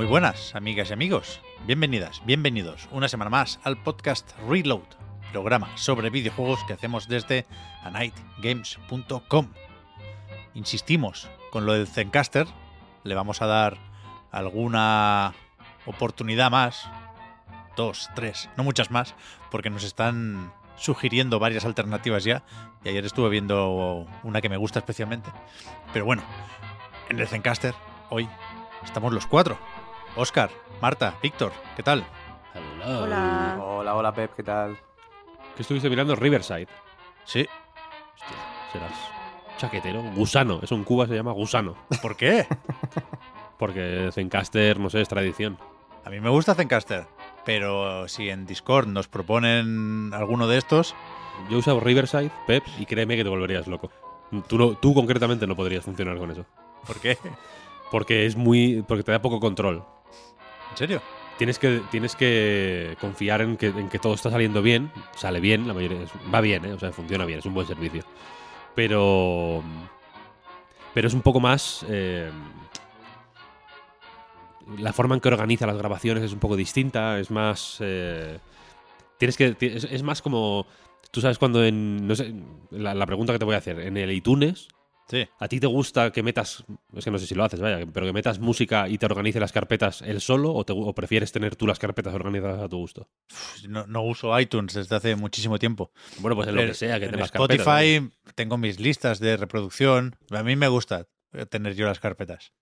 Muy buenas, amigas y amigos. Bienvenidas, bienvenidos una semana más al podcast Reload, programa sobre videojuegos que hacemos desde anightgames.com. Insistimos con lo del Zencaster, le vamos a dar alguna oportunidad más, dos, tres, no muchas más, porque nos están sugiriendo varias alternativas ya, y ayer estuve viendo una que me gusta especialmente. Pero bueno, en el Zencaster, hoy estamos los cuatro. Oscar, Marta, Víctor, ¿qué tal? Hola. Hola, hola Pep, ¿qué tal? Que estuviste mirando Riverside. Sí. Hostia, serás chaquetero. Gusano. Eso en Cuba se llama gusano. ¿Por qué? Porque Zencaster, no sé, es tradición. A mí me gusta Zencaster, pero si en Discord nos proponen alguno de estos, Yo he usado Riverside, Pep, y créeme que te volverías loco. Tú, no- tú concretamente no podrías funcionar con eso. ¿por qué? Porque es muy. porque te da poco control. ¿En serio? Tienes que, tienes que confiar en que, en que todo está saliendo bien. Sale bien, la mayoría. va bien, ¿eh? O sea, funciona bien, es un buen servicio. Pero. Pero es un poco más. eh, la forma en que organiza las grabaciones es un poco distinta. Es más. eh, tienes que. Es, más como. Tú sabes cuando en. No sé. La pregunta que te voy a hacer. En el iTunes. Sí. ¿A ti te gusta que metas, es que no sé si lo haces, vaya, pero que metas música y te organice las carpetas él solo o, te- o prefieres tener tú las carpetas organizadas a tu gusto? No, no uso iTunes desde hace muchísimo tiempo. Bueno, pues en lo En- que sea que en tengas carpetas. Spotify ¿no? tengo mis listas de reproducción. A mí me gusta tener yo las carpetas.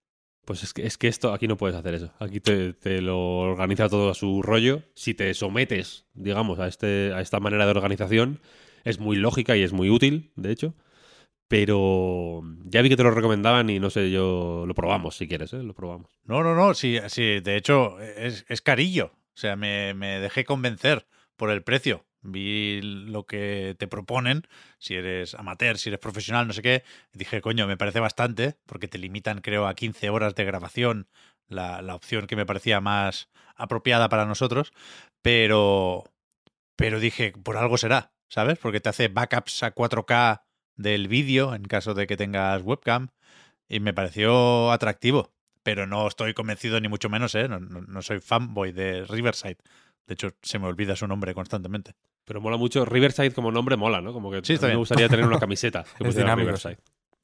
Pues es que, es que esto, aquí no puedes hacer eso. Aquí te, te lo organiza todo a su rollo. Si te sometes, digamos, a, este, a esta manera de organización, es muy lógica y es muy útil, de hecho. Pero ya vi que te lo recomendaban y no sé, yo lo probamos si quieres, ¿eh? Lo probamos. No, no, no, sí, sí de hecho es, es carillo. O sea, me, me dejé convencer por el precio. Vi lo que te proponen, si eres amateur, si eres profesional, no sé qué. dije, coño, me parece bastante, porque te limitan, creo, a 15 horas de grabación, la, la opción que me parecía más apropiada para nosotros. Pero, pero dije, por algo será, ¿sabes? Porque te hace backups a 4K del vídeo en caso de que tengas webcam. Y me pareció atractivo pero no estoy convencido ni mucho menos, ¿eh? No, no- no soy fanboy de Riverside. De hecho, se me olvida su nombre constantemente. Pero mola mucho. Riverside como nombre mola, ¿no? Como que Sí, está a mí me gustaría tener una camiseta que Es dinámico, Riverside.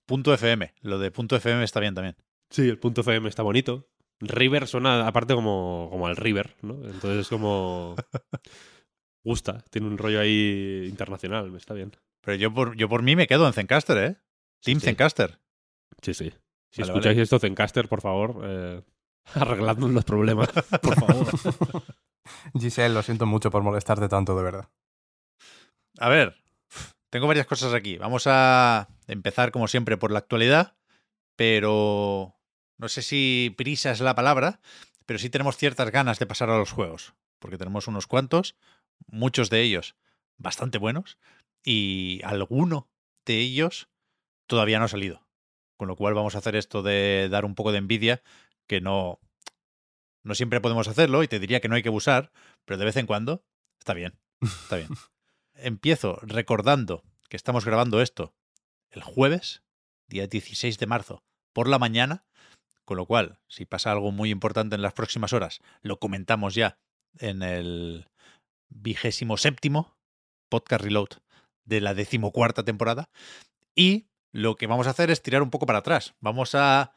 Punto FM. Lo de punto FM está bien también. Sí, el punto FM está bonito. River suena aparte como, como al River, ¿no? Entonces es como... Gusta, tiene un rollo ahí internacional, está bien. Pero yo por, yo por mí me quedo en Zencaster, ¿eh? Team sí. Zencaster. Sí, sí. Si Vale, escucháis vale. esto, Zencaster, por favor, eh, arregladnos los problemas, por favor. Giselle, lo siento mucho por molestarte tanto, de verdad. A ver, tengo varias cosas aquí. Vamos a empezar, como siempre, por la actualidad, pero no sé si prisa es la palabra, pero sí tenemos ciertas ganas de pasar a los juegos, porque tenemos unos cuantos, muchos de ellos bastante buenos, y alguno de ellos todavía no ha salido. Con lo cual vamos a hacer esto de dar un poco de envidia, que no, no siempre podemos hacerlo, y te diría que no hay que abusar, pero de vez en cuando está bien, está bien. Empiezo recordando que estamos grabando esto el jueves, día 16 de marzo, por la mañana, con lo cual, si pasa algo muy importante en las próximas horas, lo comentamos ya en el vigésimo séptimo podcast reload de la decimocuarta temporada. Y lo que vamos a hacer es tirar un poco para atrás. Vamos a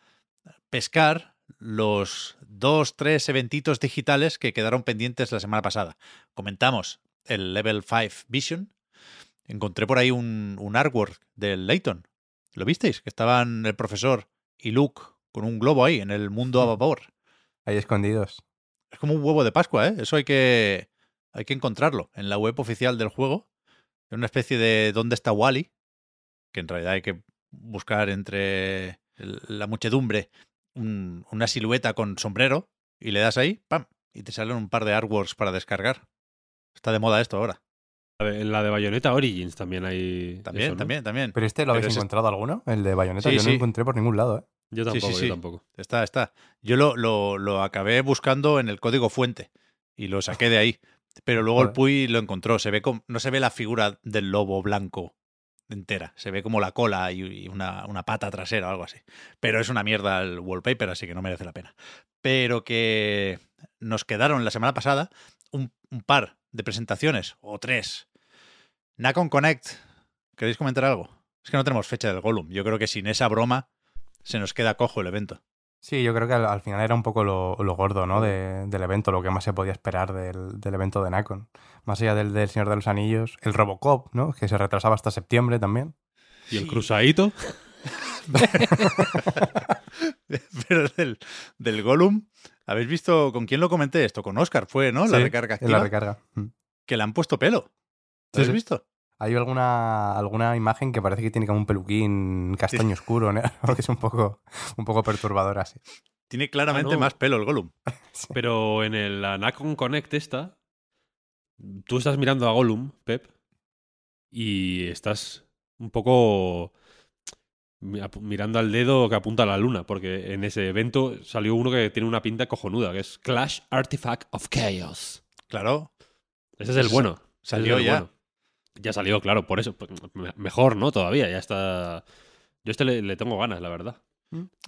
pescar los dos, tres eventitos digitales que quedaron pendientes la semana pasada. Comentamos el Level 5 Vision. Encontré por ahí un, un artwork del Layton. ¿Lo visteis? Que estaban el profesor y Luke con un globo ahí en el mundo a vapor. Ahí escondidos. Es como un huevo de Pascua, ¿eh? Eso hay que, hay que encontrarlo en la web oficial del juego. Es una especie de ¿Dónde está Wally? Que en realidad hay que buscar entre el- la muchedumbre un- una silueta con sombrero y le das ahí, ¡pam! Y te salen un par de artworks para descargar. Está de moda esto ahora. En la de Bayonetta Origins también hay. También, eso, ¿no? también, también. ¿Pero este lo habéis Pero encontrado alguno? ¿El de Bayonetta? Sí, Yo no lo encontré por ningún lado, ¿eh? Yo Sí, sí, tampoco, sí. yo tampoco. Está, está. Yo lo, lo, lo acabé buscando en el código fuente y lo saqué de ahí. Pero luego el. Puy lo encontró. Se ve como, no se ve la figura del lobo blanco entera. Se ve como la cola y, y una, una pata trasera o algo así. Pero es una mierda el wallpaper, así que no merece la pena. Pero que nos quedaron la semana pasada un, un par de presentaciones, o tres. Nacon Connect. ¿Queréis comentar algo? Es que no tenemos fecha del Gollum. Yo creo que sin esa broma se nos queda cojo el evento. Sí, yo creo que al, al final era un poco lo, lo gordo, ¿no? De- del evento, lo que más se podía esperar del, del evento de Nacon. Más allá del, del Señor de los Anillos, el Robocop, ¿no? Que se retrasaba hasta septiembre también. ¿Y el cruzadito? Pero del, del Gollum, ¿habéis visto con quién lo comenté esto? Con Oscar fue, ¿no? La Sí, recarga en la activa. recarga. Mm. Que le han puesto pelo. ¿Lo Sí, habéis sí. visto? Hay alguna, alguna imagen que parece que tiene como un peluquín castaño oscuro, ¿no? que es un poco, un poco perturbador así. Tiene claramente Ah, no. más pelo el Gollum. Pero en el la Nacon Connect esta, tú estás mirando a Gollum, Pep, y estás un poco mirando al dedo que apunta a la luna, porque en ese evento salió uno que tiene una pinta cojonuda, que es Clash Artifact of Chaos. Claro. Ese es el bueno. es salió el ya. bueno. Ya salió, claro, por eso. pues, me- Mejor, ¿no? Todavía, ya está. Yo este le, le tengo ganas, la verdad.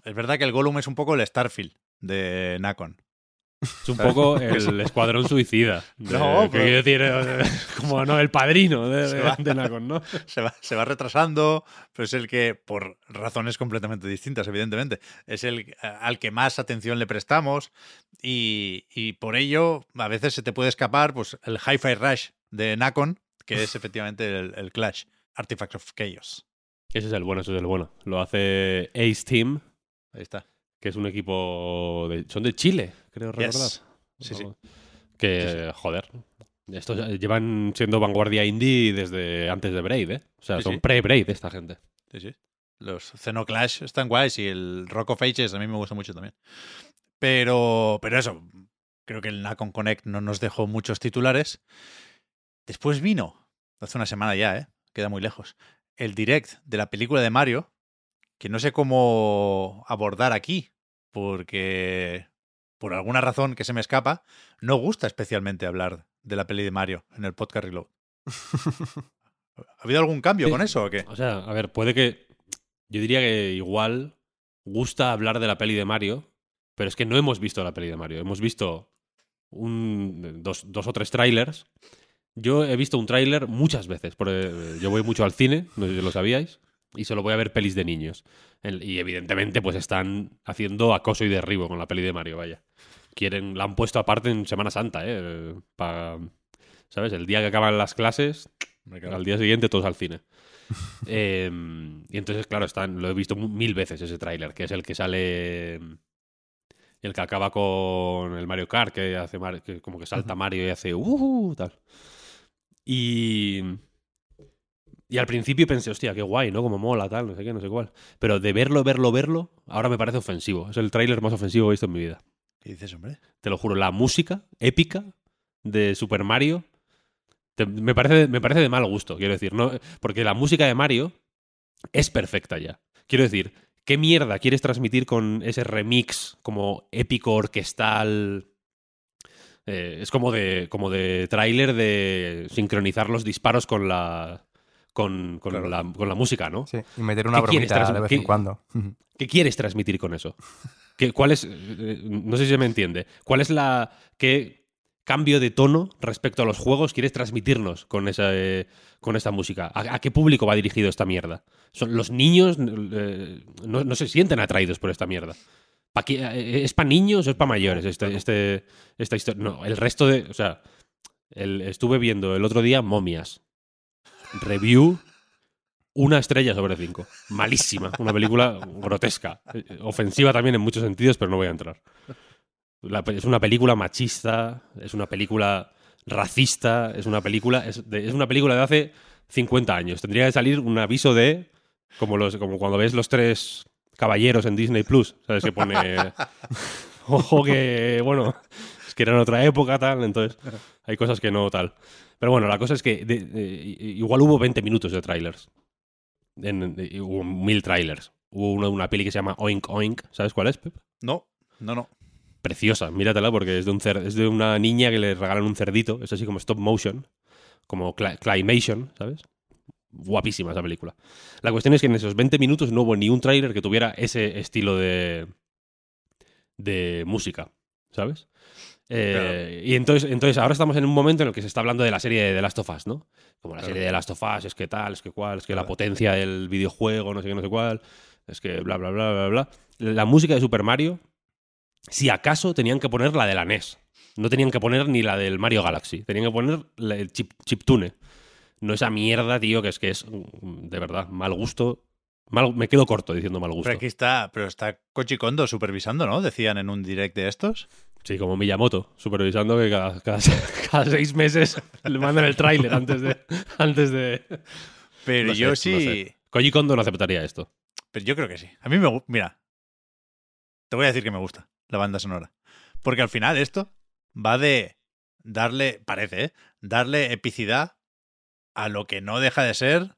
Es verdad que el Gollum es un poco el Starfield de Nacon. Es un poco el escuadrón suicida. de- No, que pero- quiero decir, eh, como no, el padrino de, Se de, va. de Nacon, ¿no? Se va, se va retrasando, pero es el que, por razones completamente distintas, evidentemente, es el a- al que más atención le prestamos y, y por ello a veces se te puede escapar pues, el Hi-Fi Rush de Nacon, que es efectivamente el, el Clash, Artifact of Chaos. Ese es el bueno, ese es el bueno. Lo hace Ace Team, Ahí está. que es un equipo de. Son de Chile, creo recordar. Yes. Sí, sí. Que, joder. Estos llevan siendo vanguardia indie desde antes de Braid, ¿eh? O sea, Sí, son sí. pre-Braid esta gente. Sí, sí. Los Xenoclash están guays y el Rock of Ages a mí me gusta mucho también. Pero, pero eso, creo que el Nacon Connect no nos dejó muchos titulares. Después vino, hace una semana ya, ¿eh? queda muy lejos, el direct de la película de Mario, que no sé cómo abordar aquí, porque por alguna razón que se me escapa, no gusta especialmente hablar de la peli de Mario en el podcast Reload. ¿Ha habido algún cambio Sí. con eso o qué? O sea, a ver, puede que. Yo diría que igual gusta hablar de la peli de Mario, pero es que no hemos visto la peli de Mario. Hemos visto un, dos, dos o tres trailers. Yo he visto un tráiler muchas veces. porque yo voy mucho al cine, no sé si lo sabíais, y solo voy a ver pelis de niños. Y evidentemente, pues están haciendo acoso y derribo con la peli de Mario, vaya. Quieren, la han puesto aparte en Semana Santa, ¿eh? Pa- ¿Sabes? El día que acaban las clases, al día siguiente todos al cine. Eh, y entonces, claro, están, lo he visto mil veces ese tráiler, que es el que sale. El que acaba con el Mario Kart, que hace Mar- que como que salta Mario y hace uh, tal. Y. Y al principio pensé, hostia, qué guay, ¿no? Como mola, tal, no sé qué, no sé cuál. Pero de verlo, verlo, verlo, ahora me parece ofensivo. Es el tráiler más ofensivo que he visto en mi vida. ¿Qué dices, hombre? Te lo juro, la música épica de Super Mario te- me, parece, me parece de mal gusto, quiero decir. No, porque la música de Mario es perfecta ya. Quiero decir, ¿qué mierda quieres transmitir con ese remix como épico, orquestal? Eh, es como de, como de tráiler de sincronizar los disparos con la, con, con Claro. la, con la música, ¿no? Sí, y meter una ¿Qué quieres bromita de vez en cuando. ¿Qué quieres transmitir con eso? ¿Qué, ¿Cuál es? eh, No sé si se me entiende. ¿Cuál es la. ¿Qué cambio de tono respecto a los juegos quieres transmitirnos con esa, eh, con esta música? ¿A, a qué público va dirigido esta mierda? Son, los niños no, no se sienten atraídos por esta mierda. ¿Pa qué- eh, ¿Es para niños o es para mayores este, este, esta historia? No, el resto de. O sea, el- estuve viendo el otro día Momias. Review una estrella sobre cinco. Malísima. Una película grotesca. Ofensiva también en muchos sentidos, pero no voy a entrar. La es una película machista, es una película racista, es una película, es, de- es una película de hace 50 años. Tendría que salir un aviso de, como, los, como cuando ves los tres caballeros en Disney Plus, ¿sabes? Que pone, ojo que, bueno, es que era en otra época, tal, entonces hay cosas que no tal. Pero bueno, la cosa es que de- de- igual hubo 20 minutos de trailers. En- de- hubo mil trailers. Hubo una, una peli que se llama Oink Oink, ¿sabes cuál es, Pep? No, no, no. preciosa, míratela porque es de, un cer- es de una niña que le regalan un cerdito, es así como stop motion, como cla- claymation, ¿sabes? Guapísima esa película. La cuestión es que en esos 20 minutos no hubo ni un tráiler que tuviera ese estilo de de música, ¿sabes? Eh, Y entonces, entonces ahora estamos en un momento en el que se está hablando de la serie de The Last of Us, ¿no? Como la Claro. serie de The Last of Us, es que tal, es que cual, es que la potencia del videojuego, no sé qué, no sé cuál, es que bla, bla, bla, bla, bla. La música de Super Mario, si acaso tenían que poner la de la NES. No tenían que poner ni la del Mario Galaxy. Tenían que poner el chip, chiptune. No esa mierda, tío, que es que es mm, de verdad mal gusto. Mal, me quedo corto diciendo mal gusto. Pero aquí está, pero está Kochi Kondo supervisando, ¿no? Decían en un direct de estos. Sí, como Miyamoto, supervisando que cada, cada, cada seis meses le mandan el tráiler antes de, antes de. Pero No sé, yo no sí. sé. Koji Kondo no aceptaría esto. Pero yo creo que sí. A mí me gusta. Mira, te voy a decir que me gusta la banda sonora. Porque al final esto va de darle, parece, ¿eh? darle epicidad a lo que no deja de ser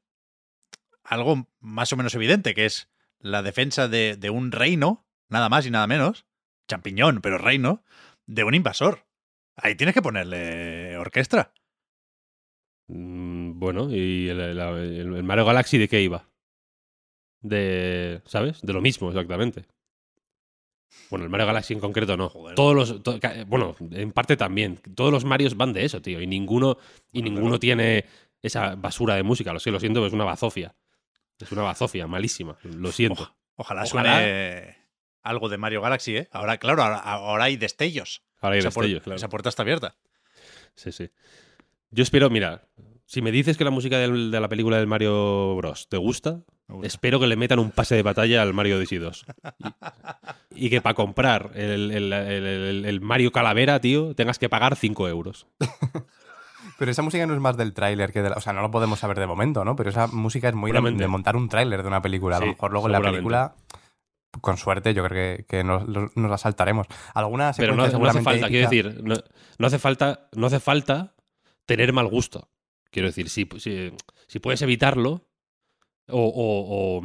algo más o menos evidente, que es la defensa de, de un reino, nada más y nada menos, champiñón, pero reino, de un invasor. Ahí tienes que ponerle orquesta. Mm, bueno, ¿y el, el- el- el Mario Galaxy de qué iba? De. ¿Sabes? De lo mismo, exactamente. Bueno, el Mario Galaxy en concreto no. Joder. Todos los. to- bueno, en parte también. Todos los Marios van de eso, tío. Y ninguno, y Bueno, ninguno pero- tiene esa basura de música. Lo sé, lo siento, pero es una bazofia. Es una bazofia, malísima. Lo siento. Oja- ojalá, Ojalá. suene algo de Mario Galaxy, ¿eh? Ahora, claro, ahora, ahora hay destellos. Ahora hay esa, destellos, claro. esa puerta está abierta. Sí, sí. Yo espero, mira, si me dices que la música del- de la película del Mario Bros. te gusta, espero que le metan un pase de batalla al Mario Odyssey 2. Y, y que para comprar el, el- el- el- el Mario Calavera, tío, tengas que pagar 5 euros. Pero esa música no es más del tráiler que de la... O sea, no lo podemos saber de momento, ¿no? Pero esa música es muy de, de montar un tráiler de una película. A lo mejor luego en la película, con suerte, yo creo que, que nos, nos la saltaremos. Alguna Pero no, no hace falta, quiero decir, no, no hace falta, no hace falta tener mal gusto. Quiero decir, si, si, si puedes evitarlo, o, o- o,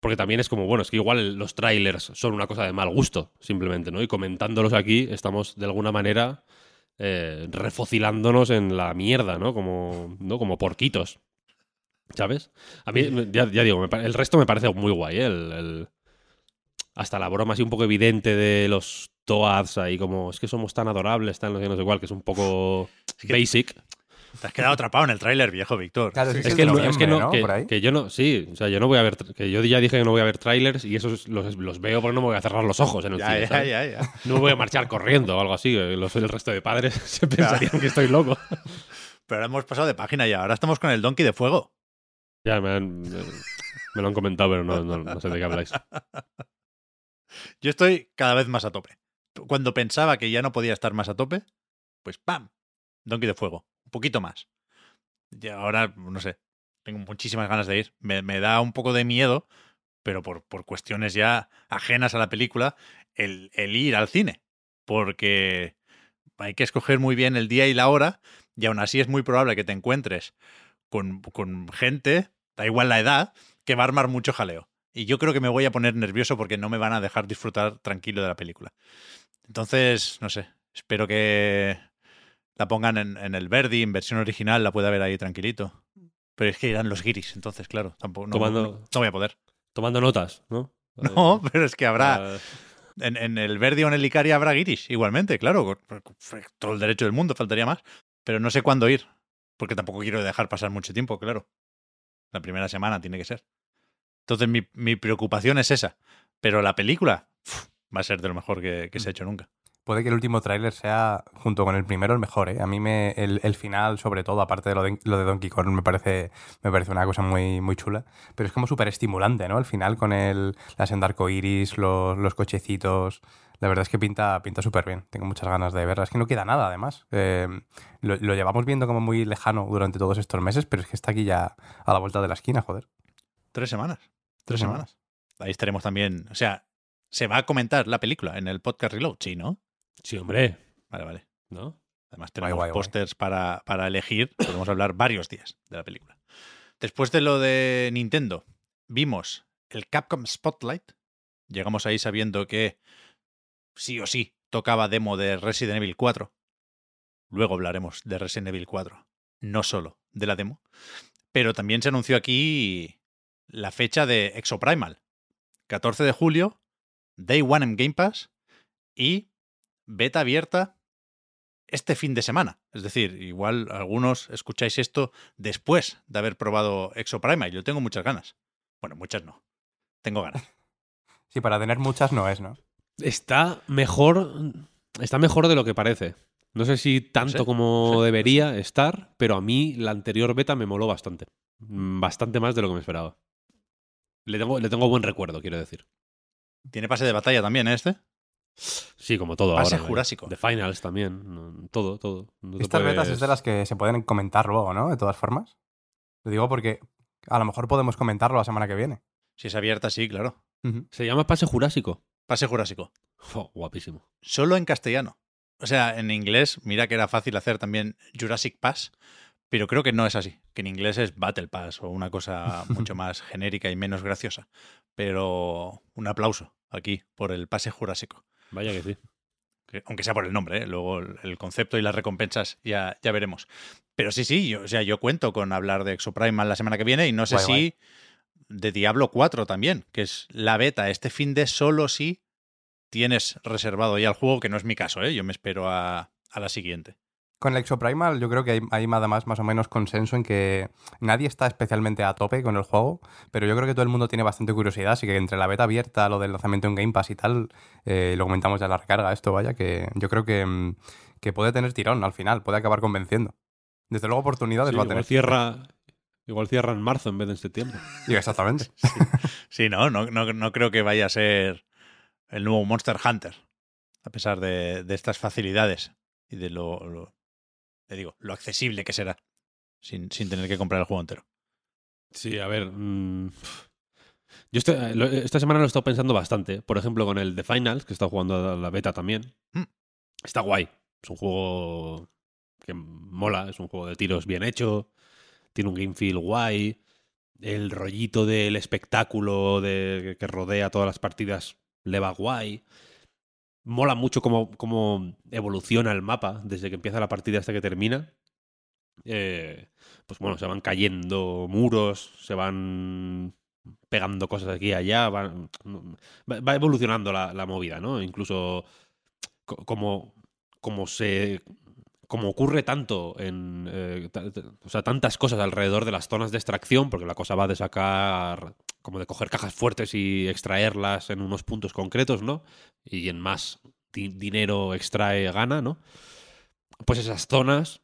Porque también es como, bueno, es que igual los trailers son una cosa de mal gusto, simplemente, ¿no? Y comentándolos aquí, estamos de alguna manera eh, refocilándonos en la mierda, ¿no? Como, ¿no? Como porquitos. ¿Sabes? A mí, ya, ya digo, el resto me parece muy guay, ¿eh? El- el- hasta la broma así un poco evidente de los Toads ahí como, es que somos tan adorables, tan no sé, no sé cuál, que es un poco que- basic. Te has quedado atrapado en el tráiler, viejo Víctor. Claro, sí, Es que, no, es que, no, ¿no? que, Por ahí. que yo no, sí, o sea, yo no voy a ver, que yo ya dije que no voy a ver trailers y esos los, los veo porque no me voy a cerrar los ojos en el Ya, cine, ya, ¿sabes? ya, ya. No me voy a marchar corriendo o algo así, eh, los, el resto de padres se pensarían que estoy loco. Pero ahora hemos pasado de página ya. Ahora estamos con el Donkey de Fuego. Ya me, han- me- me lo han comentado, pero no, no, no sé de qué habláis. Yo estoy cada vez más a tope. Cuando pensaba que ya no podía estar más a tope, pues ¡pam! Donkey de Fuego. Un poquito más. Y ahora, no sé, tengo muchísimas ganas de ir. Me, me da un poco de miedo, pero por, por cuestiones ya ajenas a la película, el, el ir al cine. Porque hay que escoger muy bien el día y la hora, y aún así es muy probable que te encuentres con, con gente, da igual la edad, que va a armar mucho jaleo. Y yo creo que me voy a poner nervioso porque no me van a dejar disfrutar tranquilo de la película. Entonces, no sé, espero que la pongan en, en el Verdi, en versión original, la pueda ver ahí tranquilito. Pero es que irán los guiris, entonces, claro, tampoco no, Tomando- no- no voy a poder. Tomando notas, ¿no? No, pero es que habrá. Eh, En, en el Verdi o en el Icaria habrá guiris, igualmente, claro. Todo el derecho del mundo, faltaría más. Pero no sé cuándo ir, porque tampoco quiero dejar pasar mucho tiempo, claro. La primera semana tiene que ser. Entonces mi, mi preocupación es esa. Pero la película va a ser de lo mejor que, que se ha hecho nunca. Puede que el último tráiler sea, junto con el primero, el mejor, ¿eh? A mí me, el, el final, sobre todo, aparte de lo de, lo de Donkey Kong, me parece, me parece una cosa muy, muy chula. Pero es como súper estimulante, ¿no? El final con el, las arcoiris, los, los cochecitos, La verdad es que pinta, pinta súper bien. Tengo muchas ganas de verla. Es que no queda nada, además. Eh, lo, lo llevamos viendo como muy lejano durante todos estos meses, pero es que está aquí ya a la vuelta de la esquina, joder. Tres semanas. Tres semanas. Ahí estaremos también. O sea, ¿se va a comentar la película en el podcast Reload? Sí, ¿no? Sí, hombre. Vale, vale. ¿No? Además tenemos guay, guay. pósters para, para elegir. Podemos hablar varios días de la película. Después de lo de Nintendo, vimos el Capcom Spotlight. Llegamos ahí sabiendo que sí o sí tocaba demo de Resident Evil 4. Luego hablaremos de Resident Evil 4, no solo de la demo. Pero también se anunció aquí la fecha de Exoprimal. 14 de julio, Day One en Game Pass y beta abierta este fin de semana. Es decir, igual algunos escucháis esto después de haber probado Exoprimal. Yo tengo muchas ganas. Bueno, muchas no. Tengo ganas. Sí, para tener muchas no es, ¿no? Está mejor. Está mejor de lo que parece. No sé si tanto sé, como no sé, debería estar, pero a mí la anterior beta me moló bastante. Mm, Bastante más de lo que me esperaba. Le tengo, le tengo buen recuerdo, quiero decir. Tiene pase de batalla también, ¿eh, este. Sí, como todo Pase jurásico. De Finals también. Todo, todo. No Estas betas es puedes- de las que se pueden comentar luego, ¿no? De todas formas. Lo digo porque a lo mejor podemos comentarlo la semana que viene. Si es abierta, sí, claro. Se llama pase jurásico. Pase jurásico. Guapísimo. Solo en castellano. O sea, en inglés, mira que era fácil hacer también Jurassic Pass, pero creo que no es así. Que en inglés es Battle Pass o una cosa mucho más genérica y menos graciosa. Pero un aplauso aquí por el pase jurásico. Vaya que sí. que- aunque sea por el nombre, ¿eh? luego el, el concepto y las recompensas ya, ya veremos. Pero sí, sí, yo, o sea, yo cuento con hablar de Exoprimal la semana que viene y no sé Guay, si guay. de Diablo 4 también, que es la beta este fin de solo si tienes reservado ya el juego, que no es mi caso, ¿eh? yo me espero a, a la siguiente. Con el Exoprimal yo creo que hay, hay nada más, más o menos consenso en que nadie está especialmente a tope con el juego, pero yo creo que todo el mundo tiene bastante curiosidad, así que entre la beta abierta, lo del lanzamiento en Game Pass y tal, eh, lo comentamos ya en la recarga, esto vaya, que yo creo que, mm, que puede tener tirón al final, puede acabar convenciendo. Desde luego oportunidades Sí, va a igual, tener. cierra, igual cierra en marzo en vez de en septiembre. Sí, exactamente. Sí, no, no, no, no creo que vaya a ser el nuevo Monster Hunter, a pesar de, de estas facilidades y de lo, lo- te digo, lo accesible que será, sin, sin tener que comprar el juego entero. Sí, a ver. mm, yo este- lo- esta semana lo he estado pensando bastante. Por ejemplo, con el The Finals, que he estado jugando a la beta también. Mm. Está guay. Es un juego que mola. Es un juego de tiros bien hecho. Tiene un game feel guay. El rollito del espectáculo de, que rodea todas las partidas le va guay. Mola mucho cómo, cómo evoluciona el mapa desde que empieza la partida hasta que termina. Eh, pues bueno, se van cayendo muros, se van pegando cosas aquí y allá, van- va, evolucionando la, la movida, ¿no? Incluso co- como, como se como ocurre tanto en eh, o sea tantas cosas alrededor de las zonas de extracción porque la cosa va de sacar como de coger cajas fuertes y extraerlas en unos puntos concretos no y en más di- dinero extrae gana no pues esas zonas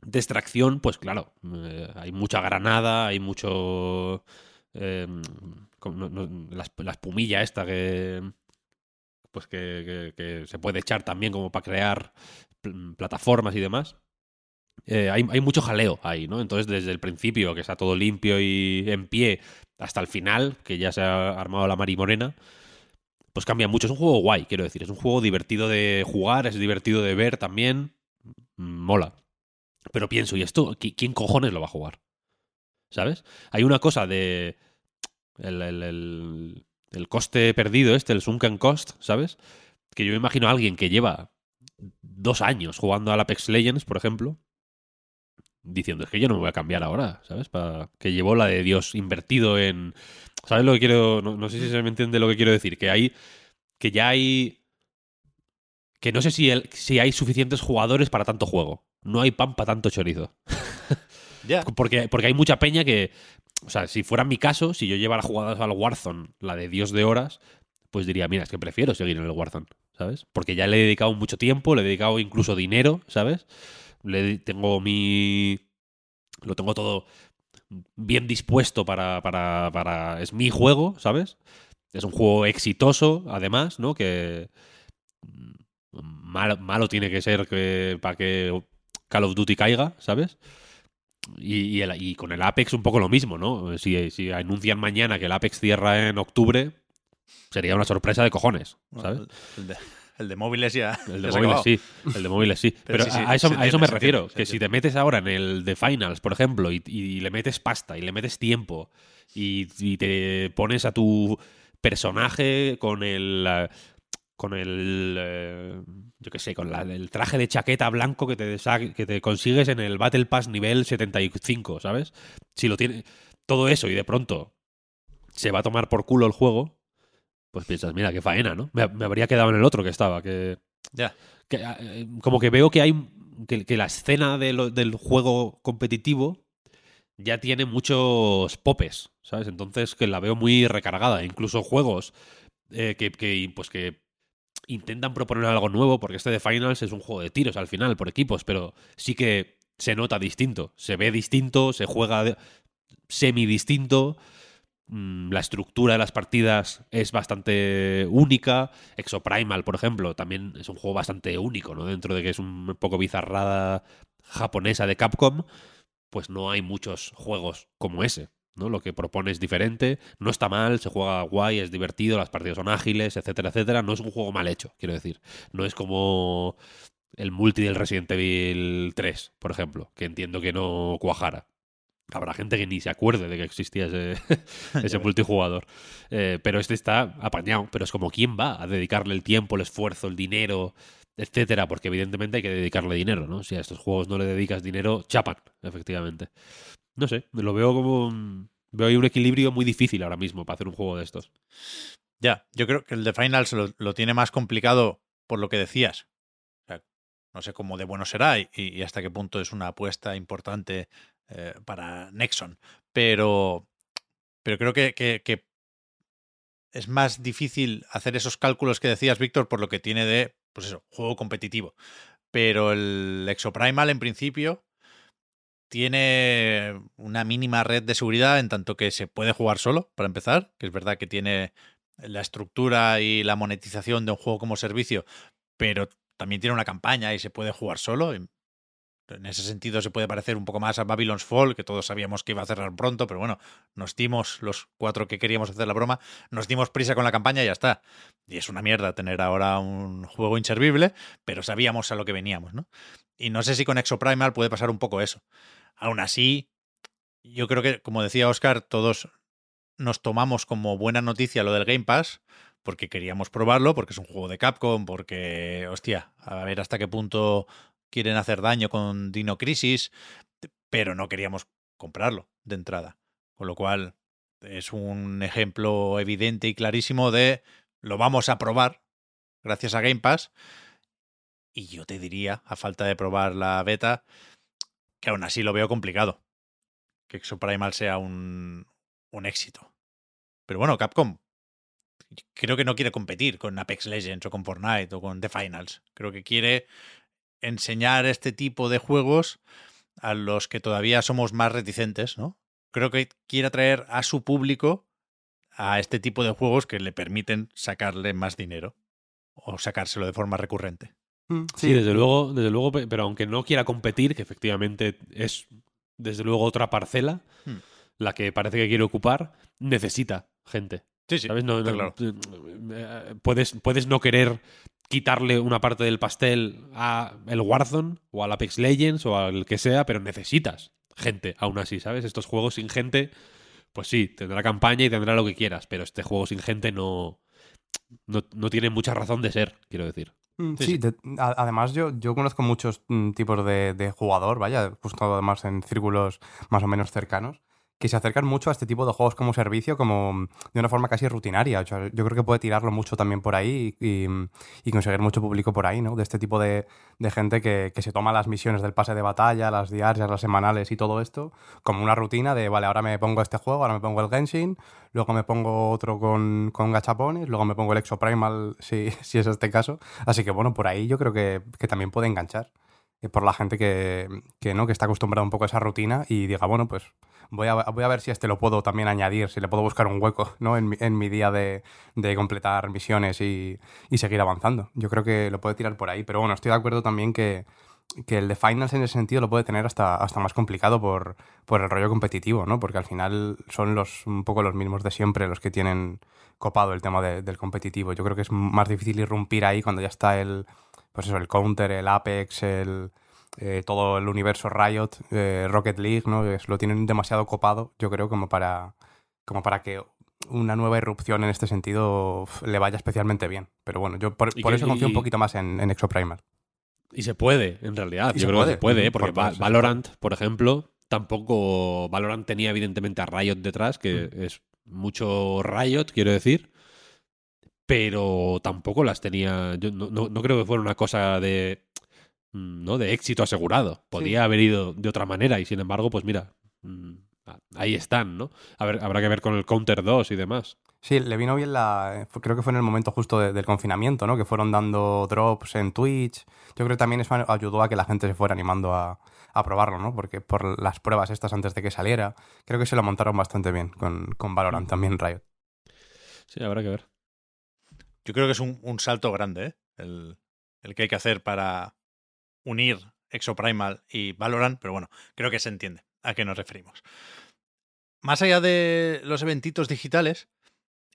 de extracción, pues claro, eh, hay mucha granada, hay mucho... no- la, la espumilla esta que... Pues que, se puede echar también como para crear pl- plataformas y demás. Eh, hay, mucho jaleo ahí, ¿no? Entonces, desde el principio, que está todo limpio y en pie, hasta el final, que ya se ha armado la marimorena, pues cambia mucho. Es un juego guay, quiero decir. Es un juego divertido de jugar, es divertido de ver también. Mm, Mola. Pero pienso, ¿y esto qui- quién cojones lo va a jugar? ¿Sabes? Hay una cosa de. El coste perdido, este, el sunken cost, ¿sabes? Que yo me imagino a alguien que lleva dos años jugando al Apex Legends, por ejemplo, diciendo, es que yo no me voy a cambiar ahora, ¿sabes? Para que llevó la de Dios invertido en. ¿Sabes lo que quiero.? No, no sé si se me entiende lo que quiero decir. Que hay. Que ya hay. Que no sé si, el- si hay suficientes jugadores para tanto juego. No hay pan para tanto chorizo. Ya. Porque, porque hay mucha peña que. O sea, si fuera mi caso, si yo llevara jugadas al Warzone, la de Dios de horas, pues diría, mira, es que prefiero seguir en el Warzone, ¿sabes? Porque ya le he dedicado mucho tiempo, le he dedicado incluso dinero, ¿sabes? Le tengo mi. Lo tengo todo bien dispuesto para, para, para. Es mi juego, ¿sabes? Es un juego exitoso, además, ¿no? Que, malo, malo tiene que ser que, para que Call of Duty caiga, ¿sabes? Y, y, el- y con el Apex un poco lo mismo, ¿no? Si, si anuncian mañana que el Apex cierra en octubre, sería una sorpresa de cojones, ¿sabes? El, el de, móviles ya. El de móviles acabado. sí, el de móviles sí. Pero Pero, sí, sí, a, eso, a eso me refiero, que si te metes ahora en el de Finals, por ejemplo, y, y le metes pasta y le metes tiempo y, y te pones a tu personaje con el... con el, eh, yo qué sé, con la- el traje de chaqueta blanco que te, que te consigues en el Battle Pass nivel 75, ¿sabes? Si lo tiene todo eso y de pronto se va a tomar por culo el juego, pues piensas, mira, qué faena, ¿no? Me, me habría quedado en el otro que estaba, que, Ya. que, eh, como que veo que hay que, que la escena de lo- del juego competitivo ya tiene muchos popes, ¿sabes? Entonces que la veo muy recargada. Incluso juegos eh, que, que, pues que intentan proponer algo nuevo, porque este de Finals es un juego de tiros al final, por equipos, pero sí que se nota distinto, se ve distinto, se juega semi distinto. Mm, La estructura de las partidas es bastante única. Exoprimal, por ejemplo, también es un juego bastante único, ¿no? Dentro de que es un poco bizarrada japonesa de Capcom, pues no hay muchos juegos como ese. ¿no? Lo que propone es diferente, no está mal, se juega guay, es divertido, las partidas son ágiles, etcétera, etcétera. No es un juego mal hecho, quiero decir. No es como el multi del Resident Evil 3, por ejemplo, que entiendo que no cuajara. Habrá gente que ni se acuerde de que existía ese, ese multijugador. Eh, pero este está apañado. Pero es como, ¿quién va a dedicarle el tiempo, el esfuerzo, el dinero, etcétera? Porque evidentemente hay que dedicarle dinero, ¿no? Si a estos juegos no le dedicas dinero, chapan, efectivamente. No sé, lo veo como. un- Veo ahí un equilibrio muy difícil ahora mismo para hacer un juego de estos. Ya, yo creo que el de Finals lo, lo tiene más complicado por lo que decías. O sea, no sé cómo de bueno será y, y hasta qué punto es una apuesta importante eh, para Nexon. Pero, pero creo que, que- es más difícil hacer esos cálculos que decías, Víctor, por lo que tiene de, pues eso, juego competitivo. Pero el Exoprimal, en principio, tiene una mínima red de seguridad en tanto que se puede jugar solo, para empezar, que es verdad que tiene la estructura y la monetización de un juego como servicio, pero también tiene una campaña y se puede jugar solo. En ese sentido se puede parecer un poco más a Babylon's Fall, que todos sabíamos que iba a cerrar pronto, pero bueno, nos dimos, los cuatro que queríamos hacer la broma, nos dimos prisa con la campaña y ya está. Y es una mierda tener ahora un juego inservible, pero sabíamos a lo que veníamos, ¿no? Y no sé si con Exoprimal puede pasar un poco eso. Aún así, yo creo que, como decía Oscar, todos nos tomamos como buena noticia lo del Game Pass, porque queríamos probarlo, porque es un juego de Capcom, porque, hostia, a ver hasta qué punto quieren hacer daño con Dino Crisis, pero no queríamos comprarlo de entrada. Con lo cual, es un ejemplo evidente y clarísimo de lo vamos a probar gracias a Game Pass. Y yo te diría, a falta de probar la beta, que aún así lo veo complicado. Que Exoprimal sea un, un éxito. Pero bueno, Capcom creo que no quiere competir con Apex Legends o con Fortnite o con The Finals. Creo que quiere enseñar este tipo de juegos a los que todavía somos más reticentes, ¿no? Creo que quiere atraer a su público a este tipo de juegos que le permiten sacarle más dinero o sacárselo de forma recurrente. Mm, Sí, desde luego, desde luego, pe- pero aunque no quiera competir, que efectivamente es desde luego otra parcela, Hmm. la que parece que quiere ocupar, necesita gente. Sí, sí, ¿Sabes? No, no- claro. eh, puedes, puedes no querer quitarle una parte del pastel a el Warzone o al Apex Legends o al que sea, pero necesitas gente aún así, ¿sabes? Estos juegos sin gente, pues sí, tendrá campaña y tendrá lo que quieras, pero este juego sin gente no, no, no tiene mucha razón de ser, quiero decir. Mm, Sí, Sí, sí. de- a- además yo, yo conozco muchos mm, tipos de, de jugador, vaya, justo además en círculos más o menos cercanos, que se acercan mucho a este tipo de juegos como servicio, como mm, de una forma casi rutinaria. O yo creo que puede tirarlo mucho también por ahí y, y- conseguir mucho público por ahí, ¿no? De este tipo de, gente que, que se toma las misiones del pase de batalla, las diarias, las semanales y todo esto, como una rutina de, vale, ahora me pongo este juego, ahora me pongo el Genshin, luego me pongo otro con, con gachapones, luego me pongo el Exoprimal, si, si es este caso. Así que bueno, por ahí yo creo que, que también puede enganchar. eh, por la gente que, que, ¿no? que está acostumbrada un poco a esa rutina y diga, bueno, pues voy a, voy a ver si este lo puedo también añadir, si le puedo buscar un hueco ¿no? en, mi, en mi día de, de, completar misiones y, y, seguir avanzando. Yo creo que lo puede tirar por ahí, pero bueno, estoy de acuerdo también que, que el de Finals en ese sentido lo puede tener hasta, hasta más complicado por, por el rollo competitivo, ¿no? Porque al final son los un poco los mismos de siempre los que tienen copado el tema de, del competitivo. Yo creo que es más difícil irrumpir ahí cuando ya está el pues eso, el Counter, el Apex, el, eh, todo el universo Riot, eh, Rocket League, ¿no? Es, lo tienen demasiado copado, yo creo, como para, como para que una nueva irrupción en este sentido le vaya especialmente bien. Pero bueno, yo por, eso confío y, un poquito más en, en Exoprimal. Y se puede, en realidad. Yo creo puede. que se puede, ¿eh? porque por Valorant, por ejemplo, tampoco. Valorant tenía evidentemente a Riot detrás, que mm. es mucho Riot, quiero decir pero tampoco las tenía. Yo no, no, no, creo que fuera una cosa de. Mm, ¿no? de éxito asegurado. Podía sí. haber ido de otra manera y sin embargo, pues mira, mm, ahí están, ¿no? A ver, habrá que ver con el Counter 2 y demás. Sí, le vino bien la. Creo que fue en el momento justo de, del confinamiento, ¿no? Que fueron dando drops en Twitch. Yo creo que también eso ayudó a que la gente se fuera animando a, a probarlo, ¿no? Porque por las pruebas estas antes de que saliera, creo que se lo montaron bastante bien con, con Valorant también, Riot. Sí, habrá que ver. Yo creo que es un, un salto grande ¿eh? el, el, que hay que hacer para unir Exoprimal y Valorant, pero bueno, creo que se entiende a qué nos referimos. Más allá de los eventitos digitales,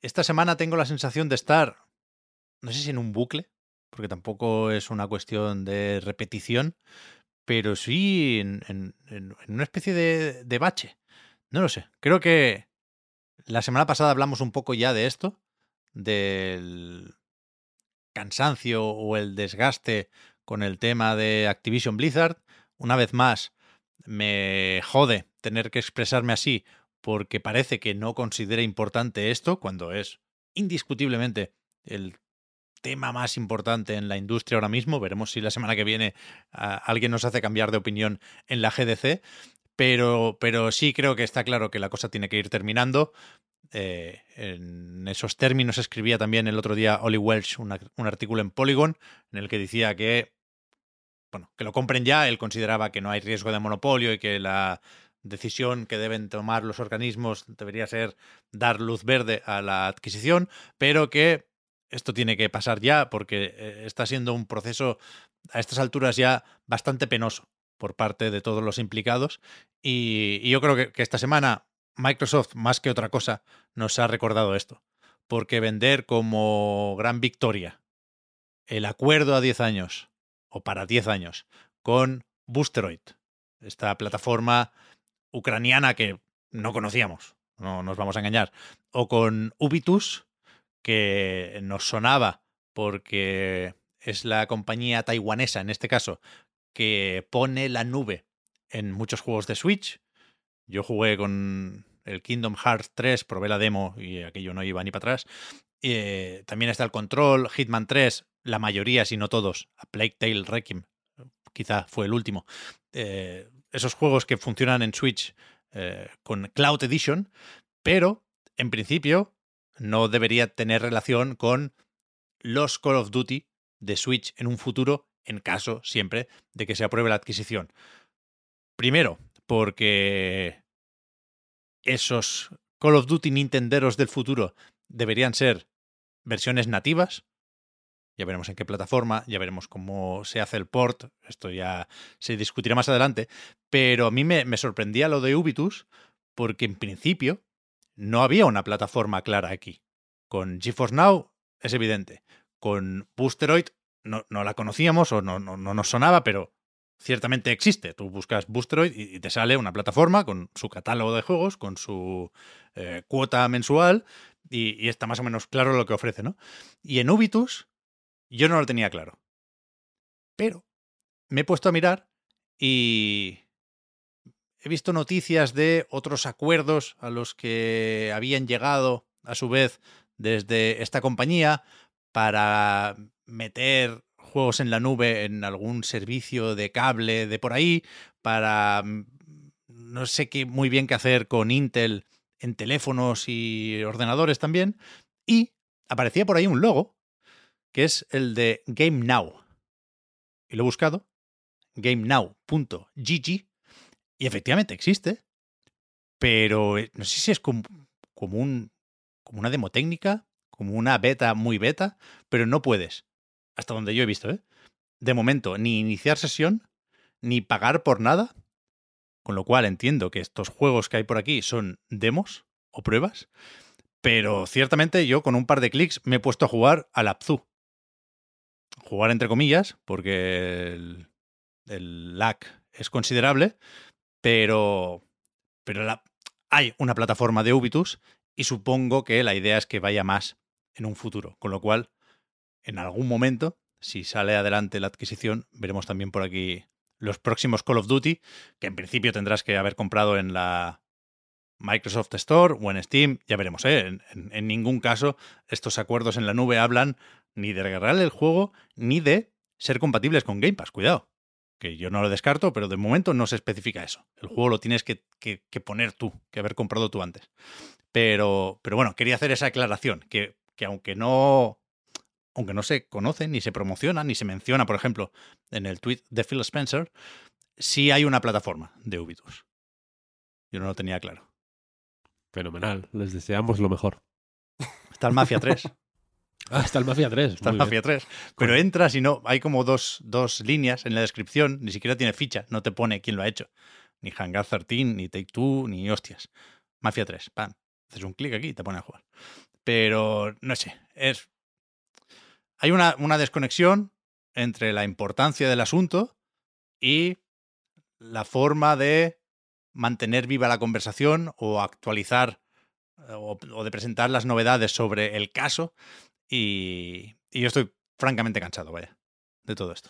esta semana tengo la sensación de estar, no sé si en un bucle, porque tampoco es una cuestión de repetición, pero sí en, una especie de, de bache. No lo sé. Creo que la semana pasada hablamos un poco ya de esto, del cansancio o el desgaste con el tema de Activision Blizzard. Una vez más, me jode tener que expresarme así porque parece que no considera importante esto cuando es indiscutiblemente el tema más importante en la industria ahora mismo. Veremos si la semana que viene uh, alguien nos hace cambiar de opinión en la GDC. Pero, pero sí creo que está claro que la cosa tiene que ir terminando. Eh, en esos términos escribía también el otro día Welch una, un artículo en Polygon en el que decía que, bueno, que lo compren ya. Él consideraba que no hay riesgo de monopolio y que la decisión que deben tomar los organismos debería ser dar luz verde a la adquisición, pero que esto tiene que pasar ya porque eh, está siendo un proceso a estas alturas ya bastante penoso por parte de todos los implicados. Y, yo creo que, esta semana Microsoft, más que otra cosa, nos ha recordado esto. Porque vender como gran victoria el acuerdo a 10 años, o para 10 años, con Boosteroid, esta plataforma ucraniana que no conocíamos, no nos vamos a engañar, o con Ubitus, que nos sonaba porque es la compañía taiwanesa, en este caso, que pone la nube en muchos juegos de Switch. Yo jugué con el Kingdom Hearts 3, probé la demo y aquello no iba ni para atrás. Eh, también está el Control, Hitman 3, la mayoría, si no todos, a Plague Tale Requiem, quizá fue el último. Eh, esos juegos que funcionan en Switch eh, con Cloud Edition, pero en principio no debería tener relación con los Call of Duty de Switch en un futuro en caso siempre de que se apruebe la adquisición. Primero, porque esos Call of Duty Nintenderos del futuro deberían ser versiones nativas. Ya veremos en qué plataforma, ya veremos cómo se hace el port, esto ya se discutirá más adelante, pero a mí me, me sorprendía lo de Ubitus porque en principio no había una plataforma clara aquí. Con GeForce Now es evidente, con Boosteroid no, no la conocíamos o no, no, no, nos sonaba, pero ciertamente existe. Tú buscas Boosteroid y, te sale una plataforma con su catálogo de juegos, con su eh, cuota mensual y, y, está más o menos claro lo que ofrece, ¿no? Y en Ubitus yo no lo tenía claro. Pero me he puesto a mirar y he visto noticias de otros acuerdos a los que habían llegado a su vez desde esta compañía para meter juegos en la nube en algún servicio de cable de por ahí, para mm, no sé qué muy bien qué hacer con Intel en teléfonos y ordenadores también. Y aparecía por ahí un logo, que es el de Game Now. Y lo he buscado gamenow.gg y efectivamente existe, pero eh, no sé si es como, como, un, como una demo técnica, como una beta muy beta, pero no puedes, hasta donde yo he visto, ¿eh? de momento, ni iniciar sesión, ni pagar por nada, con lo cual entiendo que estos juegos que hay por aquí son demos o pruebas, pero ciertamente yo con un par de clics me he puesto a jugar al Abzu. Jugar entre comillas, porque el, el lag es considerable, pero, pero hay una plataforma de Ubitus y supongo que la idea es que vaya más en un futuro, con lo cual en algún momento, si sale adelante la adquisición, veremos también por aquí los próximos Call of Duty, que en principio tendrás que haber comprado en la Microsoft Store o en Steam, ya veremos, ¿eh? en, ningún caso estos acuerdos en la nube hablan ni de regalar el juego ni de ser compatibles con Game Pass, cuidado, que yo no lo descarto, pero de momento no se especifica eso. El juego lo tienes que, poner tú, que haber comprado tú antes. Pero, pero bueno, quería hacer esa aclaración, que, que aunque no aunque no se conoce, ni se promociona, ni se menciona, por ejemplo, en el tweet de Phil Spencer, sí hay una plataforma de Ubitus. Yo no lo tenía claro. Fenomenal, les deseamos lo mejor. Está el Mafia 3. ah, está el Mafia 3. Está el Mafia 3. Pero entras y no, hay como dos, dos líneas en la descripción, ni siquiera tiene ficha, no te pone quién lo ha hecho. Ni Hangar 13, ni Take Two, ni hostias. Mafia 3, pam. Haces un clic aquí y te pone a jugar. Pero no sé, es hay una, desconexión entre la importancia del asunto y la forma de mantener viva la conversación o actualizar eh, o, de presentar las novedades sobre el caso. Y, yo estoy francamente cansado, vaya, de todo esto.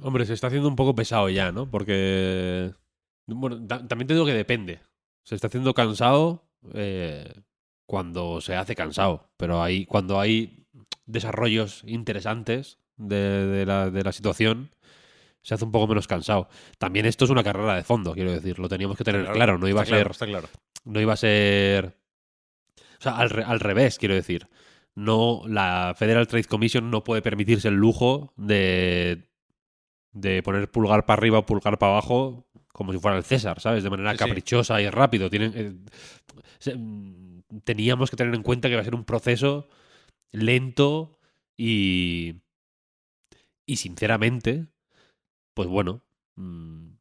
Hombre, se está haciendo un poco pesado ya, ¿no? Porque. Bueno, también te digo que depende. Se está haciendo cansado eh, cuando se hace cansado. Pero ahí, cuando hay desarrollos interesantes de, la, situación, se hace un poco menos cansado. También esto es una carrera de fondo, quiero decir, lo teníamos que tener claro, no iba a ser... claro. No iba a ser... O sea, al, al, revés, quiero decir. No, la Federal Trade Commission no puede permitirse el lujo de, de poner pulgar para arriba o pulgar para abajo como si fuera el César, ¿sabes? De manera caprichosa y rápido. Tienen, eh, teníamos que tener en cuenta que va a ser un proceso lento y. Y sinceramente, pues bueno. Mm,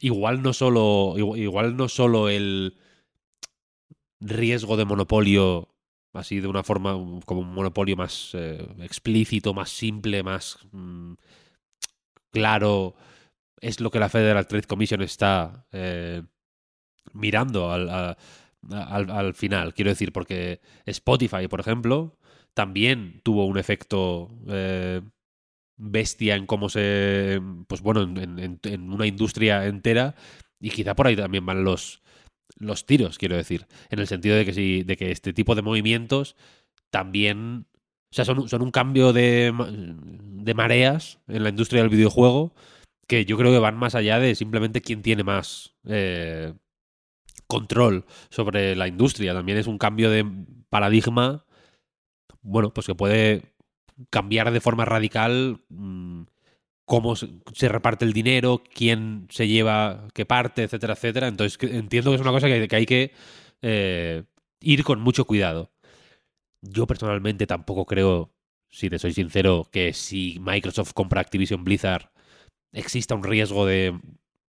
igual no solo. Igual, no solo el riesgo de monopolio. Así de una forma como un monopolio más eh, explícito, más simple, más mm, claro. Es lo que la Federal Trade Commission está eh, mirando al, al, final. Quiero decir, porque Spotify, por ejemplo, también tuvo un efecto eh, bestia en cómo se. Pues bueno, en, una industria entera. Y quizá por ahí también van los, los tiros, quiero decir. En el sentido de que, si, de que este tipo de movimientos también. O sea, son, son un cambio de, de mareas en la industria del videojuego que yo creo que van más allá de simplemente quién tiene más eh, control sobre la industria. También es un cambio de paradigma bueno, pues que puede cambiar de forma radical mm, cómo se, reparte el dinero, quién se lleva qué parte, etcétera, etcétera. Entonces entiendo que es una cosa que, hay que eh, ir con mucho cuidado. Yo personalmente tampoco creo, si te soy sincero, que si Microsoft compra Activision Blizzard exista un riesgo de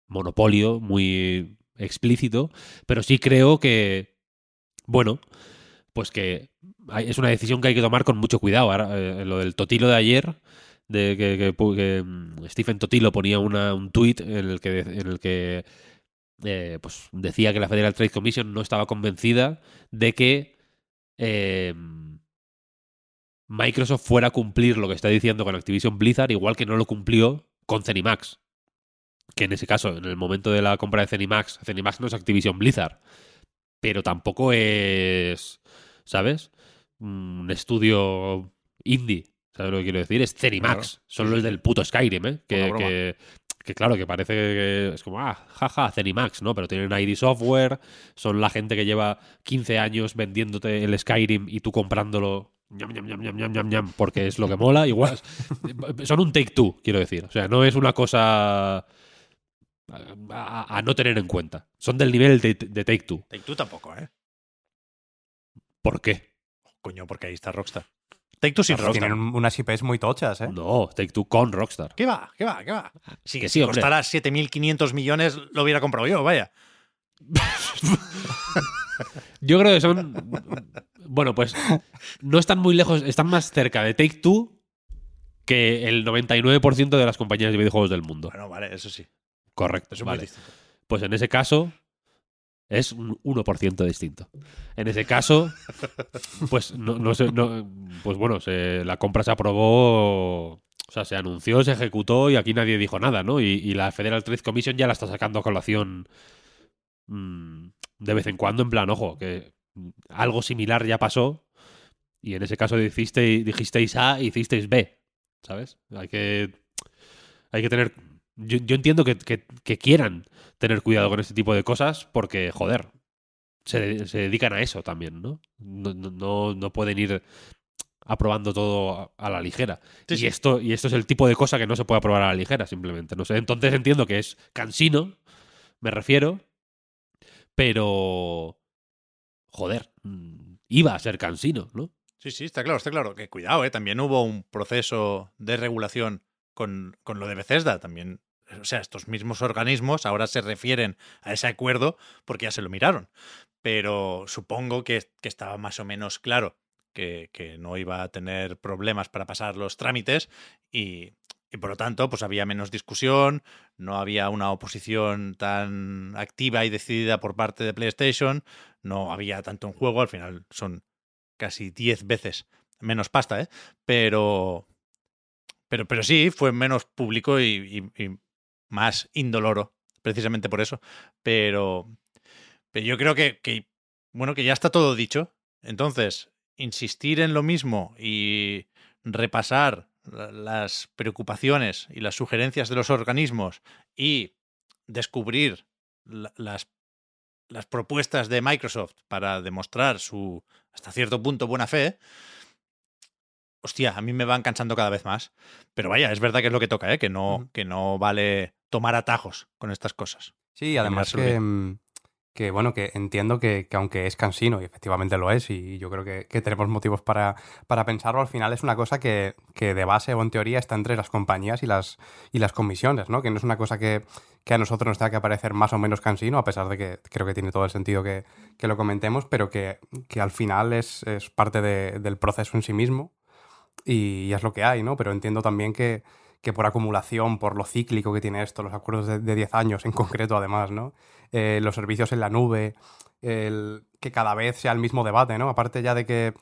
monopolio muy explícito, pero sí creo que, bueno, pues que es una decisión que hay que tomar con mucho cuidado. Ahora, eh, lo del Totilo de ayer, de que, mm, Stephen Totilo ponía un tuit en el que, en el que eh, pues decía que la Federal Trade Commission no estaba convencida de que eh, Microsoft fuera a cumplir lo que está diciendo con Activision Blizzard, igual que no lo cumplió con Zenimax. Que en ese caso, en el momento de la compra de Zenimax, Zenimax no es Activision Blizzard, pero tampoco es, ¿sabes? un estudio indie. ¿Sabes lo que quiero decir? Es Cenimax. Son los del puto Skyrim, ¿eh? Que, que, claro, que parece que es como, ah, jaja, Cenimax, ¿no? Pero tienen ID Software, son la gente que lleva 15 años vendiéndote el Skyrim y tú comprándolo ñam, ñam, ñam, ñam, ñam, ñam, ñam, porque es lo que mola, igual. Son un take two, quiero decir. O sea, no es una cosa a, a- a no tener en cuenta. Son del nivel de, de take two. Take Two tampoco, ¿eh? ¿Por qué? Coño, porque ahí está Rockstar. Take Two sin Pero Rockstar. Tienen un- unas IPs muy tochas, ¿eh? No, take two con Rockstar. ¿Qué va? ¿Qué va? ¿Qué va? Sí, Que sí, si hombre. costara 7.500 millones lo hubiera comprado yo, vaya. Yo creo que son. Bueno, pues no están muy lejos, están más cerca de Take Two que el 99% de las compañías de videojuegos del mundo. Bueno, vale, eso sí. Correcto. Eso muy vale. Pues en ese caso es un 1% distinto. En ese caso, pues no, no no- pues bueno, se- la compra se aprobó, o sea, se anunció, se ejecutó y aquí nadie dijo nada, ¿no? Y, la Federal Trade Commission ya la está sacando a colación mm, de vez en cuando, en plan, ojo, que algo similar ya pasó y en ese caso dijiste, dijisteis A hicisteis B, ¿sabes? Hay que, hay que tener... Yo, yo entiendo que, que- que quieran tener cuidado con este tipo de cosas porque, joder, se, se dedican a eso también, ¿no? No, no- pueden ir aprobando todo a, la ligera. Sí, y, sí. Esto, y esto es el tipo de cosa que no se puede aprobar a la ligera, simplemente. No sé. Entonces entiendo que es cansino, me refiero, pero. Joder, mm, iba a ser cansino, ¿no? Sí, sí, está claro, está claro. Que cuidado, ¿eh? También hubo un proceso de regulación con, con lo de Bethesda. También, o sea, estos mismos organismos ahora se refieren a ese acuerdo porque ya se lo miraron. Pero supongo que, que estaba más o menos claro que, que no iba a tener problemas para pasar los trámites y, y por lo tanto, pues había menos discusión, no había una oposición tan activa y decidida por parte de PlayStation, no había tanto en juego, al final son casi 10 veces menos pasta, ¿eh? Pero, pero, pero sí, fue menos público y, y- y más indoloro, precisamente por eso. Pero, pero yo creo que, que, bueno, que ya está todo dicho. Entonces, insistir en lo mismo y repasar la- las preocupaciones y las sugerencias de los organismos y descubrir la- las, las propuestas de Microsoft para demostrar su, hasta cierto punto, buena fe, hostia, a mí me van cansando cada vez más. Pero vaya, es verdad que es lo que toca, ¿eh? que, no, que no vale tomar atajos con estas cosas. Sí, además que, mm, que, bueno, que entiendo que, que aunque es cansino, y efectivamente lo es, y yo creo que, que tenemos motivos para, para pensarlo, al final es una cosa que, que de base o en teoría está entre las compañías y las, y las comisiones, ¿no? Que no es una cosa que, que a nosotros nos tenga que parecer más o menos cansino, a pesar de que creo que tiene todo el sentido que, que lo comentemos, pero que, que al final es, es parte de- del proceso en sí mismo y, es lo que hay, ¿no? Pero entiendo también que, que por acumulación, por lo cíclico que tiene esto, los acuerdos de, de 10 años en concreto además, ¿no? Eh, los servicios en la nube, el, que cada vez sea el mismo debate, ¿no? Aparte ya de que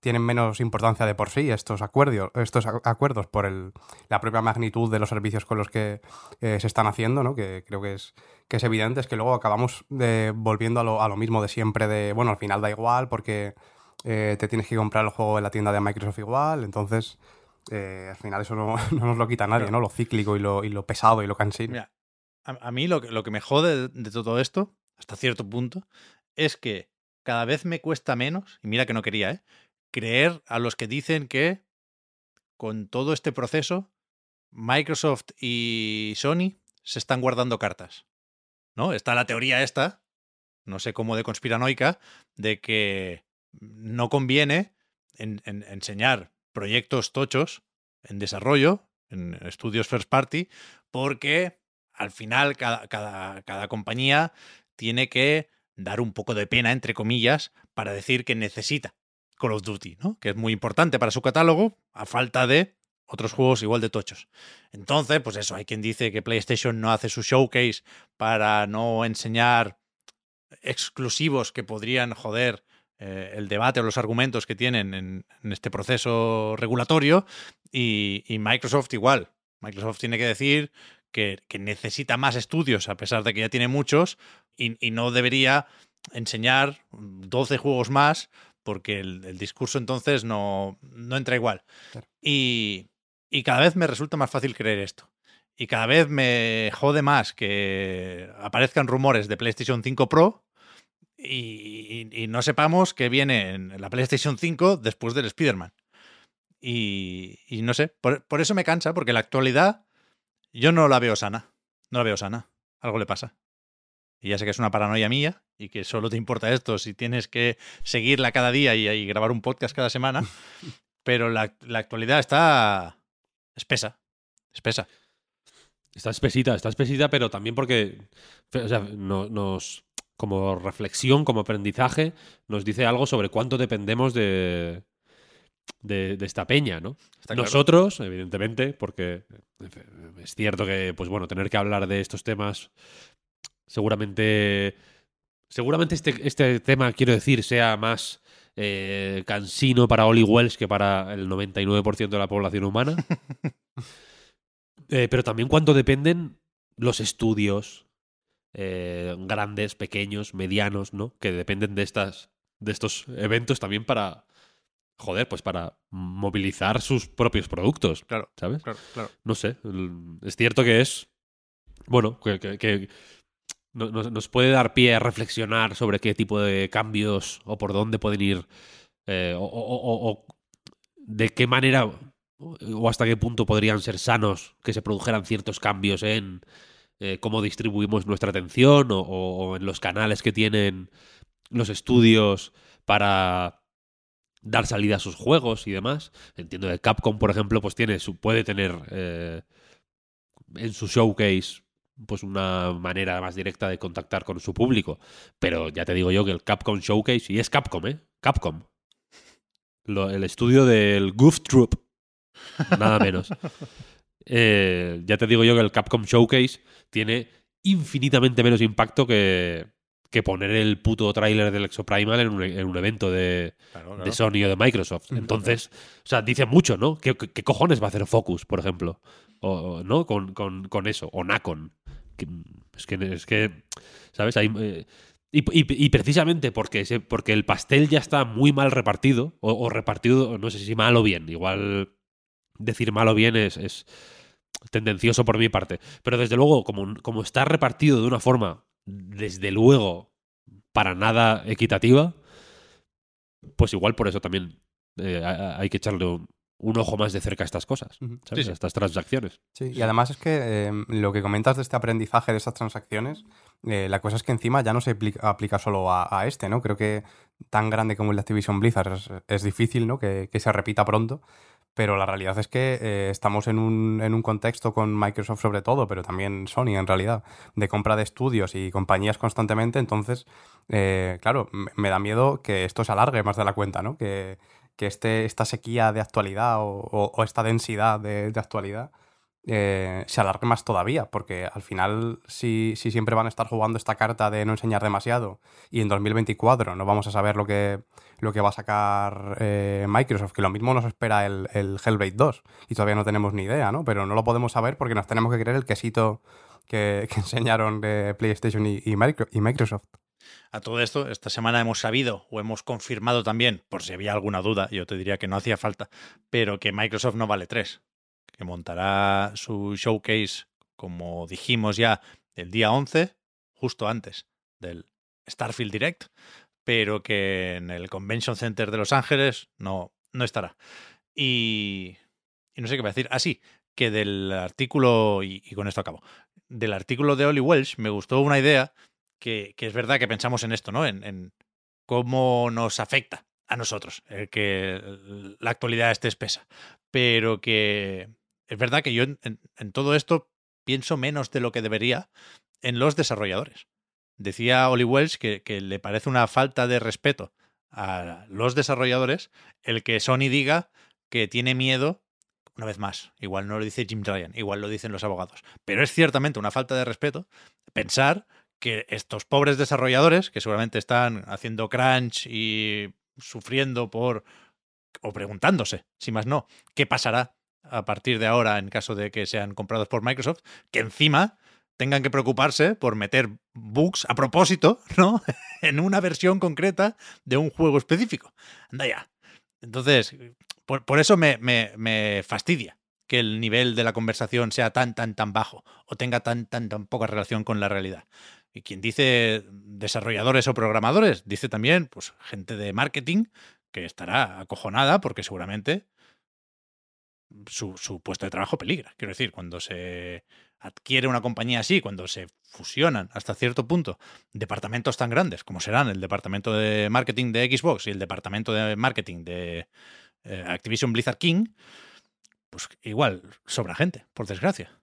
tienen menos importancia de por sí estos acuerdos, estos acuerdos por el, la propia magnitud de los servicios con los que eh, se están haciendo, ¿no? Que creo que es, que es evidente, es que luego acabamos de- volviendo a lo, a lo mismo de siempre, de, bueno, al final da igual porque eh, te tienes que comprar el juego en la tienda de Microsoft igual, entonces eh, al final eso no, no nos lo quita nadie. ¿no? Lo cíclico y lo, y lo pesado y lo cansino. Mira, a, a mí lo que, lo que me jode de, de todo esto, hasta cierto punto, es que cada vez me cuesta menos, y mira que no quería, ¿eh? creer a los que dicen que con todo este proceso, Microsoft y Sony se están guardando cartas. ¿No? Está la teoría esta, no sé cómo de conspiranoica, de que no conviene en- en- enseñar proyectos tochos en desarrollo, en estudios first party, porque al final cada, cada- cada compañía tiene que dar un poco de pena, entre comillas, para decir que necesita Call of Duty, ¿no? Que es muy importante para su catálogo, a falta de otros juegos igual de tochos. Entonces, pues eso, hay quien dice que PlayStation no hace su showcase para no enseñar exclusivos que podrían joder eh, el debate o los argumentos que tienen en, en este proceso regulatorio y, y Microsoft igual. Microsoft tiene que decir que, que necesita más estudios a pesar de que ya tiene muchos y, y no debería enseñar 12 juegos más porque el, el discurso entonces no, no entra igual. Claro. Y, y cada vez me resulta más fácil creer esto. Y cada vez me jode más que aparezcan rumores de PlayStation 5 Pro y, y no sepamos que viene en la PlayStation 5 después del Spider-Man. Y, y no sé, por, por eso me cansa, porque la actualidad yo no la veo sana. No la veo sana. Algo le pasa. Y ya sé que es una paranoia mía y que solo te importa esto si tienes que seguirla cada día y, y grabar un podcast cada semana. Pero la, la actualidad está espesa. Espesa. Está espesita, está espesita, pero también porque o sea, no- nos, como reflexión, como aprendizaje, nos dice algo sobre cuánto dependemos de, de, de esta peña, ¿no? Está claro. Nosotros, evidentemente, porque es cierto que, pues bueno, tener que hablar de estos temas, seguramente, seguramente este, este tema, quiero decir, sea más eh, cansino para Oli Wells que para el 99% de la población humana. Eh, pero también cuánto dependen los estudios eh, grandes, pequeños, medianos, ¿no? Que dependen de estas de estos eventos también para joder, pues para movilizar sus propios productos, Claro, ¿sabes? claro, claro. No sé, es cierto que es bueno, que, que- que no- nos, nos puede dar pie a reflexionar sobre qué tipo de cambios o por dónde pueden ir eh, o, o- o- o de qué manera o hasta qué punto podrían ser sanos que se produjeran ciertos cambios en eh, cómo distribuimos nuestra atención o, en los canales que tienen los estudios para dar salida a sus juegos y demás. Entiendo que Capcom, por ejemplo, pues tiene puede tener eh, en su showcase pues una manera más directa de contactar con su público. Pero ya te digo yo que el Capcom Showcase, y es Capcom, ¿eh? Capcom. El estudio del Goof Troop. Nada menos. Eh, ya te digo yo que el Capcom Showcase tiene infinitamente menos impacto que, que poner el puto tráiler del Exoprimal en un, en un evento de, claro, claro. de Sony o de Microsoft. Entonces, o sea, dice mucho, ¿no? ¿Qué, qué- qué cojones va a hacer Focus, por ejemplo? O, o, ¿No? Con, con- con eso. O Nacon. Que- es, que, es que, ¿sabes? Hay, eh, y, y- y precisamente porque, se- porque el pastel ya está muy mal repartido, o, o repartido, no sé si mal o bien, igual decir mal o bien es, es tendencioso por mi parte, pero desde luego, como, como está repartido de una forma, desde luego, para nada equitativa, pues igual por eso también eh, ha- hay que echarle un, un ojo más de cerca a estas cosas. ¿sabes? Sí, sí. A estas transacciones. Sí, y además es que eh, lo que comentas de este aprendizaje de estas transacciones, eh, la cosa es que encima ya no se aplica, aplica solo a, a este, ¿no? Creo que tan grande como el de Activision Blizzard es, es difícil, ¿no? Que, que se repita pronto. Pero la realidad es que eh, estamos en un, en un contexto con Microsoft sobre todo, pero también Sony en realidad, de compra de estudios y compañías constantemente. Entonces, eh, claro, me, da miedo que esto se alargue más de la cuenta, ¿no? Que, que este, esta sequía de actualidad o, esta densidad de, de actualidad eh, se alargue más todavía, porque al final, si, si siempre van a estar jugando esta carta de no enseñar demasiado y en 2024 no vamos a saber lo que, lo que va a sacar eh, Microsoft, que lo mismo nos espera el, el Hellblade 2 y todavía no tenemos ni idea, ¿no? Pero no lo podemos saber porque nos tenemos que creer el quesito que, enseñaron de PlayStation y, y Microsoft. A todo esto, esta semana hemos sabido o hemos confirmado también, por si había alguna duda, yo te diría que no hacía falta, pero que Microsoft no vale 3, que montará su showcase, como dijimos ya, el día 11, justo antes del Starfield Direct, pero que en el Convention Center de Los Ángeles no, no estará. Y, y no sé qué voy a decir. Ah, sí, que del artículo, y, con esto acabo, del artículo de Oli Welsh me gustó una idea que, que es verdad que pensamos en esto, ¿no? En, en cómo nos afecta a nosotros el que la actualidad esté espesa. Pero que es verdad que yo en, todo esto pienso menos de lo que debería en los desarrolladores. Decía Oli Welsh que, que le parece una falta de respeto a los desarrolladores el que Sony diga que tiene miedo, una vez más, igual no lo dice Jim Ryan, igual lo dicen los abogados, pero es ciertamente una falta de respeto pensar que estos pobres desarrolladores, que seguramente están haciendo crunch y sufriendo por, o preguntándose, si más no, qué pasará a partir de ahora en caso de que sean comprados por Microsoft, que encima tengan que preocuparse por meter bugs a propósito, ¿no? en una versión concreta de un juego específico. Anda ya. Entonces, por, por eso me, me- me fastidia que el nivel de la conversación sea tan, tan, tan bajo o tenga tan, tan, tan poca relación con la realidad. Y quien dice desarrolladores o programadores, dice también pues, gente de marketing que estará acojonada porque seguramente su, su, puesto de trabajo peligra. Quiero decir, cuando se adquiere una compañía así, cuando se fusionan hasta cierto punto departamentos tan grandes como serán el departamento de marketing de Xbox y el departamento de marketing de eh, Activision Blizzard King, pues igual sobra gente, por desgracia.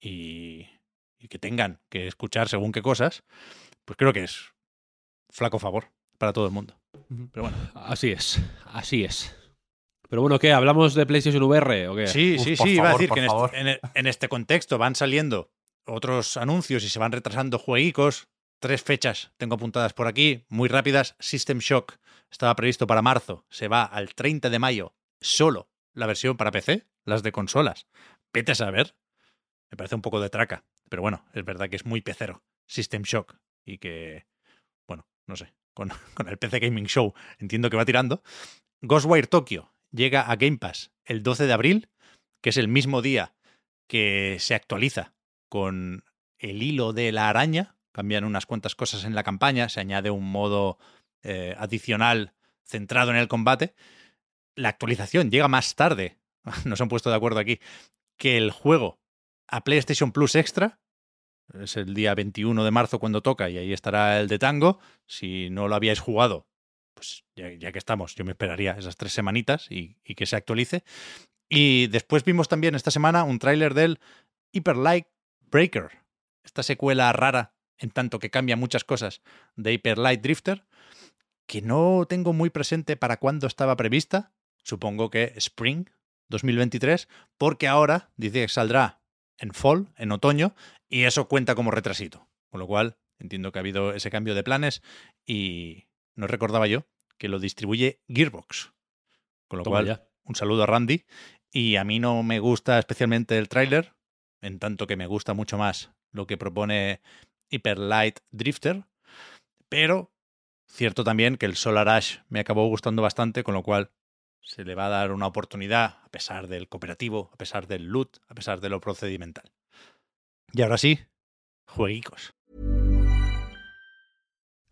Y, y que tengan que escuchar según qué cosas, pues creo que es flaco favor para todo el mundo. Pero bueno. Así es, así es. Pero bueno, ¿qué? ¿Hablamos de PlayStation VR o qué? Sí, sí, sí. Iba a decir que en este, en, en este, contexto van saliendo otros anuncios y se van retrasando jueguicos. Tres fechas tengo apuntadas por aquí, muy rápidas. System Shock estaba previsto para marzo, se va al 30 de mayo. Solo la versión para PC, las de consolas. Vete a saber. Me parece un poco de traca. Pero bueno, es verdad que es muy pecero. System Shock. Y que, bueno, no sé, con, con el PC Gaming Show entiendo que va tirando. Ghostwire Tokyo llega a Game Pass el 12 de abril, que es el mismo día que se actualiza con el hilo de la araña. Cambian unas cuantas cosas en la campaña, se añade un modo eh, adicional centrado en el combate. La actualización llega más tarde, nos han puesto de acuerdo aquí, que el juego a PlayStation Plus Extra. Es el día 21 de marzo cuando toca y ahí estará el de Tango. Si no lo habíais jugado, pues ya, ya, que estamos, yo me esperaría esas tres semanitas y, y, que se actualice. Y después vimos también esta semana un tráiler del Hyper Light Breaker, esta secuela rara en tanto que cambia muchas cosas de Hyper Light Drifter, que no tengo muy presente para cuándo estaba prevista, supongo que Spring 2023, porque ahora dice que saldrá en Fall, en otoño, y eso cuenta como retrasito. Con lo cual, entiendo que ha habido ese cambio de planes y, no recordaba yo, que lo distribuye Gearbox. Con lo Toma cual, ya. un saludo a Randy. Y a mí no me gusta especialmente el tráiler, en tanto que me gusta mucho más lo que propone Hyper Light Drifter. Pero cierto también que el Solar Ash me acabó gustando bastante, con lo cual se le va a dar una oportunidad a pesar del cooperativo, a pesar del loot, a pesar de lo procedimental. Y ahora sí, jueguicos.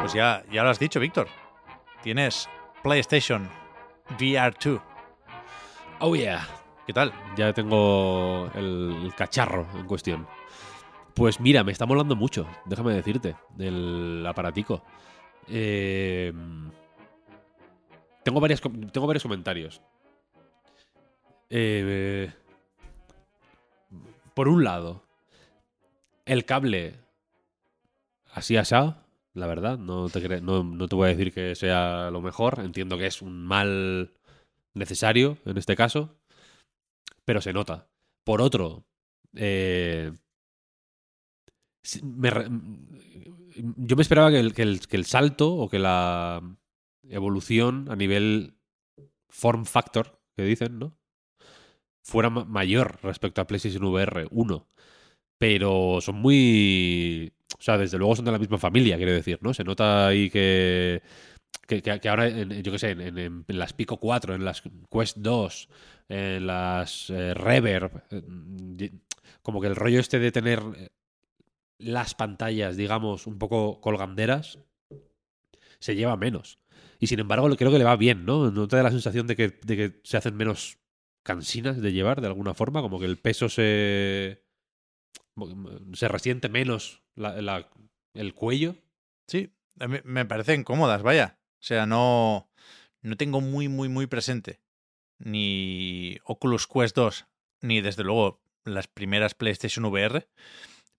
Pues ya, ya lo has dicho, Víctor. Tienes PlayStation VR 2. Oh yeah. ¿Qué tal? Ya tengo el, el, cacharro en cuestión. Pues mira, me está molando mucho, déjame decirte, del aparatico. Eh, tengo, varias, tengo varios comentarios. Eh, por un lado, el cable así asado, la verdad, no te, no, no te voy a decir que sea lo mejor, entiendo que es un mal necesario en este caso, pero se nota. Por otro, eh, yo me esperaba que, el, que el, salto o que la evolución a nivel form factor, que dicen, ¿no? Fuera mayor respecto a PlayStation VR 1. Pero son muy... O sea, desde luego son de la misma familia, quiero decir, ¿no? Se nota ahí que que, ahora, yo qué sé, en, las Pico 4, en las Quest 2, en las eh, Reverb, eh, como que el rollo este de tener las pantallas, digamos, un poco colganderas, se lleva menos. Y sin embargo, creo que le va bien, ¿no? ¿No te da la sensación de que, de que se hacen menos cansinas de llevar de alguna forma? Como que el peso se. se resiente menos la- el cuello. Sí, me parecen cómodas, vaya. O sea, no, no tengo muy, muy, muy presente ni Oculus Quest 2, ni desde luego las primeras PlayStation VR,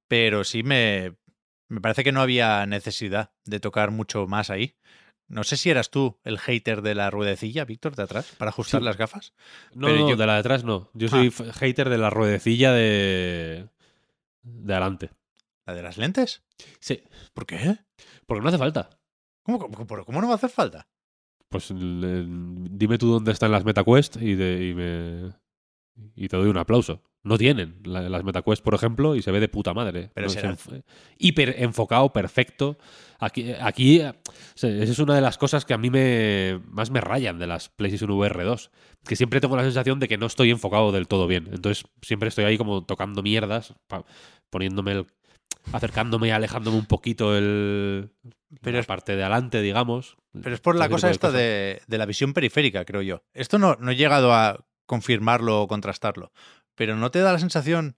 pero sí me, me parece que no había necesidad de tocar mucho más ahí. No sé si eras tú el hater de la ruedecilla, Víctor, de atrás, para ajustar Sí. las gafas. No, Pero no, yo- de la de atrás no. Yo soy f- hater de la ruedecilla de. de adelante. ¿La de las lentes? Sí. ¿Por qué? Porque no hace falta. ¿Cómo, cómo, cómo- cómo no va a hacer falta? Pues le- dime tú dónde están las MetaQuest y, de- y me. y te doy un aplauso. No tienen la- las MetaQuest, por ejemplo, y se ve de puta madre. Pero No, será- es enf- hiper enfocado, perfecto. Aquí, aquí eh, esa es una de las cosas que a mí me más me rayan de las PlayStation VR 2. Que siempre tengo la sensación de que no estoy enfocado del todo bien. Entonces siempre estoy ahí como tocando mierdas, poniéndome el. acercándome y alejándome un poquito el. Pero la es- parte de adelante, digamos. Pero es por la cosa esta de, de la visión periférica, creo yo. Esto no, no he llegado a confirmarlo o contrastarlo, pero ¿no te da la sensación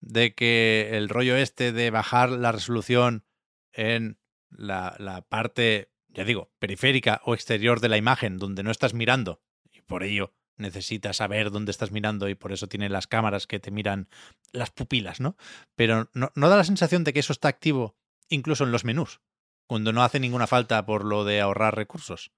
de que el rollo este de bajar la resolución en la, la parte, ya digo, periférica o exterior de la imagen, donde no estás mirando, y por ello necesitas saber dónde estás mirando y por eso tiene las cámaras que te miran las pupilas, ¿no? Pero no, no da la sensación de que eso está activo incluso en los menús, cuando no hace ninguna falta por lo de ahorrar recursos.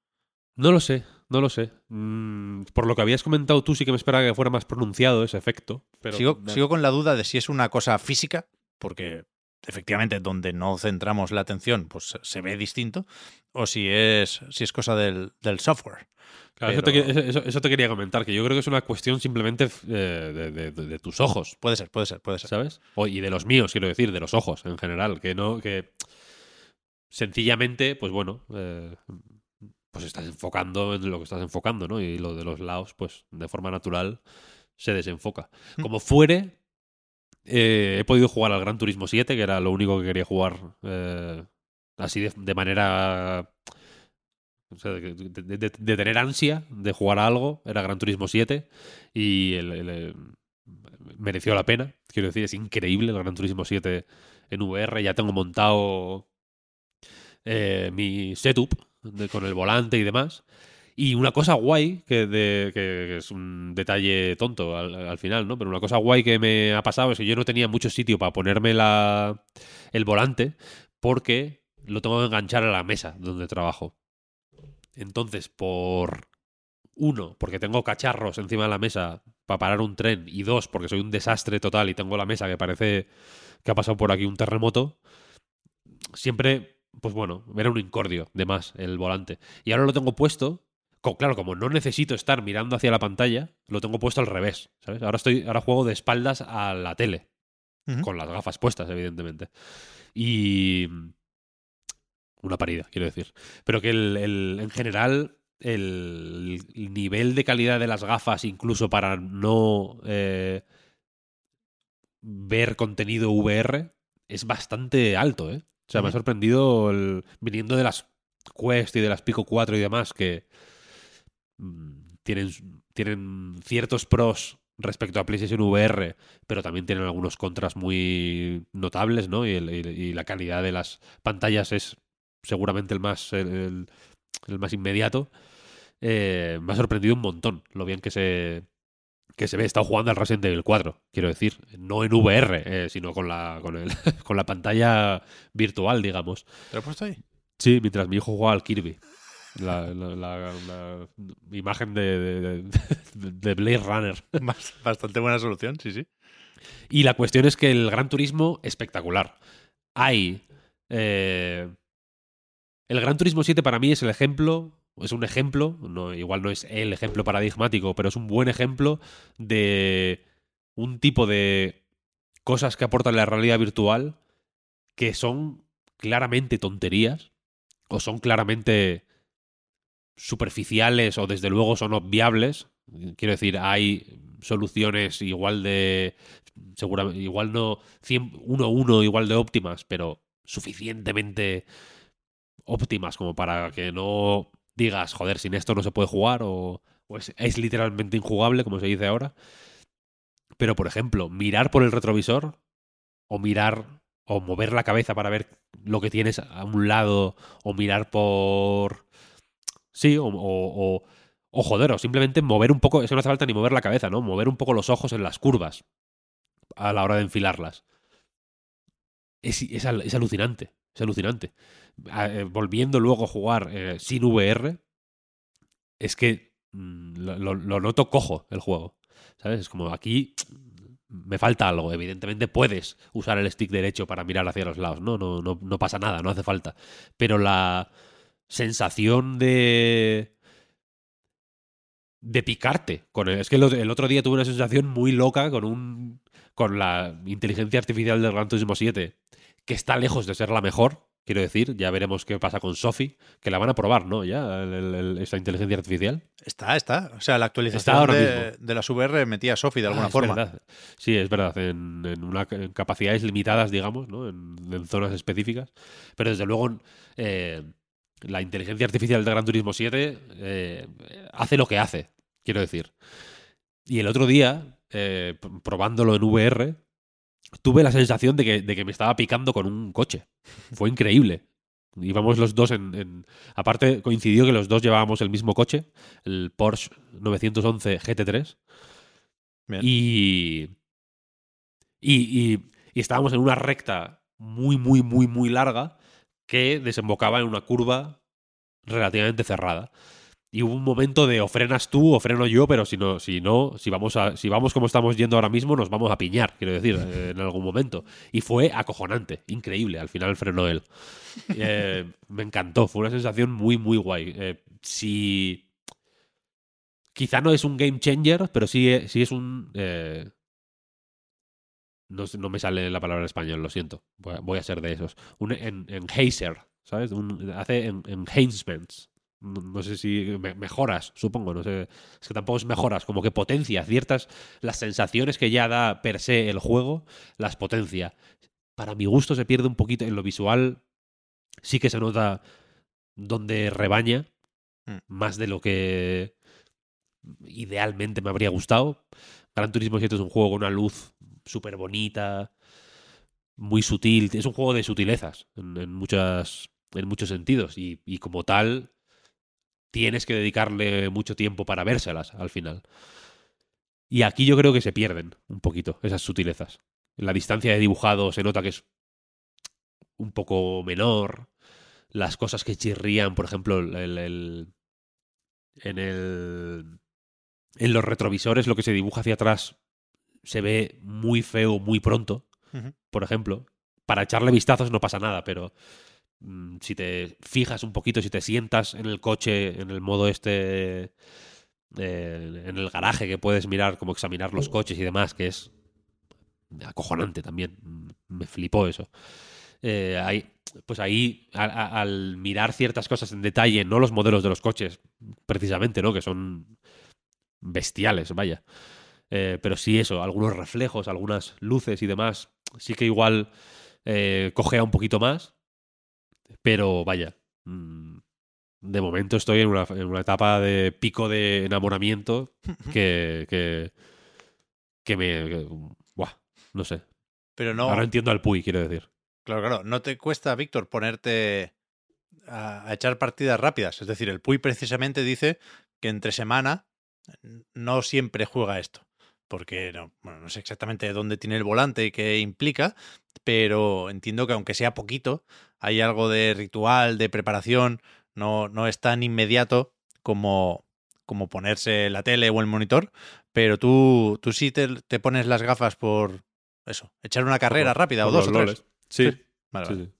No lo sé, no lo sé. Mm, por lo que habías comentado tú, sí que me esperaba que fuera más pronunciado ese efecto. Pero sigo, con la duda de si es una cosa física, porque efectivamente donde no centramos la atención pues se ve distinto, o si es, si es cosa del, del software. Claro, eso, te, eso- eso te quería comentar, que yo creo que es una cuestión simplemente eh, de, de- de- de tus ojos, Puede ser, puede ser, puede ser. ¿sabes? O- y de los míos, quiero decir, de los ojos en general, que no, que sencillamente, pues bueno, eh, pues estás enfocando en lo que estás enfocando, ¿no? Y lo de los lados, pues de forma natural se desenfoca. Mm. Como fuere, eh, he podido jugar al Gran Turismo 7, que era lo único que quería jugar eh, así de, de manera... o sea, de, de- de- de tener ansia de jugar a algo, era Gran Turismo 7 y el- el- el- mereció la pena. Quiero decir, es increíble el Gran Turismo 7 en VR. Ya tengo montado eh, mi setup con el volante y demás. Y una cosa guay, que, de, que es un detalle tonto al, al final, ¿no? Pero una cosa guay que me ha pasado es que yo no tenía mucho sitio para ponerme la, el volante porque lo tengo que enganchar a la mesa donde trabajo. Entonces, por uno, porque tengo cacharros encima de la mesa para parar un tren, y dos, porque soy un desastre total y tengo la mesa que parece que ha pasado por aquí un terremoto, siempre, pues bueno, era un incordio de más el volante. Y ahora lo tengo puesto, claro, como no necesito estar mirando hacia la pantalla, lo tengo puesto al revés, ¿sabes? Ahora, estoy, ahora juego de espaldas a la tele, con las gafas puestas, evidentemente. Y... Una parida, quiero decir. Pero que el, el- en general el, nivel de calidad de las gafas, incluso para no eh, ver contenido VR, es bastante alto, ¿eh? O sea, me ha sorprendido el- viniendo de las Quest y de las Pico 4 y demás, que mm, tienen, tienen ciertos pros respecto a PlayStation VR, pero también tienen algunos contras muy notables, ¿no? Y, el- y- y la calidad de las pantallas es seguramente el más, el más inmediato. Eh, me ha sorprendido un montón lo bien que se, que se ve. He estado jugando al Resident Evil 4, quiero decir. No en VR, eh, sino con la, con, el, con la pantalla virtual, digamos. ¿Te lo he puesto ahí? Sí, mientras mi hijo jugaba al Kirby. La, la- la- la imagen de, de, de- de Blade Runner. Bas- Bastante buena solución, sí, sí. Y la cuestión es que el Gran Turismo, espectacular. Hay. eh, el Gran Turismo 7 para mí es el ejemplo. Es un ejemplo, no, igual no es el ejemplo paradigmático, pero es un buen ejemplo de un tipo de cosas que aportan la realidad virtual que son claramente tonterías o son claramente superficiales o desde luego son obviables. Quiero decir, hay soluciones igual de seguramente igual no 100 uno a uno igual de óptimas, pero suficientemente óptimas como para que no digas, joder, sin esto no se puede jugar o, es, literalmente injugable, como se dice ahora. Pero, por ejemplo, mirar por el retrovisor o mirar o mover la cabeza para ver lo que tienes a un lado o mirar por... Sí, o, o, o, o joder, o simplemente mover un poco, eso no hace falta ni mover la cabeza, ¿no? Mover un poco los ojos en las curvas a la hora de enfilarlas. Es, es, es alucinante, es alucinante. Ah, eh, volviendo luego a jugar eh, sin VR, es que mm, lo, noto cojo el juego. ¿Sabes? Es como aquí me falta algo. Evidentemente puedes usar el stick derecho para mirar hacia los lados. No, no, no, no pasa nada, no hace falta. Pero la sensación de. de picarte con. Es que el, el otro día tuve una sensación muy loca con un. con la inteligencia artificial del Gran Turismo 7, que está lejos de ser la mejor. Quiero decir, ya veremos qué pasa con Sophie, que la van a probar, ¿no? Ya, el- el- esta inteligencia artificial. Está, está. O sea, la actualización ahora de, de las VR metía a Sophie de alguna Ah, es forma. verdad. Sí, es verdad. En, en una, en capacidades limitadas, digamos, ¿no? En, en zonas específicas. Pero desde luego, eh, la inteligencia artificial de Gran Turismo 7 eh, hace lo que hace, quiero decir. Y el otro día, eh, probándolo en VR, tuve la sensación de que, de que me estaba picando con un coche. Fue increíble. Íbamos los dos en, en- Aparte, coincidió que los dos llevábamos el mismo coche, el Porsche 911 GT3. Bien. Y, y, y- y estábamos en una recta muy, muy, muy, muy larga que desembocaba en una curva relativamente cerrada. Y hubo un momento de o frenas tú o freno yo, pero si no, si no, si vamos a, si vamos como estamos yendo ahora mismo, nos vamos a piñar, quiero decir, eh, en algún momento. Y fue acojonante, increíble. Al final frenó él. Eh, me encantó, fue una sensación muy, muy guay. Eh, si quizá no es un game changer, pero sí, sí es un. eh, no, no me sale la palabra en español, lo siento. Voy a, voy a ser de esos. Un en, enhancer, ¿sabes? Un- hace en- enhancements. No, no sé si me- mejoras, supongo. No sé. Es que tampoco es mejoras, como que potencia ciertas. Las sensaciones que ya da per se el juego, las potencia. Para mi gusto se pierde un poquito en lo visual. Sí que se nota donde rebaña. Mm. Más de lo que idealmente me habría gustado. Gran Turismo 7 es un juego con una luz súper bonita, muy sutil. Es un juego de sutilezas en, en muchas, en muchos sentidos. Y, y como tal, tienes que dedicarle mucho tiempo para vérselas al final. Y aquí yo creo que se pierden un poquito esas sutilezas. La distancia de dibujado se nota que es un poco menor. Las cosas que chirrían, por ejemplo, el, el- en el en los retrovisores lo que se dibuja hacia atrás se ve muy feo muy pronto, por ejemplo. Para echarle vistazos no pasa nada, pero si te fijas un poquito, si te sientas en el coche, en el modo este, eh, en el garaje que puedes mirar, como examinar los coches y demás, que es acojonante también. Mm, Me flipó eso. Eh, ahí, pues ahí, a- a- al mirar ciertas cosas en detalle, no los modelos de los coches, precisamente, ¿no? Que son bestiales, vaya. Eh, pero sí eso, algunos reflejos, algunas luces y demás, sí que igual eh, cojea un poquito más, pero vaya, mm, de momento estoy en una, en una etapa de pico de enamoramiento que, que, que me... que- buah, no sé. Pero no, Ahora entiendo al Puy, quiero decir. claro, claro, no te cuesta, Víctor, ponerte a, a echar partidas rápidas. Es decir, el Puy precisamente dice que entre semana no siempre juega esto. Porque no, bueno, no sé exactamente dónde tiene el volante y qué implica, pero entiendo que aunque sea poquito, hay algo de ritual, de preparación, no, no es tan inmediato como, como ponerse la tele o el monitor, pero tú, tú sí te, te pones las gafas por eso, echar una carrera Por- rápida o dos o los tres. loles. Sí, Sí. Vale, sí, vale. sí.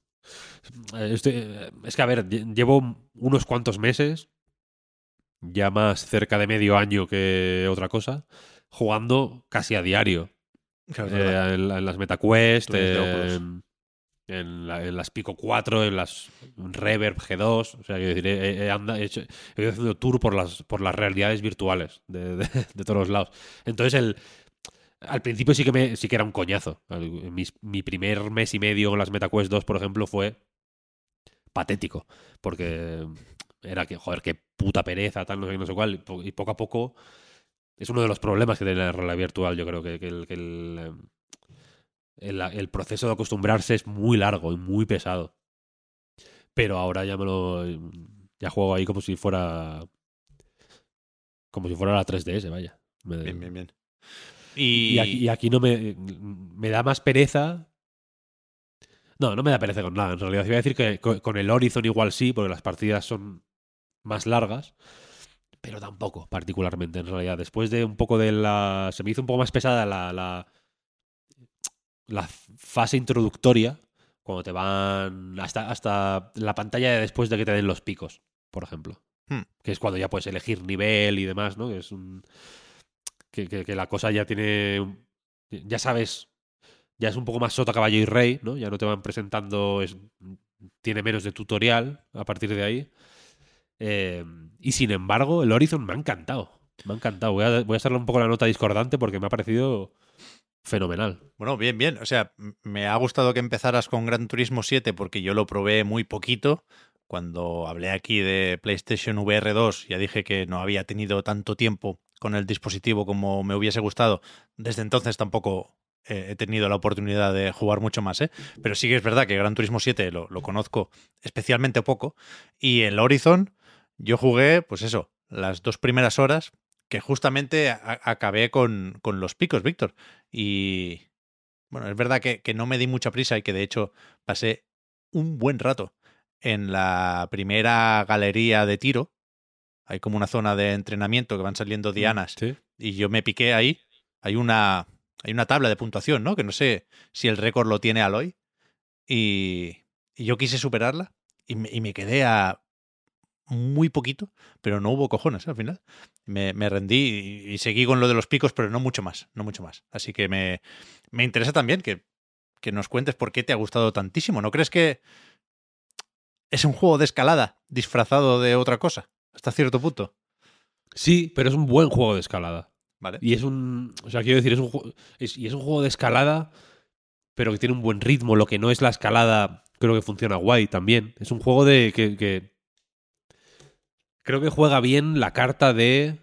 Eh, estoy- eh, es que, a ver, lle- llevo unos cuantos meses, ya más cerca de medio año que otra cosa, jugando casi a diario. Claro, Eh, en, la- en las MetaQuest. En, en la- en las Pico 4, en las Reverb G2. O sea, quiero decir, he, he anda- he hecho- he ido haciendo tour por las, por las realidades virtuales de, de- todos los lados. Entonces, el, al principio sí que, me, sí que era un coñazo. Mi primer mes y medio con las MetaQuest 2, por ejemplo, fue patético. Porque era que, joder, qué puta pereza, tal, no sé qué, no sé cuál. Y po- Y poco a poco es uno de los problemas que tiene la realidad virtual, yo creo que, que el, que el, em, el- el proceso de acostumbrarse es muy largo y muy pesado. Pero ahora ya me lo. Ya juego ahí como si fuera. Como si fuera la 3DS, vaya. Me- Bien, bien, bien. y, Y, aquí, y aquí no me. Me da más pereza. No, no me da pereza con nada. En realidad, iba a decir que co- con el Horizon igual sí, porque las partidas son más largas. Pero tampoco, particularmente, en realidad. Después de un poco de la. Se me hizo un poco más pesada la. la, la fase introductoria. Cuando te van. Hasta, hasta la pantalla de después de que te den los picos, por ejemplo. Hmm. Que es cuando ya puedes elegir nivel y demás, ¿no? Que es un. Que, que- que la cosa ya tiene. Ya sabes. Ya es un poco más sota, caballo y rey, ¿no? Ya no te van presentando. es- tiene menos de tutorial a partir de ahí. Eh, y sin embargo, el Horizon me ha encantado. Me ha encantado. Voy a, voy a hacerle un poco la nota discordante porque me ha parecido fenomenal. Bueno, bien, bien. O sea, me ha gustado que empezaras con Gran Turismo 7 porque yo lo probé muy poquito. Cuando hablé aquí de PlayStation VR 2, ya dije que no había tenido tanto tiempo con el dispositivo como me hubiese gustado. Desde entonces tampoco eh, he tenido la oportunidad de jugar mucho más, ¿eh? Pero sí que es verdad que Gran Turismo 7 lo, lo conozco especialmente poco. Y el Horizon, yo jugué, pues eso, las dos primeras horas que justamente a- acabé con, con los picos, Víctor. Y bueno, es verdad que, que no me di mucha prisa y que de hecho pasé un buen rato en la primera galería de tiro. Hay como una zona de entrenamiento que van saliendo dianas Sí. y yo me piqué ahí. Hay una, hay una tabla de puntuación, ¿no? Que no sé si el récord lo tiene Aloy. Y, y yo quise superarla y me, y me quedé a muy poquito, pero no hubo cojones ¿eh? al final. Me, me rendí y, y seguí con lo de los picos, pero no mucho más, no mucho más. Así que me, me interesa también que, que nos cuentes por qué te ha gustado tantísimo. ¿No crees que es un juego de escalada disfrazado de otra cosa? Hasta cierto punto. Sí, pero es un buen juego de escalada. ¿Vale? Y es un. O sea, quiero decir, es un, es, y es un juego de escalada, pero que tiene un buen ritmo. Lo que no es la escalada, creo que funciona guay también. Es un juego de. que, que- creo que juega bien la carta de.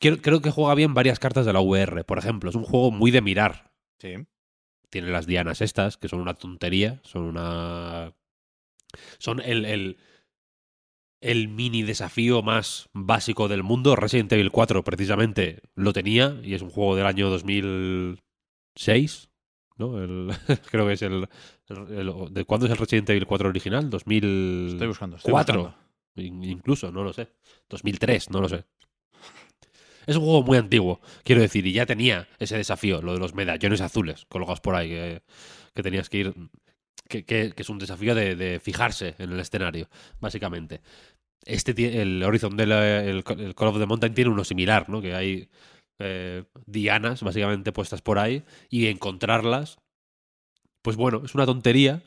Quiero- creo que juega bien varias cartas de la VR. Por ejemplo, es un juego muy de mirar. Sí. Tiene las dianas estas, que son una tontería. Son una. Son el, el, el mini desafío más básico del mundo. Resident Evil 4, precisamente, lo tenía. Y es un juego del año 2006. ¿No? El- creo que es el, el- el- ¿De cuándo es el Resident Evil 4 original? 2000. Estoy buscando. Estoy buscando. In- Incluso, no lo sé. 2003, no lo sé. Es un juego muy antiguo, quiero decir, y ya tenía ese desafío, lo de los medallones azules colgados por ahí, que, tenías que ir. Que, que- es un desafío de, de fijarse en el escenario, básicamente. Este el Horizon del el, el Call of the Mountain tiene uno similar, ¿no? Que hay eh, dianas, básicamente, puestas por ahí, y encontrarlas. Pues bueno, es una tontería,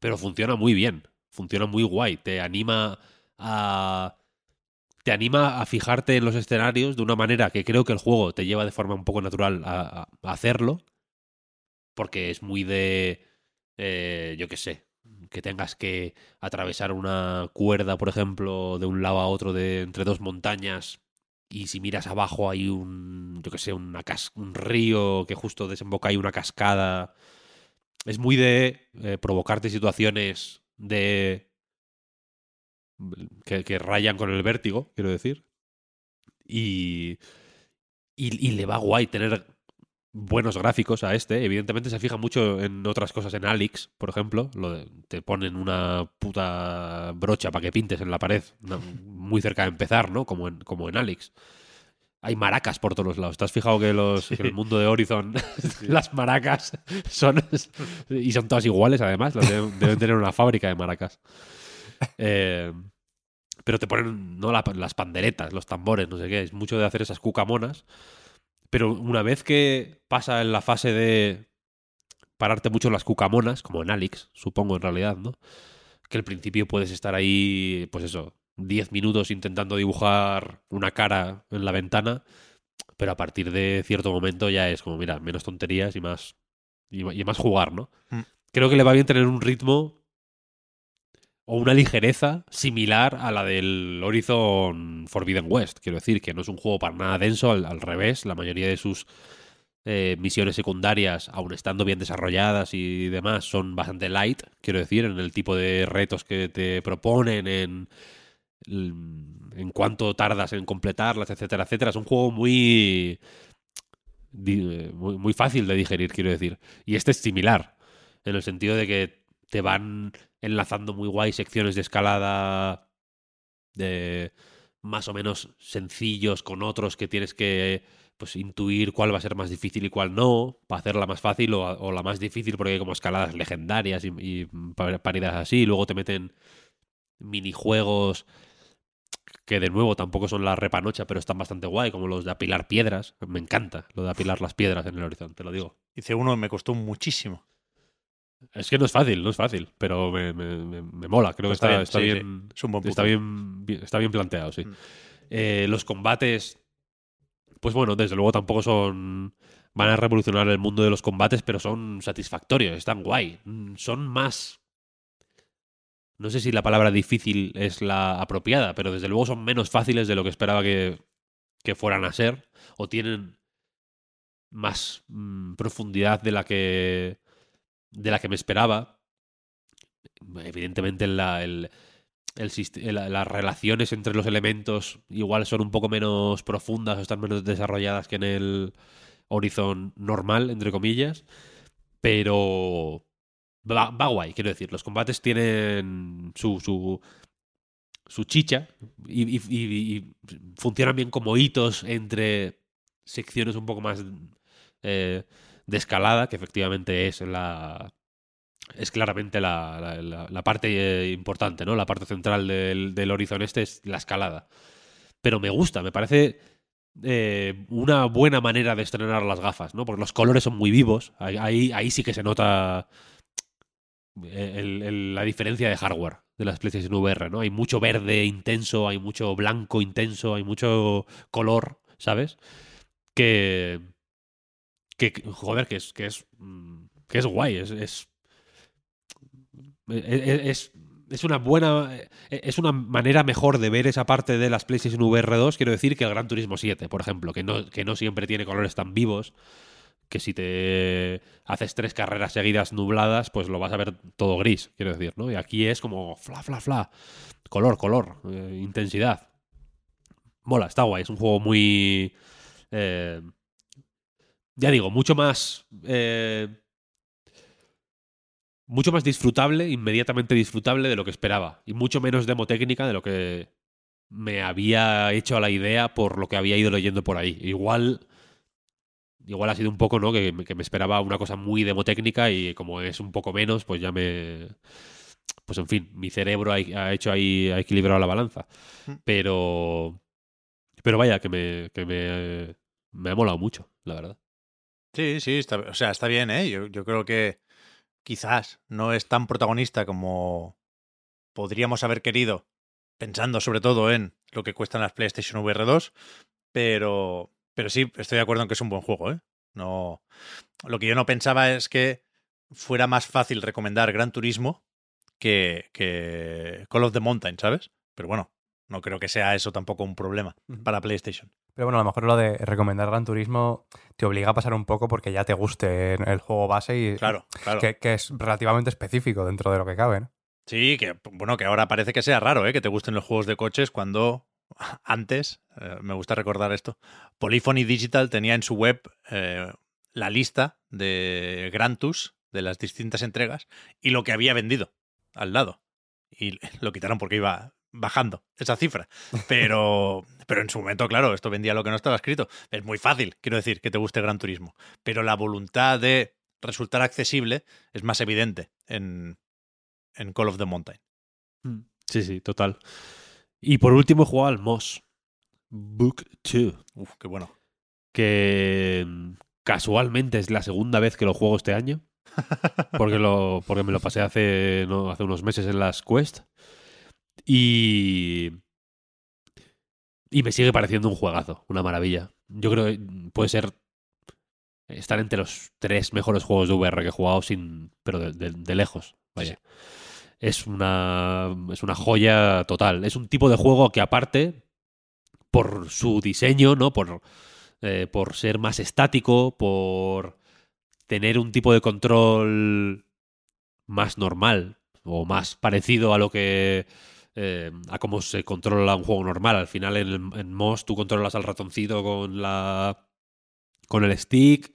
pero funciona muy bien. Funciona muy guay. Te anima Te anima a fijarte en los escenarios de una manera que creo que el juego te lleva de forma un poco natural a, hacerlo. Porque es muy de. eh, yo qué sé. Que tengas que atravesar una cuerda, por ejemplo, de un lado a otro de entre dos montañas. Y si miras abajo hay un. Yo qué sé, una un río que justo desemboca ahí una cascada. Es muy de eh, provocarte situaciones de que, que rayan con el vértigo, quiero decir. Y, y, y le va guay tener buenos gráficos a este. Evidentemente se fija mucho en otras cosas, en Alex, por ejemplo. Lo de- te ponen una puta brocha para que pintes en la pared, una- muy cerca de empezar, ¿no? Como en, como en Alex. Hay maracas por todos los lados. ¿Te has fijado que, los, que el mundo de Horizon, las maracas son. y son todas iguales, además? Las deben, deben tener una fábrica de maracas. Eh, pero te ponen no La- las panderetas, los tambores, no sé qué. Es mucho de hacer esas cucamonas. Pero una vez que pasa en la fase de pararte mucho en las cucamonas, como en Alex, supongo en realidad, ¿no? Que al principio puedes estar ahí, pues eso, 10 minutos intentando dibujar una cara en la ventana, pero a partir de cierto momento ya es como, mira, menos tonterías y más, y más jugar, ¿no? Mm. Creo que le va bien tener un ritmo o una ligereza similar a la del Horizon Forbidden West. Quiero decir que no es un juego para nada denso, al, revés, la mayoría de sus eh, misiones secundarias, aun estando bien desarrolladas y demás, son bastante light, quiero decir, en el tipo de retos que te proponen, en, en cuánto tardas en completarlas, etcétera, etcétera. Es un juego muy, di- muy, muy fácil de digerir, quiero decir. Y este es similar, en el sentido de que te van enlazando muy guay secciones de escalada de más o menos sencillos con otros que tienes que pues intuir cuál va a ser más difícil y cuál no, para hacerla más fácil o, o la más difícil porque hay como escaladas legendarias y, y pa- paridas así, luego te meten minijuegos que de nuevo tampoco son la repanocha, pero están bastante guay, como los de apilar piedras. Me encanta lo de apilar las piedras en el horizonte, te lo digo. Hice uno me costó muchísimo. Es que no es fácil, no es fácil, pero me, me- mola. Creo que está bien, está sí, bien, Es un buen está bien- está bien planteado, sí. Mm. Eh, los combates, pues bueno, desde luego tampoco son van a revolucionar el mundo de los combates, pero son satisfactorios, están guay. Mm, Son más no sé si la palabra difícil es la apropiada, pero desde luego son menos fáciles de lo que esperaba que, que fueran a ser, o tienen más mm, profundidad de la que de la que me esperaba. Evidentemente la, el, las relaciones entre los elementos igual son un poco menos profundas o están menos desarrolladas que en el Horizon normal, entre comillas, pero va, va guay, quiero decir. Los combates tienen su, su, su chicha y, y- y- y funcionan bien como hitos entre secciones un poco más eh, de escalada, que efectivamente es la es claramente la, la- parte eh, importante, ¿no? La parte central del, del este es la escalada. Pero me gusta, me parece eh, una buena manera de estrenar las gafas, ¿no? Porque los colores son muy vivos. Ahí, ahí, sí que se nota el- la diferencia de hardware de las PlayStation VR, ¿no? Hay mucho verde intenso, hay mucho blanco intenso, hay mucho color, ¿sabes? Que. Que joder, que es. que es. mm, que es guay. Es. es, es- es- es una buena. Es una manera mejor de ver esa parte de las PlayStation VR 2, quiero decir, que el Gran Turismo 7, por ejemplo, que no, que no siempre tiene colores tan vivos que si te haces tres carreras seguidas nubladas, pues lo vas a ver todo gris, quiero decir, ¿no? Y aquí es como fla, fla, fla. Color, color, eh, intensidad. Mola, está guay. Es un juego muy. eh, ya digo, mucho más. eh, mucho más disfrutable, inmediatamente disfrutable de lo que esperaba. Y mucho menos demotécnica de lo que me había hecho a la idea por lo que había ido leyendo por ahí. Igual igual ha sido un poco, ¿no? Que, me- que me esperaba una cosa muy demotécnica y como es un poco menos, pues ya me... Pues en fin, mi cerebro ha, ha hecho ahí, ha equilibrado la balanza. Mm. Pero... Pero vaya, que me, que me, me ha molado mucho, la verdad. Sí, sí, está, o sea, está bien, ¿eh? Yo, yo creo que quizás no es tan protagonista como podríamos haber querido, pensando sobre todo en lo que cuestan las PlayStation VR 2, pero, pero sí, estoy de acuerdo en que es un buen juego, ¿eh? No, lo que yo no pensaba es que fuera más fácil recomendar Gran Turismo que, que Call of the Mountain, ¿sabes? Pero bueno, no creo que sea eso tampoco un problema para PlayStation. Pero bueno, a lo mejor lo de recomendar Gran Turismo te obliga a pasar un poco porque ya te guste el juego base y Claro, claro. que, que es relativamente específico dentro de lo que cabe. ¿no? Sí, que bueno, que ahora parece que sea raro, ¿eh? Que te gusten los juegos de coches cuando antes, eh, me gusta recordar esto, Polyphony Digital tenía en su web eh, la lista de Grantus de las distintas entregas y lo que había vendido al lado. Y lo quitaron porque iba bajando esa cifra. Pero, pero en su momento, claro, esto vendía lo que no estaba escrito. Es muy fácil, quiero decir, que te guste Gran Turismo. Pero la voluntad de resultar accesible es más evidente en, en Call of the Mountain. Sí, sí, total. Y por último he jugado al Moss Book 2, Uf, qué bueno. que mm, casualmente es la segunda vez que lo juego este año. Porque, lo, porque me lo pasé hace, no, hace unos meses en las Quest. Y. Y me sigue pareciendo un juegazo, una maravilla. Yo creo que puede ser. Estar entre los tres mejores juegos de VR que he jugado, sin, pero de, de- de lejos. Vaya. es una, es una joya total. Es un tipo de juego que aparte, por su diseño, ¿no? Por, eh, por ser más estático, por tener un tipo de control más normal o más parecido a lo que eh, a cómo se controla un juego normal. Al final en, en tú controlas al ratoncito con la con el stick,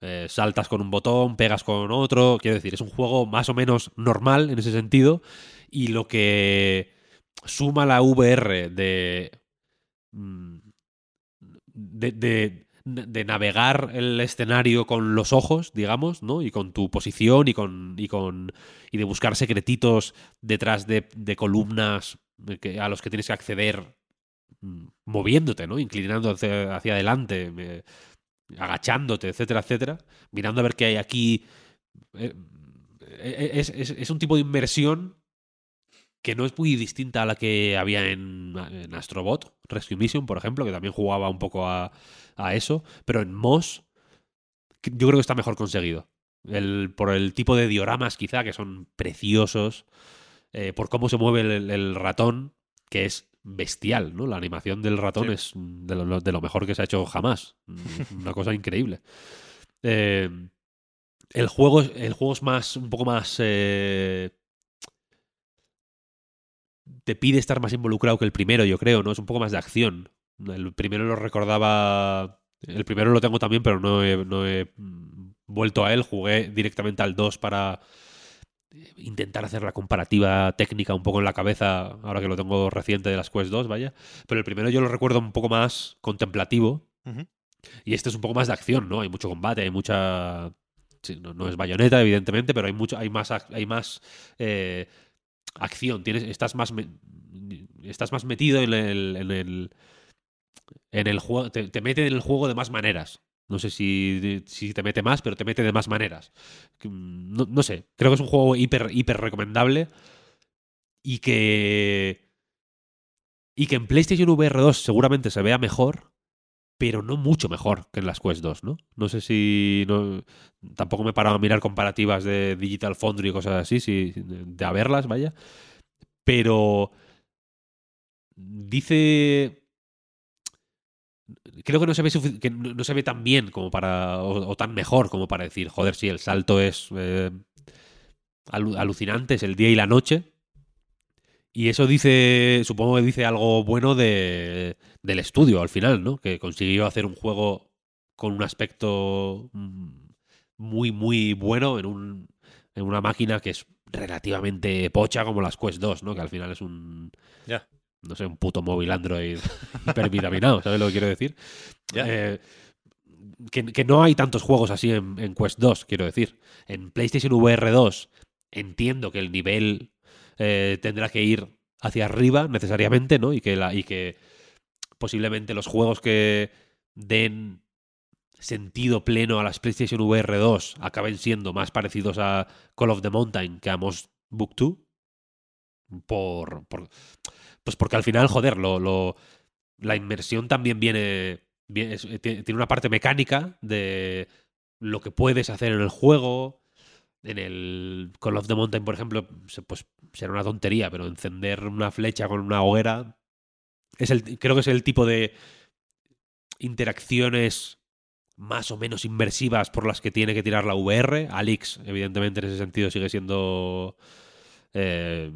eh, saltas con un botón, pegas con otro. Quiero decir, es un juego más o menos normal en ese sentido. Y lo que suma la VR mm, de, de- de navegar el escenario con los ojos, digamos, ¿no? Y con tu posición y con. y con. y de buscar secretitos detrás de, de columnas que- a los que tienes que acceder mm, moviéndote, ¿no? Inclinando hacia, adelante. eh, agachándote, etcétera, etcétera, mirando a ver qué hay aquí. Eh, eh, Es, es- es un tipo de inmersión que no es muy distinta a la que había en, en Astrobot, Rescue Mission, por ejemplo, que también jugaba un poco a, a eso, pero en Moss yo creo que está mejor conseguido. El, por el tipo de dioramas quizá, que son preciosos, eh, por cómo se mueve el, el ratón, que es bestial, ¿no? La animación del ratón Sí. es de lo, de lo mejor que se ha hecho jamás. Mm, Una cosa increíble. Eh, el, juego, es- el juego es más, un poco más... eh, te pide estar más involucrado que el primero, yo creo, ¿no? Es un poco más de acción. El primero lo recordaba... El primero lo tengo también, pero no he, no he mm, vuelto a él. Jugué directamente al 2 para intentar hacer la comparativa técnica un poco en la cabeza, ahora que lo tengo reciente de las Quest 2, vaya. Pero el primero yo lo recuerdo un poco más contemplativo. Y este es un poco más de acción, ¿no? Hay mucho combate, hay mucha. sí, no, no es bayoneta, evidentemente, pero hay mucho, hay más, hay más eh, acción. Tienes, estás más, me- estás más metido en el, en el, en el juego, te, te mete en el juego de más maneras. No sé si, si te mete más, pero te mete de más maneras. Mm, No, no sé, creo que es un juego hiper, hiper recomendable y que. Y que en PlayStation VR 2 seguramente se vea mejor, pero no mucho mejor que en las Quest 2, ¿no? No sé si. Tampoco me he parado a mirar comparativas de Digital Foundry y cosas así, si, de a verlas, vaya. Pero. Dice. Creo que no se ve que no se ve tan bien como para. O, tan mejor como para decir, joder, sí, el salto es. eh, alu- alucinante, es el día y la noche. Y eso dice, supongo que dice algo bueno de, del estudio al final, ¿no? Que consiguió hacer un juego con un aspecto mm, muy, muy bueno en, un, en una máquina que es relativamente pocha como las Quest 2, ¿no? Que al final es un. No sé, un puto móvil Android hipervitaminado, ¿sabes lo que quiero decir? Eh, que, que no hay tantos juegos así en, en Quest 2, quiero decir. En PlayStation VR 2 entiendo que el nivel eh, tendrá que ir hacia arriba necesariamente, ¿no? Y que, la, y que posiblemente los juegos que den sentido pleno a las PlayStation VR 2 acaben siendo más parecidos a Call of the Mountain que a Moss Book 2. Por, por- pues porque al final, joder, lo, la inmersión también viene, es- tiene una parte mecánica de lo que puedes hacer en el juego. En el Call of the Mountain, por ejemplo, pues será una tontería, pero encender una flecha con una hoguera es el, creo que es el tipo de interacciones más o menos inmersivas por las que tiene que tirar la VR. Alix, evidentemente, en ese sentido sigue siendo eh,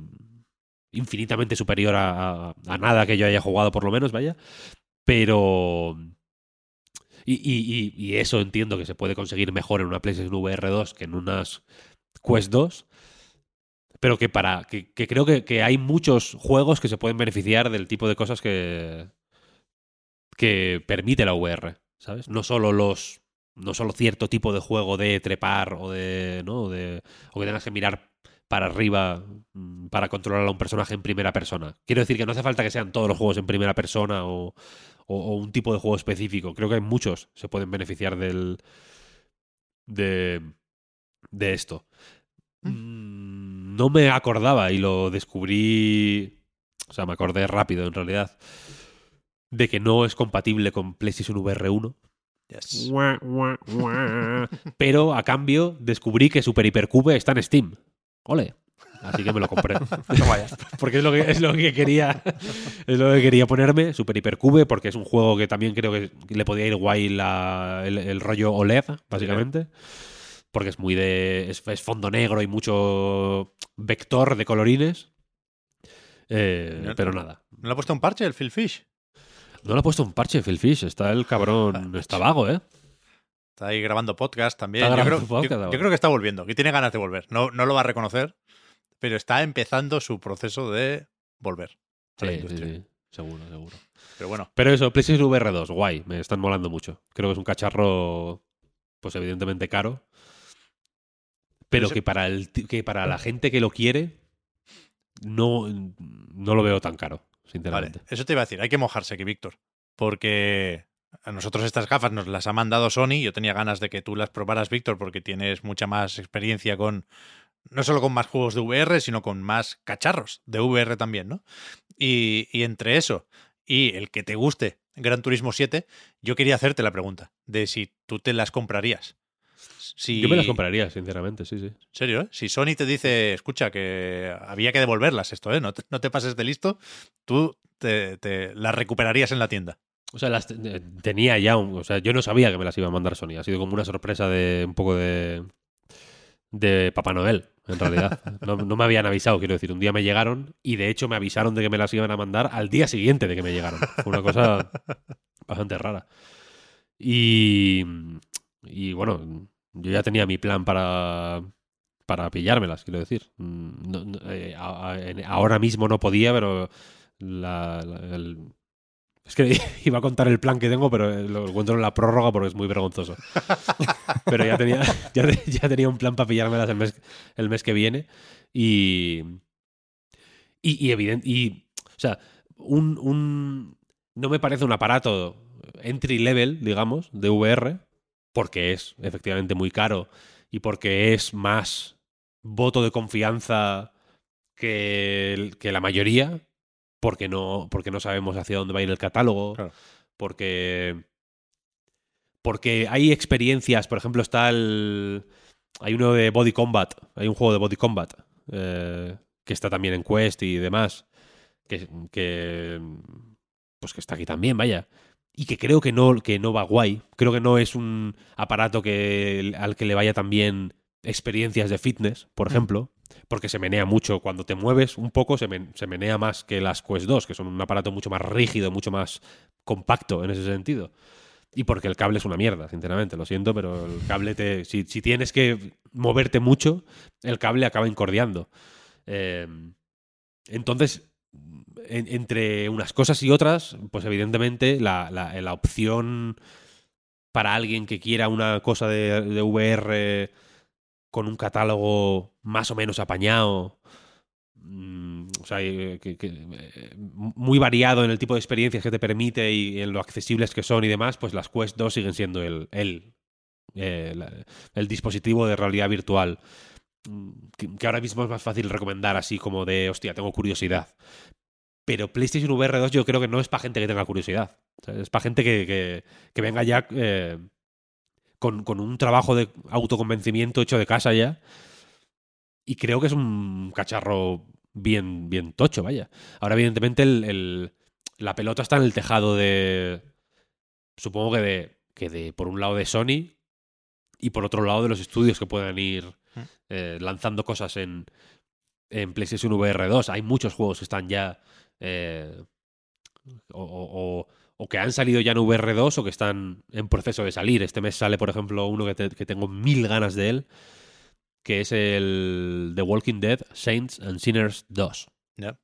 infinitamente superior a, a- nada que yo haya jugado, por lo menos, vaya. Pero... Y- y eso entiendo que se puede conseguir mejor en una PlayStation VR 2 que en unas Quest 2. Pero que para. que, que creo que, que hay muchos juegos que se pueden beneficiar del tipo de cosas que. que permite la VR. ¿Sabes? No solo los. No solo cierto tipo de juego de trepar o de. ¿no? de o que tengas que mirar para arriba mm, para controlar a un personaje en primera persona. Quiero decir que no hace falta que sean todos los juegos en primera persona o, o, o un tipo de juego específico. Creo que hay muchos se pueden beneficiar del. de. de esto. Mm, No me acordaba y lo descubrí. O sea, me acordé rápido en realidad. De que no es compatible con PlayStation VR 1. Yes. Pero a cambio descubrí que Super Hypercube está en Steam. Ole. Así que me lo compré. Porque es lo que, es lo que quería es lo que quería ponerme Super Hipercube porque es un juego que también creo que le podía ir guay la- el, el rollo OLED básicamente porque es muy de es, es fondo negro y mucho vector de colorines Eh, No- pero nada ¿No le ha puesto un parche el Phil Fish? no le ha puesto un parche Phil Fish está el cabrón está vago eh Está ahí grabando podcast también. Está yo, grabando creo, podcast yo- creo que está volviendo, que tiene ganas de volver. No, no lo va a reconocer, pero está empezando su proceso de volver a la Sí, sí, industria. sí, seguro seguro Pero bueno, Pero eso, PlayStation VR 2, guay, me están molando mucho. Creo que es un cacharro, pues evidentemente caro, pero que para, el, que para la gente que lo quiere, no, no lo veo tan caro, vale. sinceramente. Eso te iba a decir, hay que mojarse aquí, Víctor. Porque a nosotros estas gafas nos las ha mandado Sony. Yo tenía ganas de que tú las probaras, Víctor, porque tienes mucha más experiencia con. No solo con más juegos de VR, sino con más cacharros de VR también, ¿no? Y, y entre eso y el que te guste Gran Turismo 7, yo quería hacerte la pregunta de si tú te las comprarías. Si, Yo me las compraría, sinceramente, sí, sí. En serio, ¿eh? Si Sony te dice, escucha, que había que devolverlas esto, ¿eh? No te, no te pases de listo, tú te, te las recuperarías en la tienda. O sea, las te- eh, tenía ya, un- o sea, yo no sabía que me las iba a mandar Sony. Ha sido como una sorpresa de un poco de de Papá Noel, en realidad. No, no me habían avisado, quiero decir, un día me llegaron y de hecho me avisaron de que me las iban a mandar al día siguiente de que me llegaron. Fue una cosa bastante rara. Y, y bueno, yo ya tenía mi plan para, para pillármelas, quiero decir. Mm, no- no, eh, ahora mismo no podía, pero la- la- el- es que iba a contar el plan que tengo, pero lo encuentro en la prórroga porque es muy vergonzoso. Pero ya tenía, ya, te- ya tenía un plan para pillármelas el mes, el mes que viene. Y. Y, y evidente. Y. O sea, un, un. No me parece un aparato entry level, digamos, de VR, porque es efectivamente muy caro y porque es más voto de confianza que, el- que la mayoría, porque no, porque no sabemos hacia dónde va a ir el catálogo, Claro. porque porque hay experiencias, por ejemplo, está el. Hay uno de Body Combat, hay un juego de Body Combat eh, que está también en Quest y demás, que, que. Pues que está aquí también, vaya. Y que creo que no, que no va guay. Creo que no es un aparato que, al que le vaya también experiencias de fitness, por ejemplo, porque se menea mucho. Cuando te mueves un poco, se, se menea más que las Quest 2, que son un aparato mucho más rígido, mucho más compacto en ese sentido. Y porque el cable es una mierda, sinceramente, lo siento, pero el cable te. Si, si tienes que moverte mucho, el cable acaba incordiando. Eh, entonces, en- entre unas cosas y otras, pues evidentemente la, la- la opción para alguien que quiera una cosa de, de VR con un catálogo más o menos apañado, mm, o sea, eh, eh, muy variado en el tipo de experiencias que te permite y en lo accesibles que son y demás, pues las Quest 2 siguen siendo el, el, eh, el dispositivo de realidad virtual mm, que, ahora mismo es más fácil recomendar así como de, hostia, tengo curiosidad. Pero PlayStation VR 2 yo creo que no es para gente que tenga curiosidad. Es para gente que, que- venga ya con, con un trabajo de autoconvencimiento hecho de casa ya. Y creo que es un cacharro bien, bien tocho, vaya. Ahora, evidentemente, el, el- la pelota está en el tejado de. Supongo que de. que de. por un lado de Sony. Y por otro lado de los estudios que puedan ir Mm. eh, lanzando cosas en, en PlayStation VR 2. Hay muchos juegos que están ya. eh, o, o- o- que han salido ya en VR 2 o que están en proceso de salir. Este mes sale, por ejemplo, uno que, te- que tengo mil ganas de él, que es el The Walking Dead Saints and Sinners 2. Ya.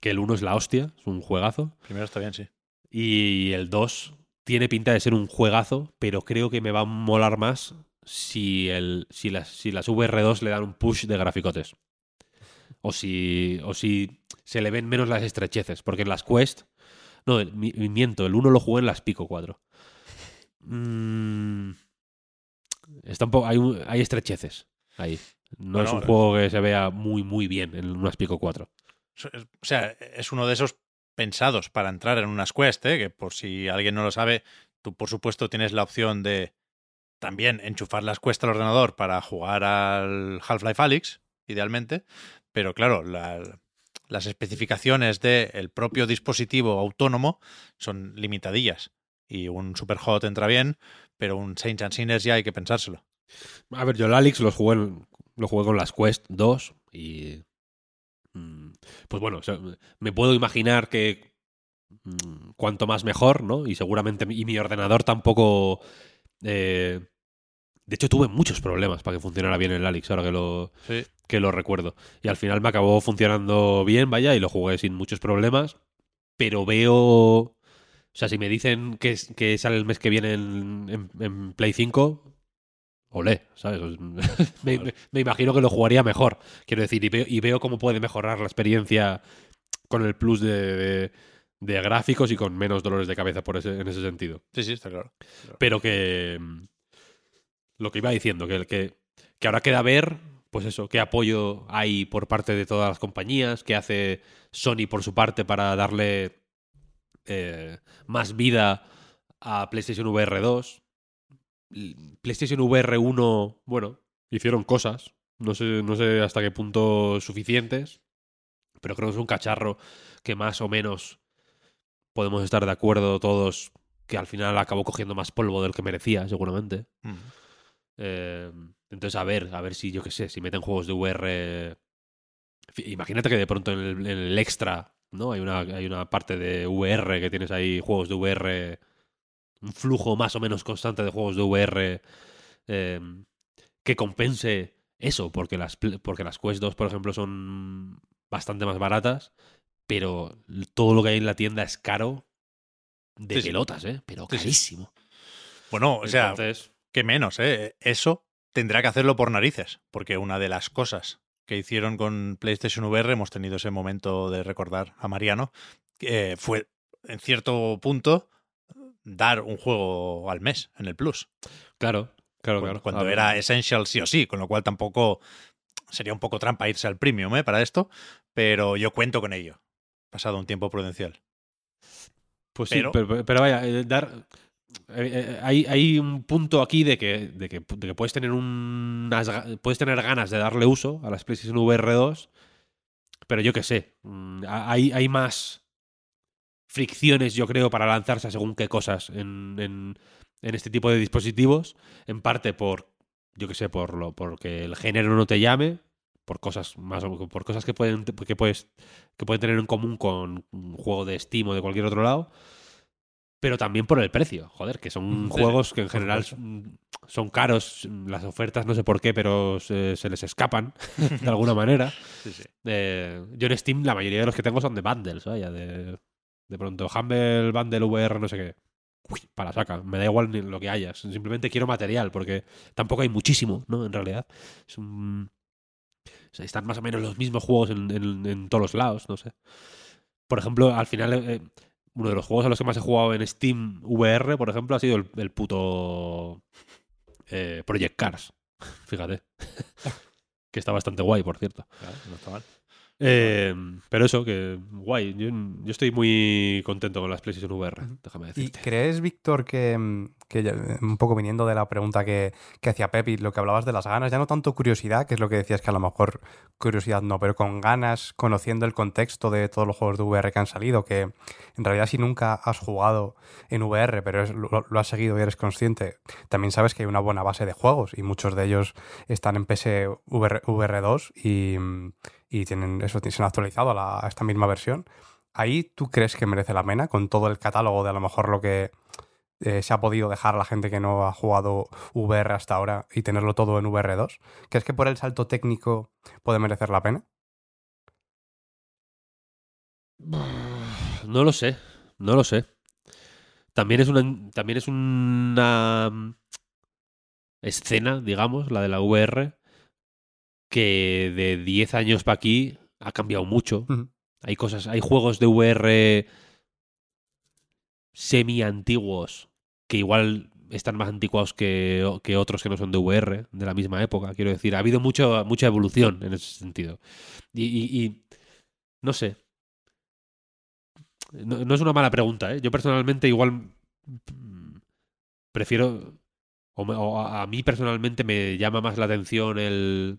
Que el 1 es la hostia, es un juegazo. Primero está bien, sí. Y el 2 tiene pinta de ser un juegazo, pero creo que me va a molar más si, el, si, las, si las VR2 le dan un push de graficotes. O si, o si se le ven menos las estrecheces. Porque en las Quest. No, mi- miento, el 1 lo jugué en las Pico 4. Mm, está un poco, hay, estrecheces ahí. No es un juego que se vea muy, muy bien en unas Pico 4. So- es- O sea, es uno de esos pensados para entrar en unas Quest, ¿eh? que por si alguien no lo sabe, tú por supuesto tienes la opción de también enchufar las Quest al ordenador para jugar al Half-Life Alyx, idealmente, pero claro, la- las especificaciones del propio dispositivo autónomo son limitadillas. Y un Superhot entra bien, pero un Saints and Sinners ya hay que pensárselo. A ver, yo el Alex lo jugué, lo jugué con las Quest 2 y... mm, Pues bueno, o sea, me puedo imaginar que mm, cuanto más mejor, ¿no? Y seguramente y mi ordenador tampoco... eh, de hecho, tuve muchos problemas para que funcionara bien el Alex, ahora que lo, Sí. Que lo recuerdo. Y al final me acabó funcionando bien, vaya, y lo jugué sin muchos problemas. Pero veo. O sea, si me dicen que, que sale el mes que viene en, en- en Play 5, olé, ¿sabes? Me, me- me imagino que lo jugaría mejor. Quiero decir, y veo, y veo cómo puede mejorar la experiencia con el plus de, de- de gráficos y con menos dolores de cabeza por ese, en ese sentido Sí, sí, está claro. pero que lo que iba diciendo, que, que, que ahora queda ver, pues eso, qué apoyo hay por parte de todas las compañías, qué hace Sony por su parte para darle eh, más vida a PlayStation VR 2. L- PlayStation VR 1, bueno, hicieron cosas, no sé, no sé hasta qué punto suficientes, pero creo que es un cacharro que más o menos podemos estar de acuerdo todos que al final acabó cogiendo más polvo del que merecía, seguramente. Mm. Eh, entonces, a ver, a ver si, yo qué sé, si meten juegos de VR. Imagínate que de pronto en el, en el extra, ¿no? Hay una, hay una parte de VR que tienes ahí juegos de VR. Un flujo más o menos constante de juegos de VR eh, que compense eso, porque las, porque las Quest 2, por ejemplo, son bastante más baratas, pero todo lo que hay en la tienda es caro de Sí, pelotas, ¿eh? Pero Sí, sí. carísimo. Bueno, o sea, que menos, ¿eh? Eso tendrá que hacerlo por narices, porque una de las cosas que hicieron con PlayStation VR, hemos tenido ese momento de recordar a Mariano, que fue en cierto punto dar un juego al mes en el Plus. Claro, claro, claro. Cuando era Essential sí o sí, con lo cual tampoco sería un poco trampa irse al premium ¿eh? para esto, pero yo cuento con ello, pasado un tiempo prudencial. Pues sí, pero- pero, pero, vaya, eh, dar. Eh, eh, hay, hay un punto aquí de que, de que, de que puedes tener ga- puedes tener ganas de darle uso a las PlayStation VR 2, pero yo qué sé. mm, ha- Hay, más fricciones, yo creo, para lanzarse a según qué cosas en, en, en este tipo de dispositivos. En parte por, yo qué sé, por lo, porque el género no te llame, por cosas más por cosas que pueden que puedes que pueden tener en común con un juego de Steam o de cualquier otro lado pero también por el precio joder que son Sí, juegos que en general son, son caros las ofertas no sé por qué pero se, se les escapan de alguna manera. Sí, sí. Eh, yo en Steam la mayoría de los que tengo son de bundles vaya de de pronto Humble Bundle VR no sé qué. Uy, para la saca me da igual ni lo que haya simplemente quiero material porque tampoco hay muchísimo no en realidad. Es un o sea, están más o menos los mismos juegos en, en- en todos los lados, no sé. Por ejemplo, al final, eh, uno de los juegos a los que más he jugado en Steam VR, por ejemplo, ha sido el, el puto eh, Project Cars. Fíjate. que está bastante guay, por cierto. Claro, no está mal. Eh, pero eso, que guay. Yo, yo estoy muy contento con las PlayStation VR, déjame ¿Y decirte. crees, Víctor, que, mm, ya- un poco viniendo de la pregunta que, que hacía Pepi, lo que hablabas de las ganas, ya no tanto curiosidad, que es lo que decías que a lo mejor curiosidad no, pero con ganas, conociendo el contexto de todos los juegos de VR que han salido, que en realidad si nunca has jugado en VR, pero lo, has seguido y eres consciente, también sabes que hay una buena base de juegos y muchos de ellos están en PS VR, VR2 y, mm, y tienen eso, se han actualizado la- a esta misma versión. ¿Ahí tú crees que merece la pena con todo el catálogo de a lo mejor lo que eh, se ha podido dejar a la gente que no ha jugado VR hasta ahora y tenerlo todo en VR2? ¿Crees que por el salto técnico puede merecer la pena? No lo sé, no lo sé. También es una, también es una mm, escena, digamos, la de la VR, que de 10 años para aquí ha cambiado mucho. Hay cosas, hay juegos de VR semi antiguos que igual están más anticuados que, que otros que no son de VR, de la misma época. Quiero decir, ha habido mucho, mucha evolución en ese sentido. Y, y- y no sé. No, no es una mala pregunta, ¿eh? Yo personalmente igual prefiero... O, me- o a, a mí personalmente me llama más la atención el,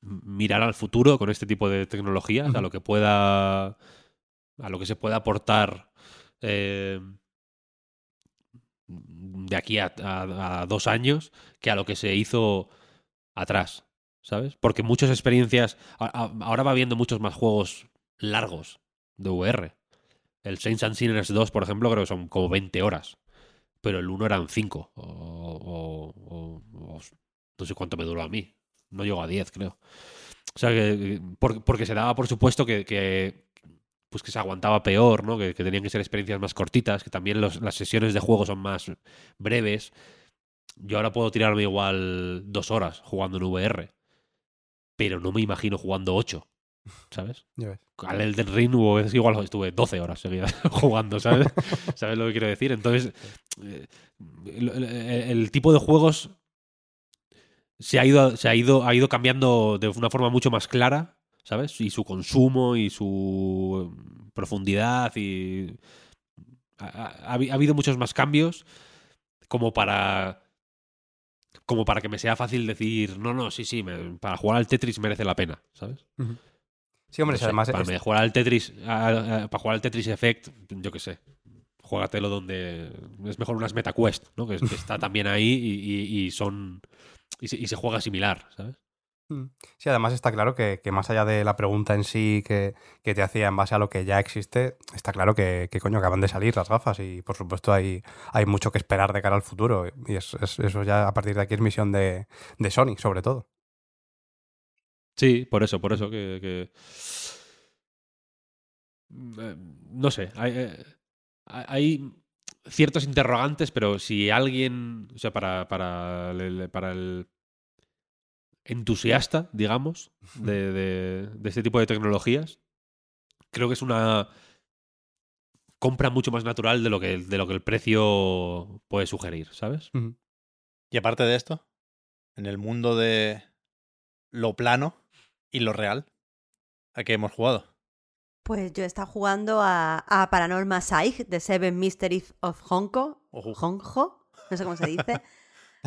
mirar al futuro con este tipo de tecnologías, a lo que pueda. a lo que se pueda aportar. Eh, de aquí a, dos años que a lo que se hizo atrás, ¿sabes? Porque muchas experiencias. ahora va habiendo muchos más juegos largos de VR. El Saints and Sinners 2, por ejemplo, creo que son como 20 horas. Pero el 1 eran 5. O, no sé cuánto me duró a mí. No llegó a 10, creo. O sea, que, por- porque se daba por supuesto que, pues que se aguantaba peor, ¿no? Que, que tenían que ser experiencias más cortitas, que también los- las sesiones de juego son más breves. Yo ahora puedo tirarme igual dos horas jugando en VR, pero no me imagino jugando ocho, ¿sabes? Ya. Al Elden Ring hubo veces que igual estuve 12 horas seguidas jugando, ¿sabes? ¿Sabes lo que quiero decir? Entonces, eh, el, el- el tipo de juegos se ha ido, se ha ido, ha ido cambiando de una forma mucho más clara, ¿sabes? Y su consumo y su eh, profundidad y ha, ha- ha habi- ha habido muchos más cambios como para como para que me sea fácil decir no no sí sí me- para jugar al Tetris merece la pena ¿sabes? Sí, hombre, No si sé, además para es- jugar al Tetris a- a- para jugar al Tetris Effect yo qué sé juégatelo donde es mejor unas MetaQuest ¿no? que, que está también ahí y, y- y son y se, y se juega similar ¿sabes? Mm. Sí, además está claro que, que más allá de la pregunta en sí que, que te hacía en base a lo que ya existe, está claro que, que, coño, acaban de salir las gafas y por supuesto hay, hay mucho que esperar de cara al futuro. Y es- es- eso ya a partir de aquí es misión de, de Sony, sobre todo. Sí, por eso, por eso que... Eh, No sé, hay, eh, hay ciertos interrogantes, pero si alguien, o sea, para, para, para el entusiasta, digamos, de, de, de este tipo de tecnologías, creo que es una compra mucho más natural de lo que, de lo que el precio puede sugerir, ¿sabes? Y aparte de esto, en el mundo de lo plano y lo real, ¿a qué hemos jugado? Pues yo he estado jugando a, a Paranormal Psych, The Seven Mysteries of Honko. Honjo, no sé cómo se dice.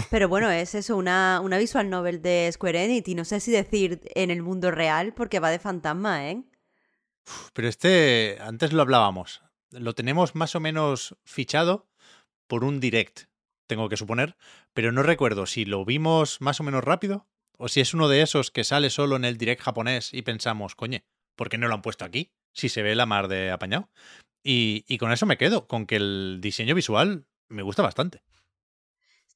Pero bueno, es eso, una, una visual novel de Square Enix. No sé si decir en el mundo real, porque va de fantasma, ¿eh? Pero este, antes lo hablábamos, lo tenemos más o menos fichado por un direct, tengo que suponer, pero no recuerdo si lo vimos más o menos rápido o si es uno de esos que sale solo en el direct japonés y pensamos, coñe, ¿por qué no lo han puesto aquí? Si se ve la mar de apañado. Y, y con eso me quedo, con que el diseño visual me gusta bastante.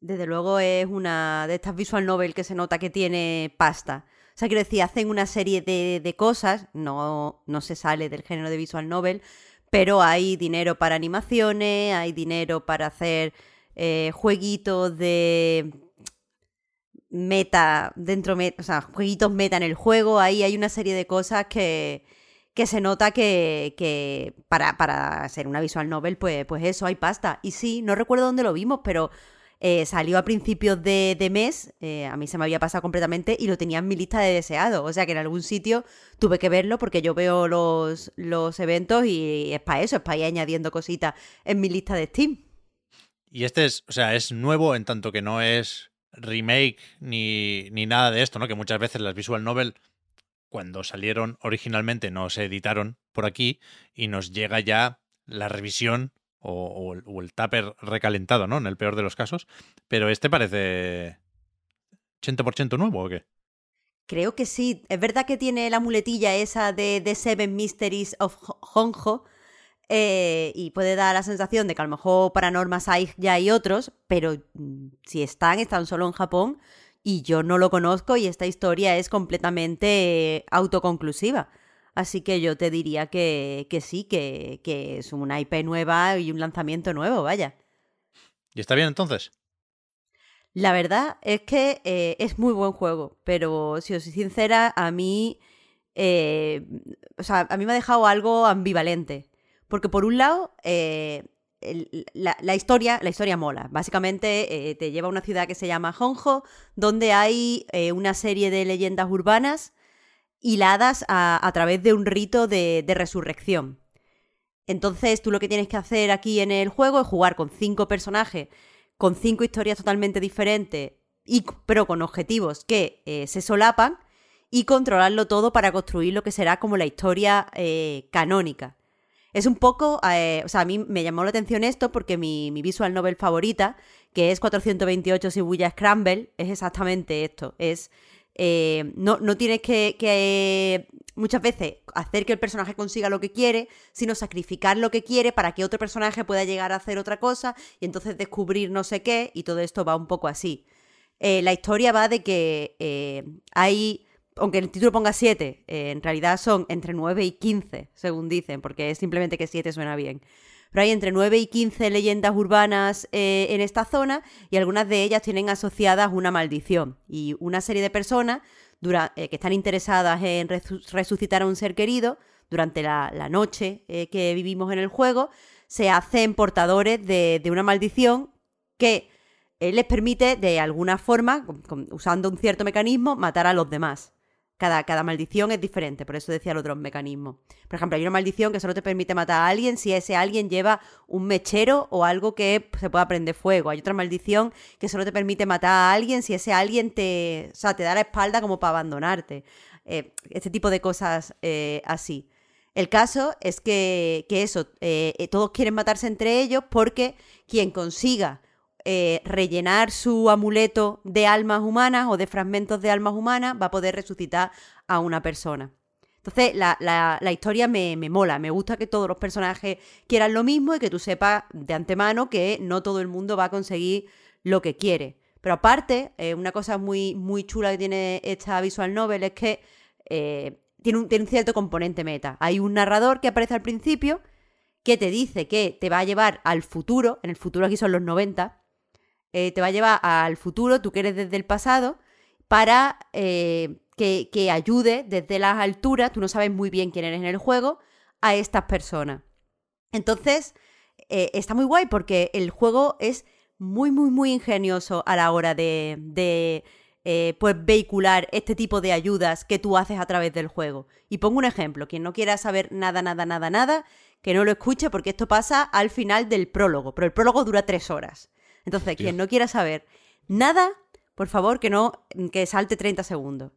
Desde luego es una de estas visual novel que se nota que tiene pasta. O sea, quiero decir, hacen una serie de, de cosas, no, no se sale del género de visual novel, pero hay dinero para animaciones, hay dinero para hacer eh, jueguitos de meta dentro, o sea, jueguitos meta en el juego, ahí hay una serie de cosas que, que se nota que, que para, para ser una visual novel, pues, pues eso, hay pasta. Y sí, no recuerdo dónde lo vimos, pero eh, salió a principios de, de mes, eh, a mí se me había pasado completamente y lo tenía en mi lista de deseados. O sea que en algún sitio tuve que verlo porque yo veo los, los eventos y es para eso, es para ir añadiendo cositas en mi lista de Steam. Y este es, o sea, es nuevo en tanto que no es remake ni, ni nada de esto, ¿no? Que muchas veces las visual novel, cuando salieron originalmente, no se editaron por aquí y nos llega ya la revisión o, el, tupper recalentado, ¿no? En el peor de los casos. Pero este parece 80% nuevo o qué? Creo que sí. Es verdad que tiene la muletilla esa de The Seven Mysteries of Ho- Honjo. eh, y puede dar la sensación de que a lo mejor para Norma Saig ya hay otros, pero mm, si están, están solo en Japón y yo no lo conozco y esta historia es completamente eh, autoconclusiva. Así que yo te diría que, que sí, que, que es una IP nueva y un lanzamiento nuevo, vaya. ¿Y está bien entonces? La verdad es que eh, es muy buen juego, pero si os soy sincera, a mí, eh, o sea, a mí me ha dejado algo ambivalente, porque por un lado, eh, el- la, la historia, la historia mola. Básicamente te lleva a una ciudad que se llama Honjo, donde hay una serie de leyendas urbanas hiladas a, a través de un rito de, resurrección. Entonces, tú lo que tienes que hacer aquí en el juego es jugar con cinco personajes, con cinco historias totalmente diferentes, y, pero con objetivos que eh, se solapan. y controlarlo todo para construir lo que será como la historia eh, canónica. Es un poco, eh, o sea, a mí me llamó la atención esto porque mi, mi visual novel favorita, que es 428 Shibuya Scramble, es exactamente esto. Es, eh, no, no tienes que, muchas veces hacer que el personaje consiga lo que quiere, sino sacrificar lo que quiere para que otro personaje pueda llegar a hacer otra cosa y entonces descubrir no sé qué y todo esto va un poco así. Eh, la historia va de que eh, hay, aunque el título ponga 7, eh, en realidad son entre 9 y 15, según dicen, porque es simplemente que 7 suena bien. Pero hay entre 9 y 15 leyendas urbanas en esta zona y algunas de ellas tienen asociadas una maldición. Y una serie de personas que están interesadas en resucitar a un ser querido durante la, noche que vivimos en el juego, se hacen portadores de una maldición que les permite de alguna forma, usando un cierto mecanismo, matar a los demás. Cada, cada, maldición es diferente, por eso decía el otro mecanismo. Por ejemplo, hay una maldición que solo te permite matar a alguien si ese alguien lleva un mechero o algo que se pueda prender fuego. Hay otra maldición que solo te permite matar a alguien si ese alguien te, o sea, te da la espalda como para abandonarte. Eh, este tipo de cosas eh, así. El caso es que, eso, eh, todos quieren matarse entre ellos porque quien consiga eh, rellenar su amuleto de almas humanas o de fragmentos de almas humanas, va a poder resucitar a una persona. Entonces, la, historia me, mola, me gusta que todos los personajes quieran lo mismo y que tú sepas de antemano que no todo el mundo va a conseguir lo que quiere. Pero aparte, eh, una cosa muy, muy chula que tiene esta visual novel es que eh, tiene, un, tiene un cierto componente meta. Hay un narrador que aparece al principio que te dice que te va a llevar al futuro, en el futuro aquí son los 90, eh, te va a llevar al futuro, tú que eres desde el pasado, para eh, que, ayude desde las alturas, tú no sabes muy bien quién eres en el juego, a estas personas. Entonces, eh, está muy guay porque el juego es muy, muy, muy ingenioso a la hora de, de pues, vehicular este tipo de ayudas que tú haces a través del juego. Y pongo un ejemplo, quien no quiera saber nada, nada, nada, nada, que no lo escuche porque esto pasa al final del prólogo, pero el prólogo dura tres horas. Entonces, quien no quiera saber nada, por favor, que no, que salte 30 segundos.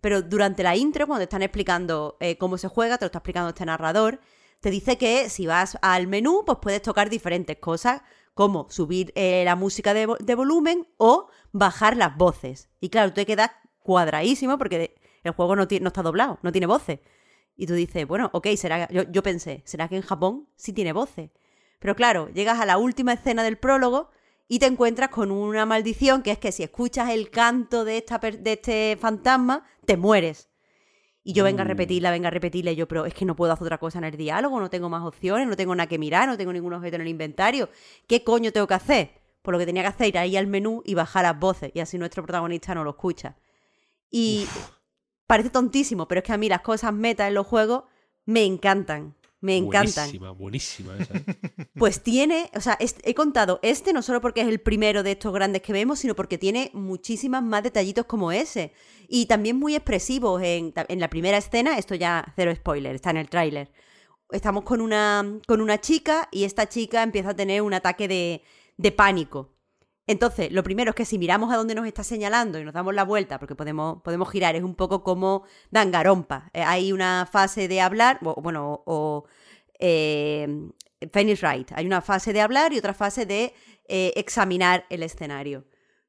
Pero durante la intro, cuando te están explicando eh, cómo se juega, te lo está explicando este narrador, te dice que si vas al menú, pues puedes tocar diferentes cosas, como subir eh, la música de, volumen o bajar las voces. Y claro, tú te quedas cuadradísimo porque el juego no, no está doblado, no tiene voces. Y tú dices, bueno, ok, será. Yo, yo pensé, ¿será que en Japón sí tiene voces? Pero claro, llegas a la última escena del prólogo y te encuentras con una maldición que es que si escuchas el canto de, esta, de este fantasma, te mueres. Y yo venga a mm. repetirla, venga a repetirla, y yo, pero es que no puedo hacer otra cosa en el diálogo, no tengo más opciones, no tengo nada que mirar, no tengo ningún objeto en el inventario. ¿Qué coño tengo que hacer? Por lo que tenía que hacer, ir ahí al menú y bajar las voces, y así nuestro protagonista no lo escucha. Y parece tontísimo, pero es que a mí las cosas meta en los juegos me encantan. Me encantan. Buenísima, buenísima esa. ¿eh? Pues tiene, o sea, he contado este no solo porque es el primero de estos grandes que vemos, sino porque tiene muchísimas más detallitos como ese. Y también muy expresivos. En, la primera escena, esto ya cero spoiler, está en el tráiler. Estamos con una, con una chica y esta chica empieza a tener un ataque de, de pánico. Entonces, lo primero es que si miramos a dónde nos está señalando y nos damos la vuelta, porque podemos, podemos girar, es un poco como Dangarompa. Eh, hay una fase de hablar, bueno, o eh, Wright. Hay una fase de hablar y otra fase de eh, examinar el escenario.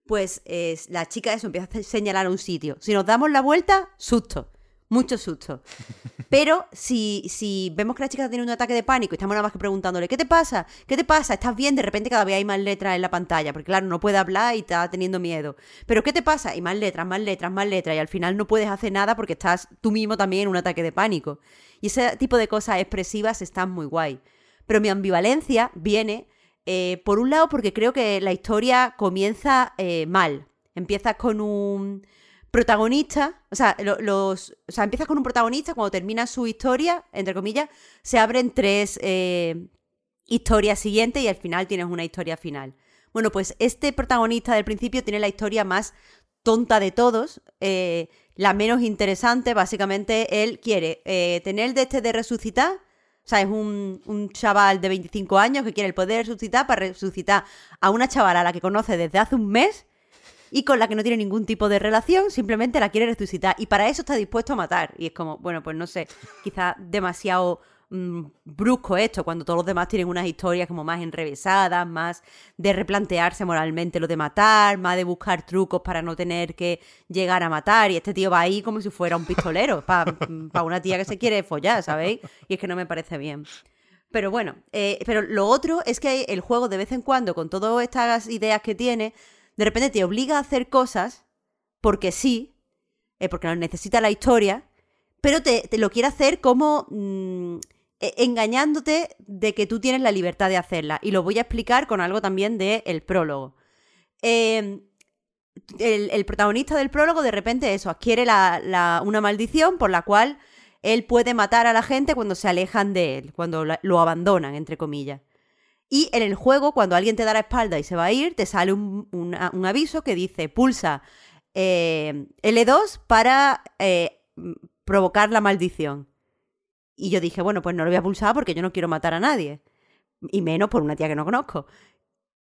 Pues la chica eso empieza a señalar un sitio. Si nos damos la vuelta, susto mucho susto. Pero si, si vemos que la chica tiene un ataque de pánico y estamos nada más que preguntándole, ¿qué te pasa? ¿Qué te pasa? ¿Estás bien? De repente cada vez hay más letras en la pantalla, porque claro, no puede hablar y está teniendo miedo. ¿Pero qué te pasa? Y más letras, más letras, más letras, y al final no puedes hacer nada porque estás tú mismo también en un ataque de pánico. Y ese tipo de cosas expresivas están muy guay. Pero mi ambivalencia viene, eh, por un lado, porque creo que la historia comienza eh, mal. Empiezas con un protagonista, o sea, los, o sea, empiezas con un protagonista, cuando termina su historia, entre comillas, se abren tres eh, historias siguientes y al final tienes una historia final. Bueno, pues este protagonista del principio tiene la historia más tonta de todos, eh, la menos interesante, básicamente él quiere eh, tener de este de resucitar, o sea, es un, un, chaval de 25 años que quiere el poder resucitar para resucitar a una chavala a la que conoce desde hace un mes y con la que no tiene ningún tipo de relación, simplemente la quiere resucitar. Y para eso está dispuesto a matar. Y es como, bueno, pues no sé, quizás demasiado mm, brusco esto, cuando todos los demás tienen unas historias como más enrevesadas, más de replantearse moralmente lo de matar, más de buscar trucos para no tener que llegar a matar. Y este tío va ahí como si fuera un pistolero, para una tía que se quiere follar, ¿sabéis? Y es que no me parece bien. Pero bueno, eh, pero lo otro es que el juego de vez en cuando, con todas estas ideas que tiene, de repente te obliga a hacer cosas porque sí, eh, porque lo necesita la historia, pero te, lo quiere hacer como mm, e, engañándote de que tú tienes la libertad de hacerla. Y lo voy a explicar con algo también del el prólogo. Em, el, protagonista del prólogo de repente eso, adquiere una maldición por la cual él puede matar a la gente cuando se alejan de él, cuando lo abandonan, entre comillas. Y en el juego, cuando alguien te da la espalda y se va a ir, te sale un, aviso que dice pulsa eh, L2 para eh, provocar la maldición. Y yo dije, bueno, pues no lo voy a pulsar porque yo no quiero matar a nadie. Y menos por una tía que no conozco.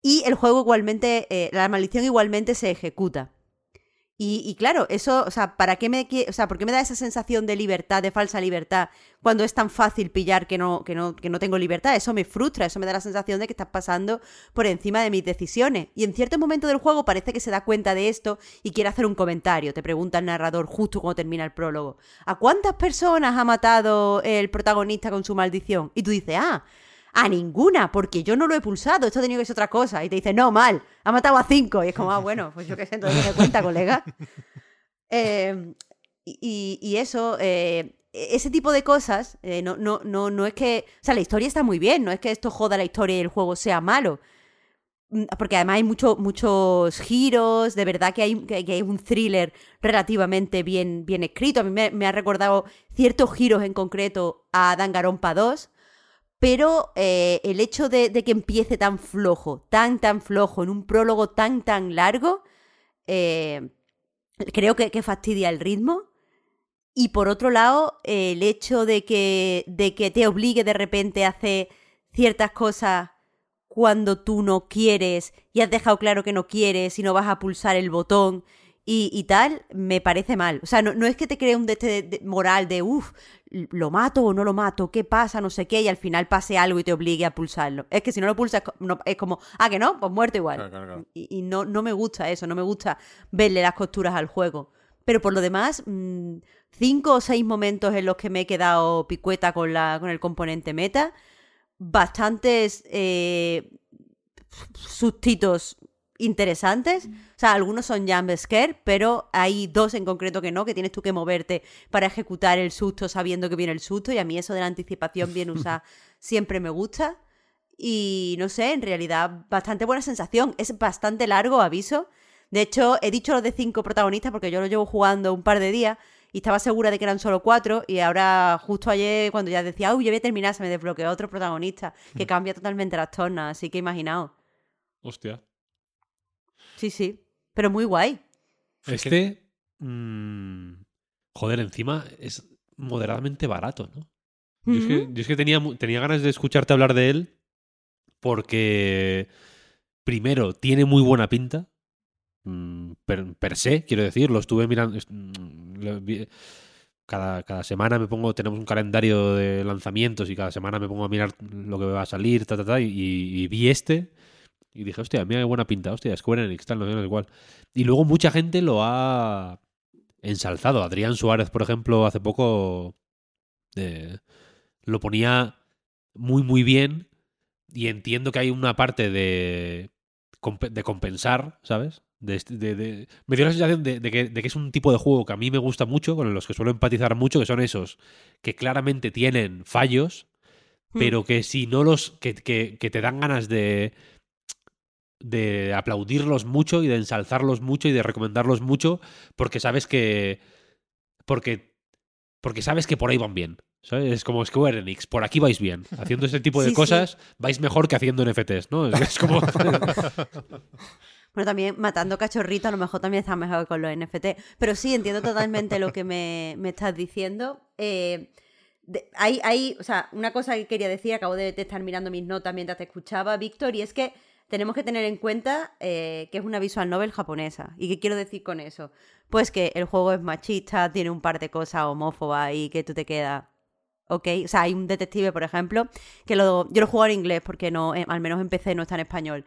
Y el juego igualmente, eh, la maldición igualmente se ejecuta. Y, claro, eso, o sea, ¿para qué me, o sea, ¿por qué me da esa sensación de libertad, de falsa libertad, cuando es tan fácil pillar que no, que no, que no tengo libertad? Eso me frustra, eso me da la sensación de que estás pasando por encima de mis decisiones. Y en cierto momento del juego parece que se da cuenta de esto y quiere hacer un comentario. Te pregunta el narrador justo cuando termina el prólogo. ¿A cuántas personas ha matado el protagonista con su maldición? Y tú dices, ah, a ninguna, porque yo no lo he pulsado, esto ha tenido que ser otra cosa. Y te dice, no, mal, ha matado a cinco. Y es como, ah, bueno, pues yo qué sé, entonces me cuenta, colega. Eh, y, eso, eh, ese tipo de cosas, eh, no, no, no, no es que. O sea, la historia está muy bien, no es que esto joda la historia y el juego sea malo. Mm, porque además hay mucho, muchos giros, de verdad que hay, que, hay un thriller relativamente bien, bien escrito. A mí me, ha recordado ciertos giros en concreto a Danganronpa 2 pero eh, el hecho de, que empiece tan flojo, tan, tan flojo, en un prólogo tan, tan largo, eh, creo que, fastidia el ritmo. Y por otro lado, el hecho de que, de que te obligue de repente a hacer ciertas cosas cuando tú no quieres y has dejado claro que no quieres y no vas a pulsar el botón y, tal, me parece mal. O sea, no, es que te cree un de este moral de, uff, lo mato o no lo mato, qué pasa, no sé qué, y al final pase algo y te obligue a pulsarlo. Es que si no lo pulsas, es como, ah, que no, pues muerto igual. Y, no, no me gusta eso, no me gusta verle las costuras al juego. Pero por lo demás, mm, cinco o seis momentos en los que me he quedado picueta con, la, con el componente meta, bastantes eh, sustitos interesantes. O sea, algunos son jump scare, pero hay dos en concreto que no, que tienes tú que moverte para ejecutar el susto sabiendo que viene el susto. Y a mí eso de la anticipación bien usada siempre me gusta. Y no sé, en realidad, bastante buena sensación. Es bastante largo, aviso. De hecho, he dicho lo de cinco protagonistas porque yo lo llevo jugando un par de días y estaba segura de que eran solo cuatro. Y ahora, justo ayer, cuando ya decía, uy, yo voy a terminar, se me desbloqueó otro protagonista que hmm. cambia totalmente las tornas. Así que imaginaos. Hostia. Sí, sí. Pero muy guay. Este. Mmm, joder, encima es moderadamente barato, ¿no? Yo es que, tenía, tenía ganas de escucharte hablar de él porque, primero, tiene muy buena pinta. Mm, per, se, quiero decir, lo estuve mirando. Mm, cada, cada, semana me pongo, tenemos un calendario de lanzamientos y cada semana me pongo a mirar lo que va a salir, ta, ta, ta, y vi este y dije, hostia, mira qué buena pinta, hostia, Square Enix, tal, no es igual. Y luego mucha gente lo ha ensalzado. Adrián Suárez, por ejemplo, hace poco eh, lo ponía muy, muy bien. Y entiendo que hay una parte de, de compensar, ¿sabes? De, de, me dio la sensación de, que, de, que, es un tipo de juego que a mí me gusta mucho, con los que suelo empatizar mucho, que son esos que claramente tienen fallos, hmm. pero que si no los. que, que, que te dan ganas de, de aplaudirlos mucho y de ensalzarlos mucho y de recomendarlos mucho porque sabes que porque porque sabes que por ahí van bien ¿sabes? es como Square Enix por aquí vais bien haciendo este tipo de cosas vais mejor que haciendo NFTs ¿no? es como Bueno, también matando cachorrito a lo mejor también está mejor con los NFT. Pero sí, entiendo totalmente lo que me, me estás diciendo. Eh, hay, hay, o sea, una cosa que quería decir, acabo de, de, estar mirando mis notas mientras te escuchaba, Víctor, y es que tenemos que tener en cuenta eh, que es una visual novel japonesa. ¿Y qué quiero decir con eso? Pues que el juego es machista, tiene un par de cosas homófobas y que tú te quedas. ¿Ok? O sea, hay un detective, por ejemplo, que lo, yo lo juego en inglés porque no, eh, al menos en PC no está en español.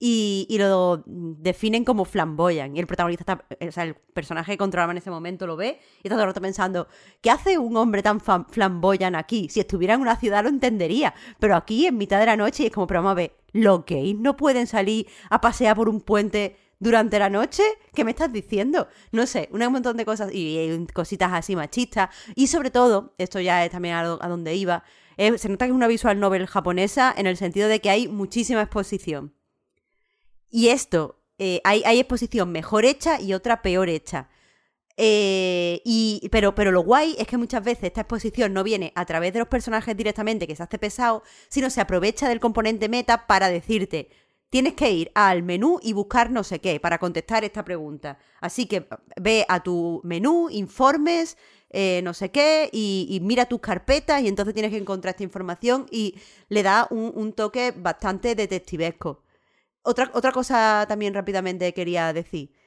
Y, y lo definen como flamboyan. Y el protagonista, está, o sea, el personaje que controlaba en ese momento lo ve y está todo el rato pensando, ¿qué hace un hombre tan flamboyan aquí? Si estuviera en una ciudad lo entendería. Pero aquí, en mitad de la noche, y es como, pero vamos a ver, ¿los gays no pueden salir a pasear por un puente durante la noche? ¿Qué me estás diciendo? No sé, un montón de cosas y, y cositas así machistas. Y sobre todo, esto ya es también a, donde iba, eh, se nota que es una visual novel japonesa en el sentido de que hay muchísima exposición. Y esto, eh, hay exposición mejor hecha y otra peor hecha. Eh, y, pero, pero lo guay es que muchas veces esta exposición no viene a través de los personajes directamente, que se hace pesado, sino se aprovecha del componente meta para decirte, tienes que ir al menú y buscar no sé qué para contestar esta pregunta. Así que ve a tu menú, informes, eh, no sé qué, y, y mira tus carpetas y entonces tienes que encontrar esta información y le da un, un toque bastante detectivesco. Otra, otra cosa también rápidamente quería decir.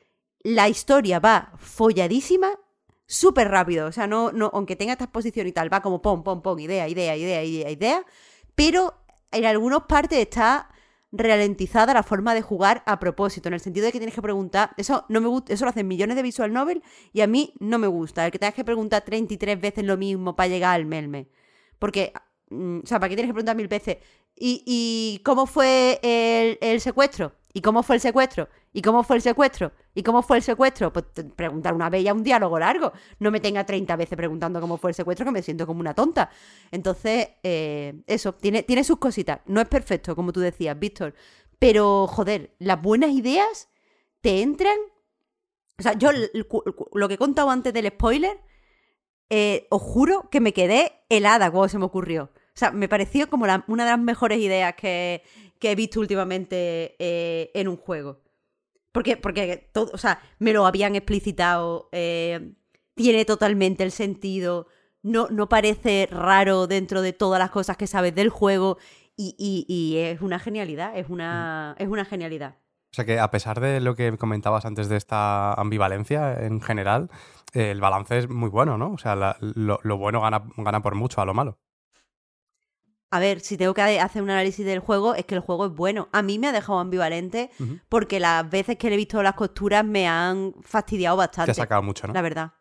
La historia va folladísima, súper rápido. O sea, no, no, aunque tenga esta exposición y tal, va como pom, pom, pom, idea, idea, idea, idea, idea. Pero en algunas partes está ralentizada la forma de jugar a propósito, en el sentido de que tienes que preguntar. Eso no me gusta, eso lo hacen millones de visual novel y a mí no me gusta. El que tengas que preguntar 33 veces lo mismo para llegar al melme. Porque, mm, o sea, ¿para qué tienes que preguntar mil veces? ¿Y, cómo fue el secuestro? ¿Y cómo fue el secuestro? ¿Y cómo fue el secuestro? ¿Y cómo fue el secuestro? Pues preguntar una vez ya un diálogo largo. No me tenga 30 veces preguntando cómo fue el secuestro, que me siento como una tonta. Entonces, eh, eso, tiene, tiene sus cositas. No es perfecto, como tú decías, Víctor. Pero, joder, las buenas ideas te entran. O sea, yo lo que he contado antes del spoiler, eh, os juro que me quedé helada cuando se me ocurrió. O sea, me pareció como una de las mejores ideas que, que he visto últimamente eh, en un juego. Porque, porque todo, o sea, me lo habían explicitado, eh, tiene totalmente el sentido, no, no parece raro dentro de todas las cosas que sabes del juego y, y- y es una genialidad, es una, es una genialidad. O sea que a pesar de lo que comentabas antes de esta ambivalencia en general, eh, el balance es muy bueno, ¿no? O sea, la- lo, lo bueno gana, gana por mucho a lo malo. A ver, si tengo que hacer un análisis del juego, es que el juego es bueno. A mí me ha dejado ambivalente porque las veces que le he visto las costuras me han fastidiado Te bastante. ha sacado mucho, ¿no? La verdad.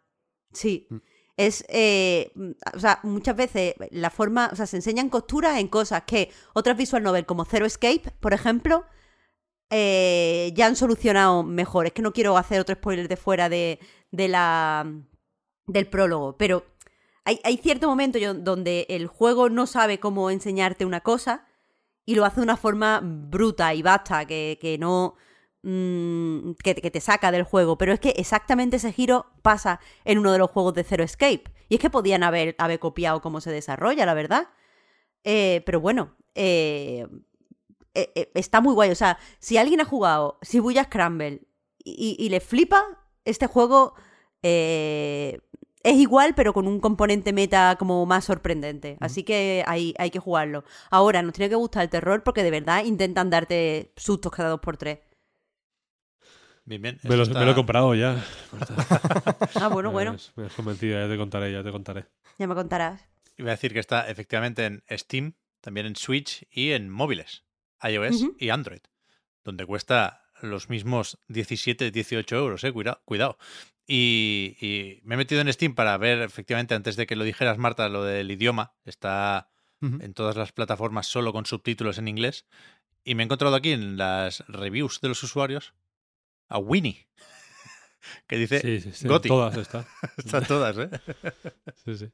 Sí. Mm. Es, eh, o sea, muchas veces la forma, o sea, se enseñan costuras en cosas que otras visual novel como Zero Escape, por ejemplo, eh, ya han solucionado mejor. Es que no quiero hacer otro spoiler de fuera de, de la del prólogo, pero hay, cierto momento donde el juego no sabe cómo enseñarte una cosa y lo hace de una forma bruta y basta, que, que no. mm, que, te saca del juego. Pero es que exactamente ese giro pasa en uno de los juegos de Zero Escape. Y es que podían haber, haber copiado cómo se desarrolla, la verdad. Eh, pero bueno, eh, eh, está muy guay. O sea, si alguien ha jugado Shibuya Scramble y, y- y le flipa, este juego es igual, pero con un componente meta como más sorprendente. Así que hay, hay que jugarlo. Ahora, nos tiene que gustar el terror porque de verdad intentan darte sustos cada dos por tres. Bien, bien. Me lo, eso me lo he comprado ya. Ah, bueno, bueno, Me has convencido, ya te contaré, ya te contaré. ya me contarás. Iba a decir que está efectivamente en Steam, también en Switch y en móviles, iOS y Android, donde cuesta los mismos 17, 18 euros, eh, cuidado. cuidado. Y, y me he metido en Steam para ver, efectivamente, antes de que lo dijeras, Marta, lo del idioma. Está en todas las plataformas solo con subtítulos en inglés. Y me he encontrado aquí en las reviews de los usuarios a Winnie, que dice, Sí, sí, sí. Goti. Todas está. están todas, ¿eh? Sí, sí.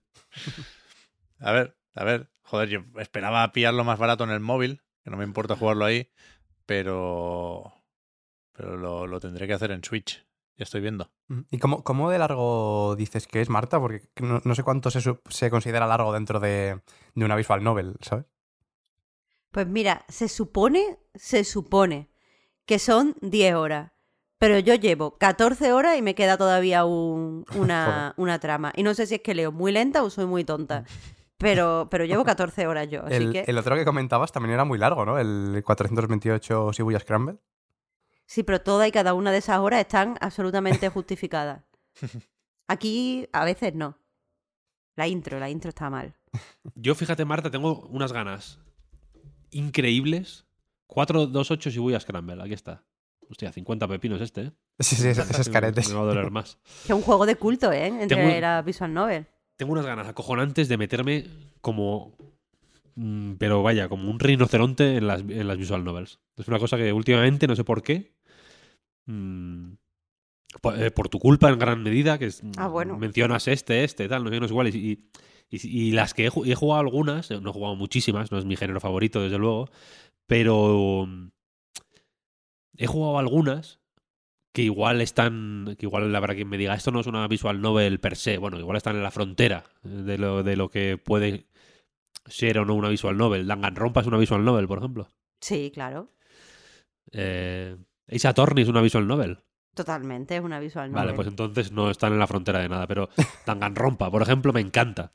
A ver, a ver, joder, yo esperaba pillarlo más barato en el móvil, que no me importa jugarlo ahí, pero pero lo, lo tendré que hacer en Switch. Ya estoy viendo. Ujú. ¿Y cómo, cómo de largo dices que es, Marta? Porque no, no sé cuánto se, se considera largo dentro de, de una visual novel, ¿sabes? Pues mira, se supone, se supone que son 10 horas. Pero yo llevo 14 horas y me queda todavía un- una, una trama. Y no sé si es que leo muy lenta o soy muy tonta. pero, pero llevo 14 horas yo, así El, que... el otro que comentabas también era muy largo, ¿no? El 428 Shibuya Scramble. Sí, pero todas y cada una de esas horas están absolutamente justificadas. Aquí a veces no. La intro, la intro está mal. Yo, fíjate, Marta, tengo unas ganas increíbles. 428 Shibuya Scramble, aquí está. Hostia, 50 pepinos este, ¿eh? Sí, sí, ese es caretes. Me va a doler más. Que es un juego de culto, ¿eh? Entre Tengo- la visual novel. Tengo unas ganas acojonantes de meterme como. mm, Pero vaya, como un rinoceronte en las, en las visual novels. Es una cosa que últimamente, no sé por qué. Mm, por, eh, por tu culpa en gran medida, que es- Ah, bueno. mencionas este, este, tal, no sé, no es igual. Y, y- y- y las que he jugado algunas, no he jugado muchísimas, no es mi género favorito, desde luego, pero mm, he jugado algunas que igual están, que igual habrá quien me diga, esto no es una visual novel per se, bueno, igual están en la frontera de lo, de lo que puede ser o no una visual novel. Danganronpa es una visual novel, por ejemplo. Sí, claro. Eh, Ace Attorney es una visual novel. Totalmente, es una visual novel. Vale, pues entonces no están en la frontera de nada, pero Danganronpa, por ejemplo, me encanta.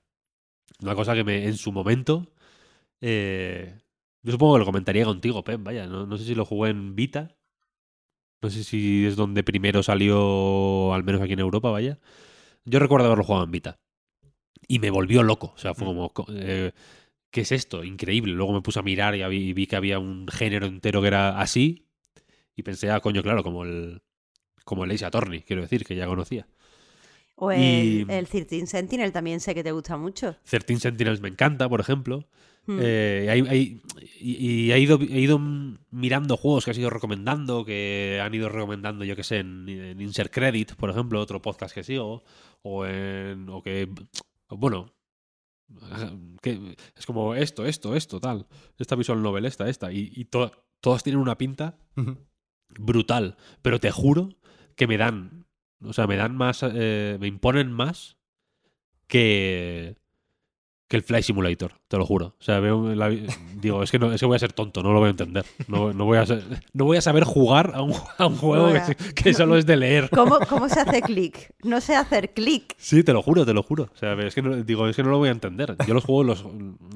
Una cosa que me, en su momento, eh, yo supongo que lo comentaría contigo, Pep, vaya, no, no sé si lo jugué en Vita, no sé si es donde primero salió, al menos aquí en Europa, vaya. Yo recuerdo haberlo jugado en Vita. Y me volvió loco, o sea, fue como... co- eh, ¿Qué es esto? Increíble. Luego me puse a mirar y vi, y vi que había un género entero que era así. Y pensé, ah, coño, claro, como el, como el Ace Attorney, quiero decir, que ya conocía. O el, y- el 13 Sentinel también sé que te gusta mucho. 13 Sentinels me encanta, por ejemplo. Hmm. Eh, hay- hay- y y he, ido, he ido mirando juegos que has ido recomendando, que han ido recomendando, yo que sé, en, en Insert Credit, por ejemplo, otro podcast que sigo, o en. o que. bueno. que es como esto, esto, esto, tal. Esta visual novel, esta, esta. Y, y to- todas tienen una pinta brutal. Pero te juro que me dan. O sea, me dan más. eh, me imponen más que. Que el Fly Simulator, te lo juro. O sea, veo la- digo, es que, no, es que voy a ser tonto, no lo voy a entender. No, no voy, a ser- no voy a saber jugar a un, a un juego que, solo es de leer. ¿Cómo, ¿Cómo se hace clic? No sé hacer clic. Sí, te lo juro, te lo juro. O sea, es que no, digo, es que no lo voy a entender. Yo los juego, los,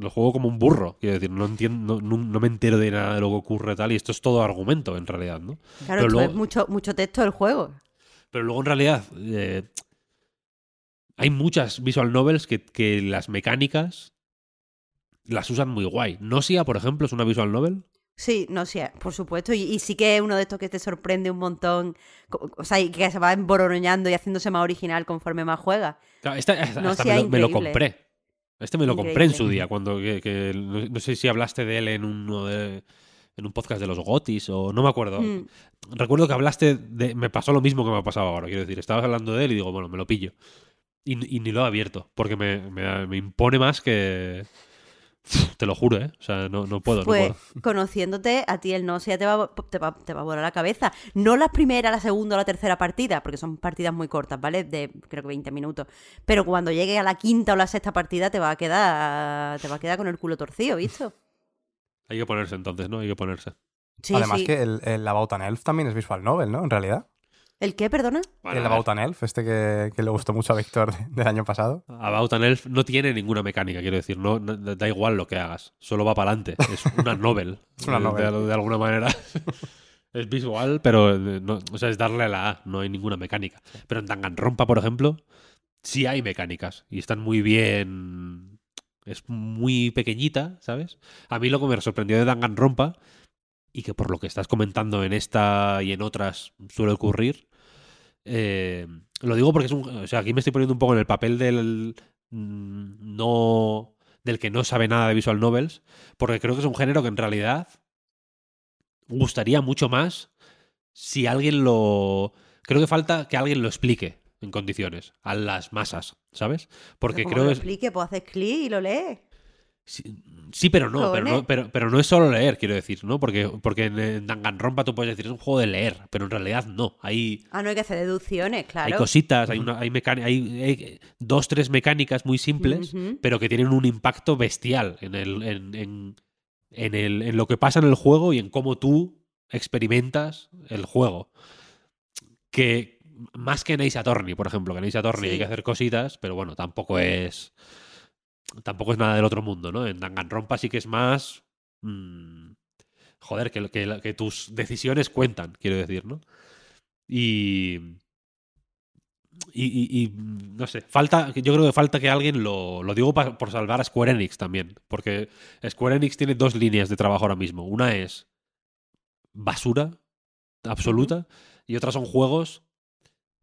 los juego como un burro. Quiero decir, no entiendo, no, no me entero de nada de lo que ocurre tal. Y esto es todo argumento, en realidad, ¿no? Claro, Pero luego- es mucho, mucho texto del juego. Pero luego, en realidad, eh, hay muchas visual novels que, que las mecánicas las usan muy guay. Nosia, por ejemplo, es una visual novel. Sí, no sé, por supuesto. Y, y sí que es uno de estos que te sorprende un montón. O sea, y que se va emboroñando y haciéndose más original conforme más juega. Claro, esta- hasta me, lo, me lo increíble. compré. Este me lo compré en su día, cuando que, que- no, no sé si hablaste de él en uno de en un podcast de los Gotis o no me acuerdo. Mm. Recuerdo que hablaste de me pasó lo mismo que me ha pasado ahora, quiero decir, estabas hablando de él y digo, bueno, me lo pillo. Y, y ni lo he abierto, porque me, me- me impone más que te lo juro, ¿eh? O sea, no, no puedo, no Pues puedo. conociéndote, a ti el no sé te va, te, va, te va a volar la cabeza. No la primera, la segunda o la tercera partida, porque son partidas muy cortas, ¿vale? De creo que 20 minutos. Pero cuando llegue a la quinta o la sexta partida te va a quedar te va a quedar con el culo torcido, ¿visto? Hay que ponerse entonces, ¿no? Hay que ponerse. Sí, Además sí. que el, el About an Elf también es visual novel, ¿no? En realidad. ¿El qué, perdona? Bueno, el. About an Elf, este que, que le gustó mucho a Víctor de- del año pasado. About an Elf no tiene ninguna mecánica, quiero decir, no, no- da igual lo que hagas, solo va para adelante. Es una novel. Es una de- novel. De, de alguna manera. es visual, pero eh, no, o sea, es darle a la A, no hay ninguna mecánica. Pero en Danganronpa, por ejemplo, sí hay mecánicas y están muy bien. Es muy pequeñita, ¿sabes? A mí lo que me sorprendió de Danganronpa, y que por lo que estás comentando en esta y en otras suele ocurrir, eh, lo digo porque es un. O sea, aquí me estoy poniendo un poco en el papel del. mm, No. Del que no sabe nada de visual novels. Porque creo que es un género que en realidad. Gustaría mucho más si alguien lo. Creo que falta que alguien lo explique en condiciones a las masas, ¿sabes? Porque creo lo que. es- explique, pues haces clic y lo lees. Sí, sí, pero no, pero no, pero, pero no es solo leer, quiero decir, ¿no? Porque, porque en, Danganronpa tú puedes decir es un juego de leer, pero en realidad no. Hay, Ah, no hay que hacer deducciones, claro. hay cositas, hay, una, hay, mecáni- hay, hay dos, tres mecánicas muy simples, pero que tienen un impacto bestial en, el, en, en, en el, en lo que pasa en el juego y en cómo tú experimentas el juego. Que más que en Ace Attorney, por ejemplo, que en Ace Attorney Sí. hay que hacer cositas, pero bueno, tampoco es tampoco es nada del otro mundo, ¿no? En Danganronpa sí que es más... mm, joder, que, que, que tus decisiones cuentan, quiero decir, ¿no? Y... Y, y- y, mm, no sé, falta, yo creo que falta que alguien lo, lo digo pa- por salvar a Square Enix también, porque Square Enix tiene dos líneas de trabajo ahora mismo. Una es basura absoluta y otras son juegos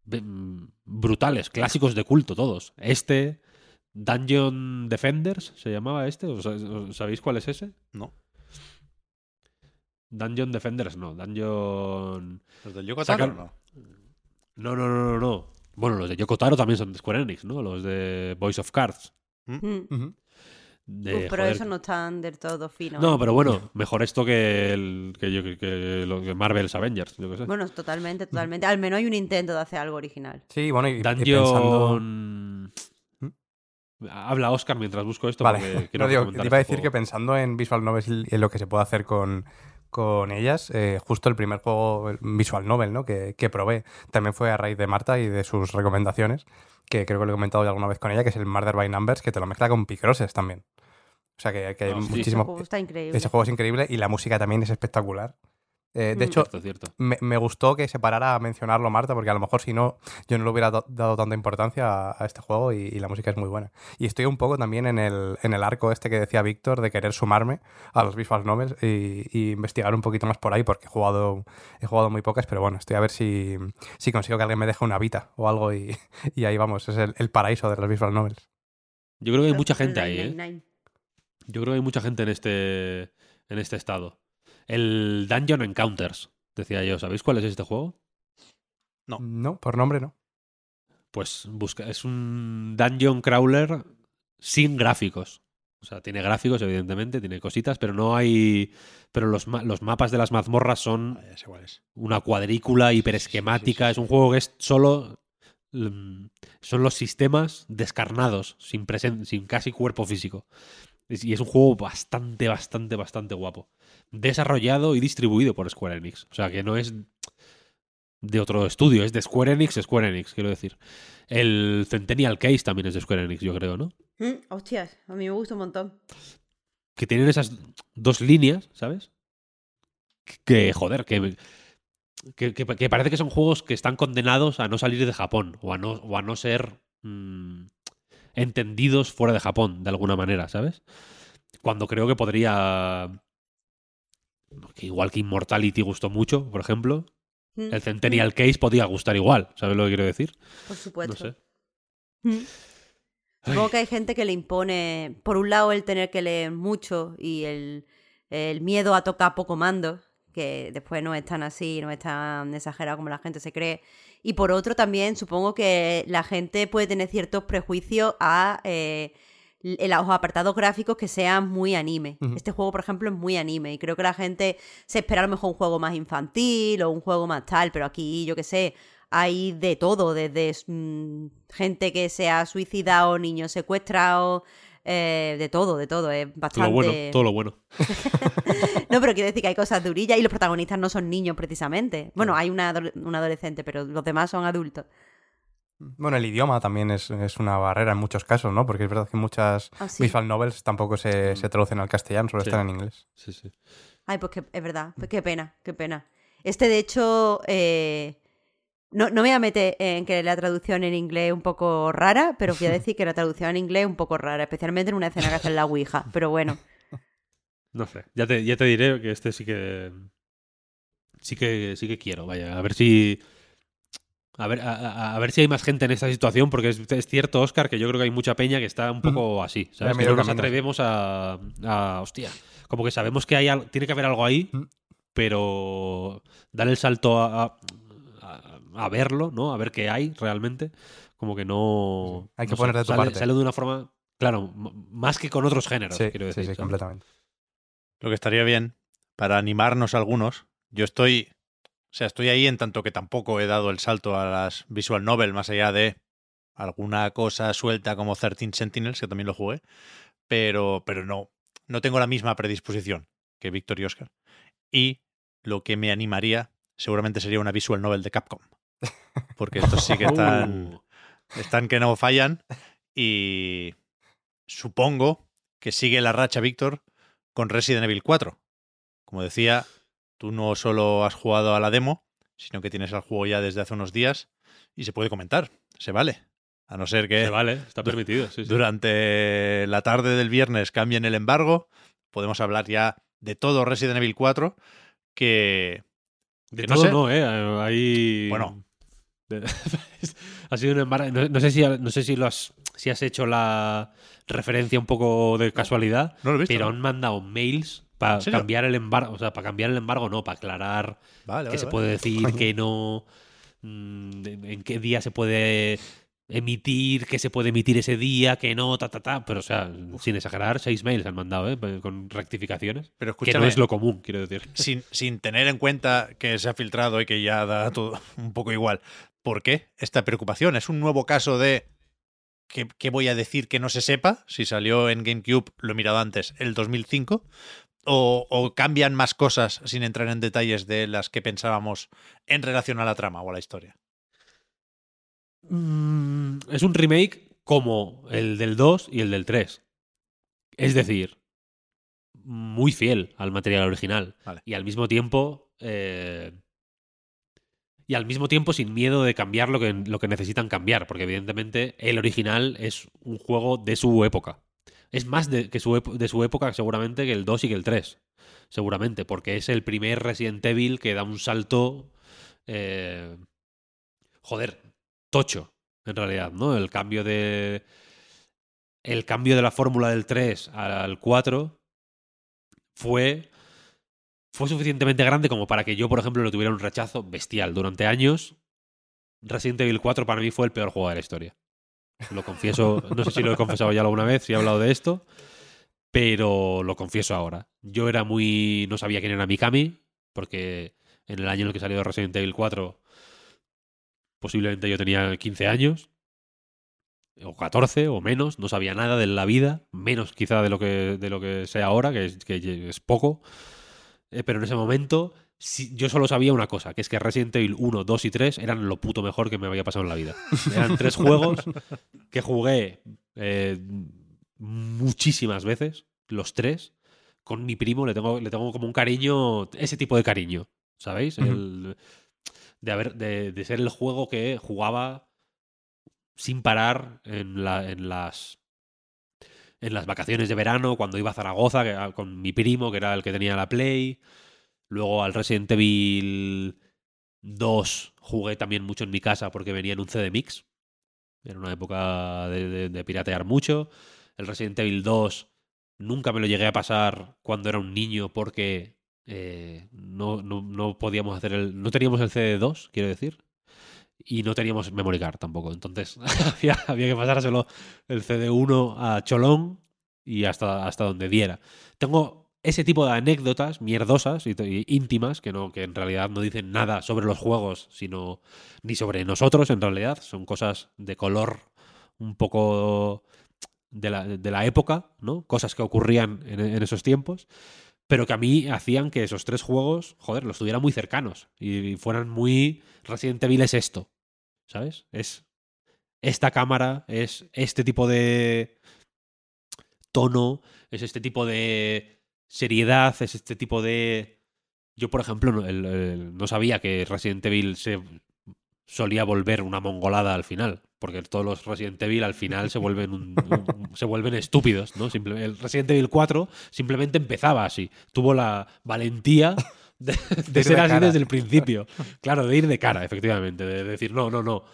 mm, brutales, clásicos de culto todos. Este, Dungeon Defenders, ¿se llamaba este? ¿Os- os- ¿Sabéis cuál es ese? No. Dungeon Defenders, no. Dungeon... ¿Los del Yoko Taro? Sacar- No. No, no, no, no, no. Bueno, los de Yoko Taro también son de Square Enix, ¿no? Los de Voice of Cards. Mm. De, Uf, pero joder, eso no están del todo fino. No, ¿eh? pero bueno, mejor esto que, el, que, yo- que- que lo- que Marvel's Avengers, yo qué sé. Bueno, totalmente, totalmente. Al menos hay un intento de hacer algo original. Sí, bueno, y, y pensando... Habla Oscar mientras busco esto. Vale, porque quiero no, digo, comentar te iba a este decir que pensando en Visual Novels y en lo que se puede hacer con, con ellas, eh, justo el primer juego Visual Novel ¿no? que, que probé también fue a raíz de Marta y de sus recomendaciones, que creo que lo he comentado ya alguna vez con ella, que es el Murder by Numbers, que te lo mezcla con Picroses también. O sea que, que hay Ah, sí. Ese muchísimo... juego está increíble. Ese juego es increíble y la música también es espectacular. Eh, de Mm. hecho, Cierto, cierto. me, me gustó que se parara a mencionarlo Marta, porque a lo mejor si no, yo no le hubiera do- dado tanta importancia a, a este juego y, y la música es muy buena. Y estoy un poco también en el, en el arco este que decía Víctor de querer sumarme a los visual novels y, y investigar un poquito más por ahí, porque he jugado, he jugado muy pocas, pero bueno, estoy a ver si, si consigo que alguien me deje una Vita o algo y, y ahí vamos, es el, el paraíso de los visual novels. Yo creo que hay mucha gente ahí, ¿eh? Yo creo que hay mucha gente en este, en este estado. El Dungeon Encounters, decía yo. ¿Sabéis cuál es este juego? No. No, por nombre no. Pues busca, es un dungeon crawler sin gráficos. O sea, tiene gráficos, evidentemente, tiene cositas, pero no hay. Pero los, ma- los mapas de las mazmorras son Ah, sé cuál es. una cuadrícula hiperesquemática. Es un juego que es solo. mm, Son los sistemas descarnados, sin, presen- sin casi cuerpo físico. Es- Y es un juego bastante, bastante, bastante guapo. Desarrollado y distribuido por Square Enix. O sea, que no es de otro estudio, es de Square Enix, Square Enix, quiero decir. El Centennial Case también es de Square Enix, yo creo, ¿no? Mm, hostias, a mí me gusta un montón. que tienen esas dos líneas, ¿sabes? Que, joder, que, que, que- que parece que son juegos que están condenados a no salir de Japón o a no, o a no ser mm, entendidos fuera de Japón, de alguna manera, ¿sabes? Cuando creo que podría... que igual que Immortality gustó mucho, por ejemplo, Mm, el Centennial Case podía gustar igual, ¿sabes lo que quiero decir? Por supuesto. No sé. Mm. Supongo que hay gente que le impone, por un lado, el tener que leer mucho y el, el miedo a tocar poco mando, que después no es tan así, no es tan exagerado como la gente se cree. Y por otro, también supongo que la gente puede tener ciertos prejuicios a eh, los apartados gráficos que sean muy anime. Este juego, por ejemplo, es muy anime y creo que la gente se espera a lo mejor un juego más infantil o un juego más tal, pero aquí, yo qué sé, hay de todo, desde mm, gente que se ha suicidado, niños secuestrados, eh, de todo, de todo. Es Todo bastante. lo bueno, todo lo bueno. No, pero quiero decir que hay cosas durillas y los protagonistas no son niños precisamente. Bueno, hay una, adole- un adolescente, pero los demás son adultos. Bueno, el idioma también es, es una barrera en muchos casos, ¿no? Porque es verdad que muchas Ah, sí. visual novels tampoco se, se traducen al castellano, solo Sí. están en inglés. Sí, sí. Ay, pues que, es verdad. Pues qué pena, qué pena. Este, de hecho, eh, no, no me voy a meter en que la traducción en inglés es un poco rara, pero voy a decir que la traducción en inglés es un poco rara, especialmente en una escena que hace en la Ouija. Pero bueno, No sé, ya te, ya te diré que este sí que. Sí que, sí que quiero, vaya. A ver si. A ver, a, ver si hay más gente en esta situación, porque es, es cierto, Oscar, que yo creo que hay mucha peña que está un poco así. ¿sabes? Que no nos atrevemos a, a- Hostia. Como que sabemos que hay tiene que haber algo ahí, pero dar el salto a, a, a- a verlo, ¿no? A ver qué hay realmente. Como que no. Sí, hay que no poner de tu sale, parte. sale de una forma. Claro, más que con otros géneros, Sí, quiero sí, decir. sí, ¿sabes? completamente. Lo que estaría bien, para animarnos algunos, yo estoy, o sea, estoy ahí en tanto que tampoco he dado el salto a las visual novel, más allá de alguna cosa suelta como 13 Sentinels, que también lo jugué, pero, pero no, no tengo la misma predisposición que Víctor y Oscar. Y lo que me animaría seguramente sería una visual novel de Capcom. Porque estos sí que están, Uh. están que no fallan y supongo que sigue la racha, Víctor, con Resident Evil 4. Como decía, tú no solo has jugado a la demo, sino que tienes el juego ya desde hace unos días y se puede comentar, se vale. A no ser que Se vale, está permitido. sí, sí. durante la tarde del viernes cambien el embargo, podemos hablar ya de todo Resident Evil 4, que De que no todo sé. no, ¿eh? Bueno. Ha sido un embargo. No, no sé, si, no sé si, lo has, si has hecho la referencia un poco de casualidad, no lo he visto. pero han mandado mails para cambiar el embargo. O sea, para cambiar el embargo, no, para aclarar Vale, qué vale, se puede decir, qué no, mm, en qué día se puede emitir, qué se puede emitir ese día, qué no, ta, ta, ta. Pero, o sea, sin exagerar, seis mails han mandado, ¿eh? Con rectificaciones. Pero Que no es lo común, quiero decir. sin, sin tener en cuenta que se ha filtrado y que ya da todo un poco igual, ¿por qué esta preocupación? ¿Es un nuevo caso de qué, qué voy a decir que no se sepa? Si salió en GameCube, lo he mirado antes, el 2005. O, o cambian más cosas sin entrar en detalles de las que pensábamos en relación a la trama o a la historia. Mm, es un remake como el del 2 y el del 3. Es decir, muy fiel al material original. Vale. Y al mismo tiempo. eh, y al mismo tiempo sin miedo de cambiar lo que, lo que necesitan cambiar. Porque evidentemente el original es un juego de su época. Es más de, que su, de su época seguramente que el 2 y que el 3. Seguramente. Porque es el primer Resident Evil que da un salto. eh, joder, tocho, en realidad, ¿no? El cambio de. El cambio de la fórmula del 3 al 4 fue. Fue suficientemente grande como para que yo, por ejemplo, lo tuviera un rechazo bestial. Durante años, Resident Evil 4 para mí fue el peor juego de la historia. Lo confieso, no sé si lo he confesado ya alguna vez, si he hablado de esto, pero lo confieso ahora. Yo era muy. No sabía quién era Mikami, porque en el año en el que salió Resident Evil 4 posiblemente yo tenía 15 años, o 14 o menos, no sabía nada de la vida, menos quizá de lo que, de lo que sé ahora, que es, poco. Eh, pero en ese momento sí- yo solo sabía una cosa, que es que Resident Evil 1, 2 y 3 eran lo puto mejor que me había pasado en la vida. Eran tres juegos que jugué eh, muchísimas veces, los tres. Con mi primo le tengo, le tengo como un cariño, ese tipo de cariño, ¿sabéis? El- de, haber, de, de ser el juego que jugaba sin parar en, la, en las en las vacaciones de verano, cuando iba a Zaragoza que- con mi primo, que era el que tenía la Play. Luego al Resident Evil 2 jugué también mucho en mi casa porque venía en un CD Mix. Era una época de, piratear mucho. El Resident Evil 2 nunca me lo llegué a pasar cuando era un niño porque eh, no, no, no podíamos hacer el. No teníamos el CD2, quiero decir. Y no teníamos memory card tampoco. Entonces había, había que pasárselo el CD1 a Cholón y hasta, hasta donde diera. Tengo ese tipo de anécdotas mierdosas y, íntimas que, no, que en realidad no dicen nada sobre los juegos, sino ni sobre nosotros en realidad. Son cosas de color un poco de la, de la época, ¿no? Cosas que ocurrían en, en esos tiempos pero que a mí hacían que esos tres juegos, joder, los tuvieran muy cercanos y fueran muy Resident Evil es esto, ¿sabes? Es esta cámara, es este tipo de tono, es este tipo de seriedad, es este tipo de... Yo, por ejemplo, no, el- el- no sabía que Resident Evil se solía volver una mongolada al final, porque todos los Resident Evil al final se vuelven un- un- se vuelven estúpidos, ¿no? Simple- el Resident Evil 4 simplemente empezaba así, tuvo la valentía de, ser de así desde el principio. Claro, de ir de cara, efectivamente, de decir, no, no, no.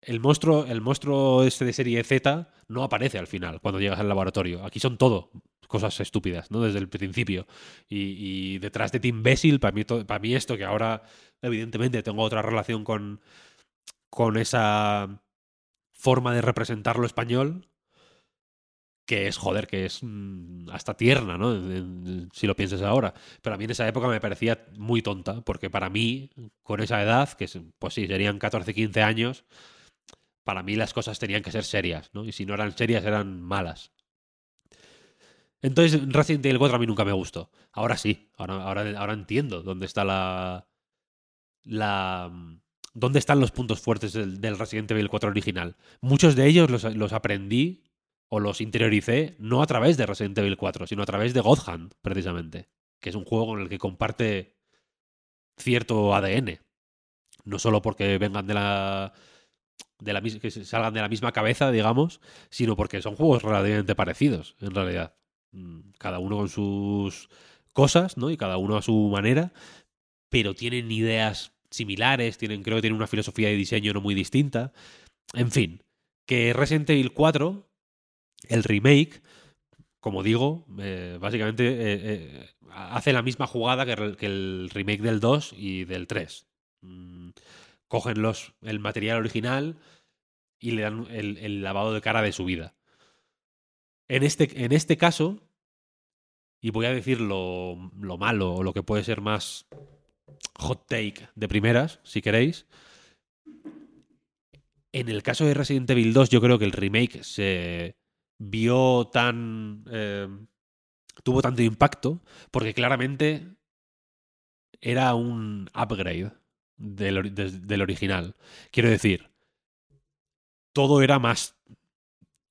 El monstruo, el monstruo este de serie Z no aparece al final cuando llegas al laboratorio. Aquí son todo cosas estúpidas, ¿no? Desde el principio. Y, y detrás de Tim Imbécil, para mí, mí esto, que ahora evidentemente tengo otra relación con, con esa forma de representar lo español, que es, joder, que es mm, hasta tierna, ¿no? Si lo piensas ahora. Pero a mí en esa época me parecía muy tonta, porque para mí, con esa edad, que es- pues sí, serían 14, 15 años, para mí las cosas tenían que ser serias, ¿no? Y si no eran serias, eran malas. Entonces, Resident Evil 4 a mí nunca me gustó. Ahora sí, ahora, ahora, entiendo dónde está la. la dónde están los puntos fuertes del, Resident Evil 4 original. Muchos de ellos los, los aprendí o los interioricé no a través de Resident Evil 4, sino a través de God Hand, precisamente, que es un juego con el que comparte cierto ADN. No solo porque vengan de la de la que salgan de la misma cabeza, digamos, sino porque son juegos relativamente parecidos, en realidad. Mm, Cada uno con sus cosas, ¿no? Y cada uno a su manera, pero tienen ideas similares, tienen, creo que tienen una filosofía de diseño no muy distinta. En fin, que Resident Evil 4, el remake, como digo, eh, básicamente eh, eh, hace la misma jugada que, el remake del 2 y del 3. Mm, cogen los, el material original y le dan el, el lavado de cara de su vida. En este, en este caso, y voy a decir lo, lo malo o lo que puede ser más hot take de primeras, si queréis. En el caso de Resident Evil 2, yo creo que el remake se vio tan. eh, tuvo tanto impacto, porque claramente era un upgrade del, del original. Quiero decir, todo era más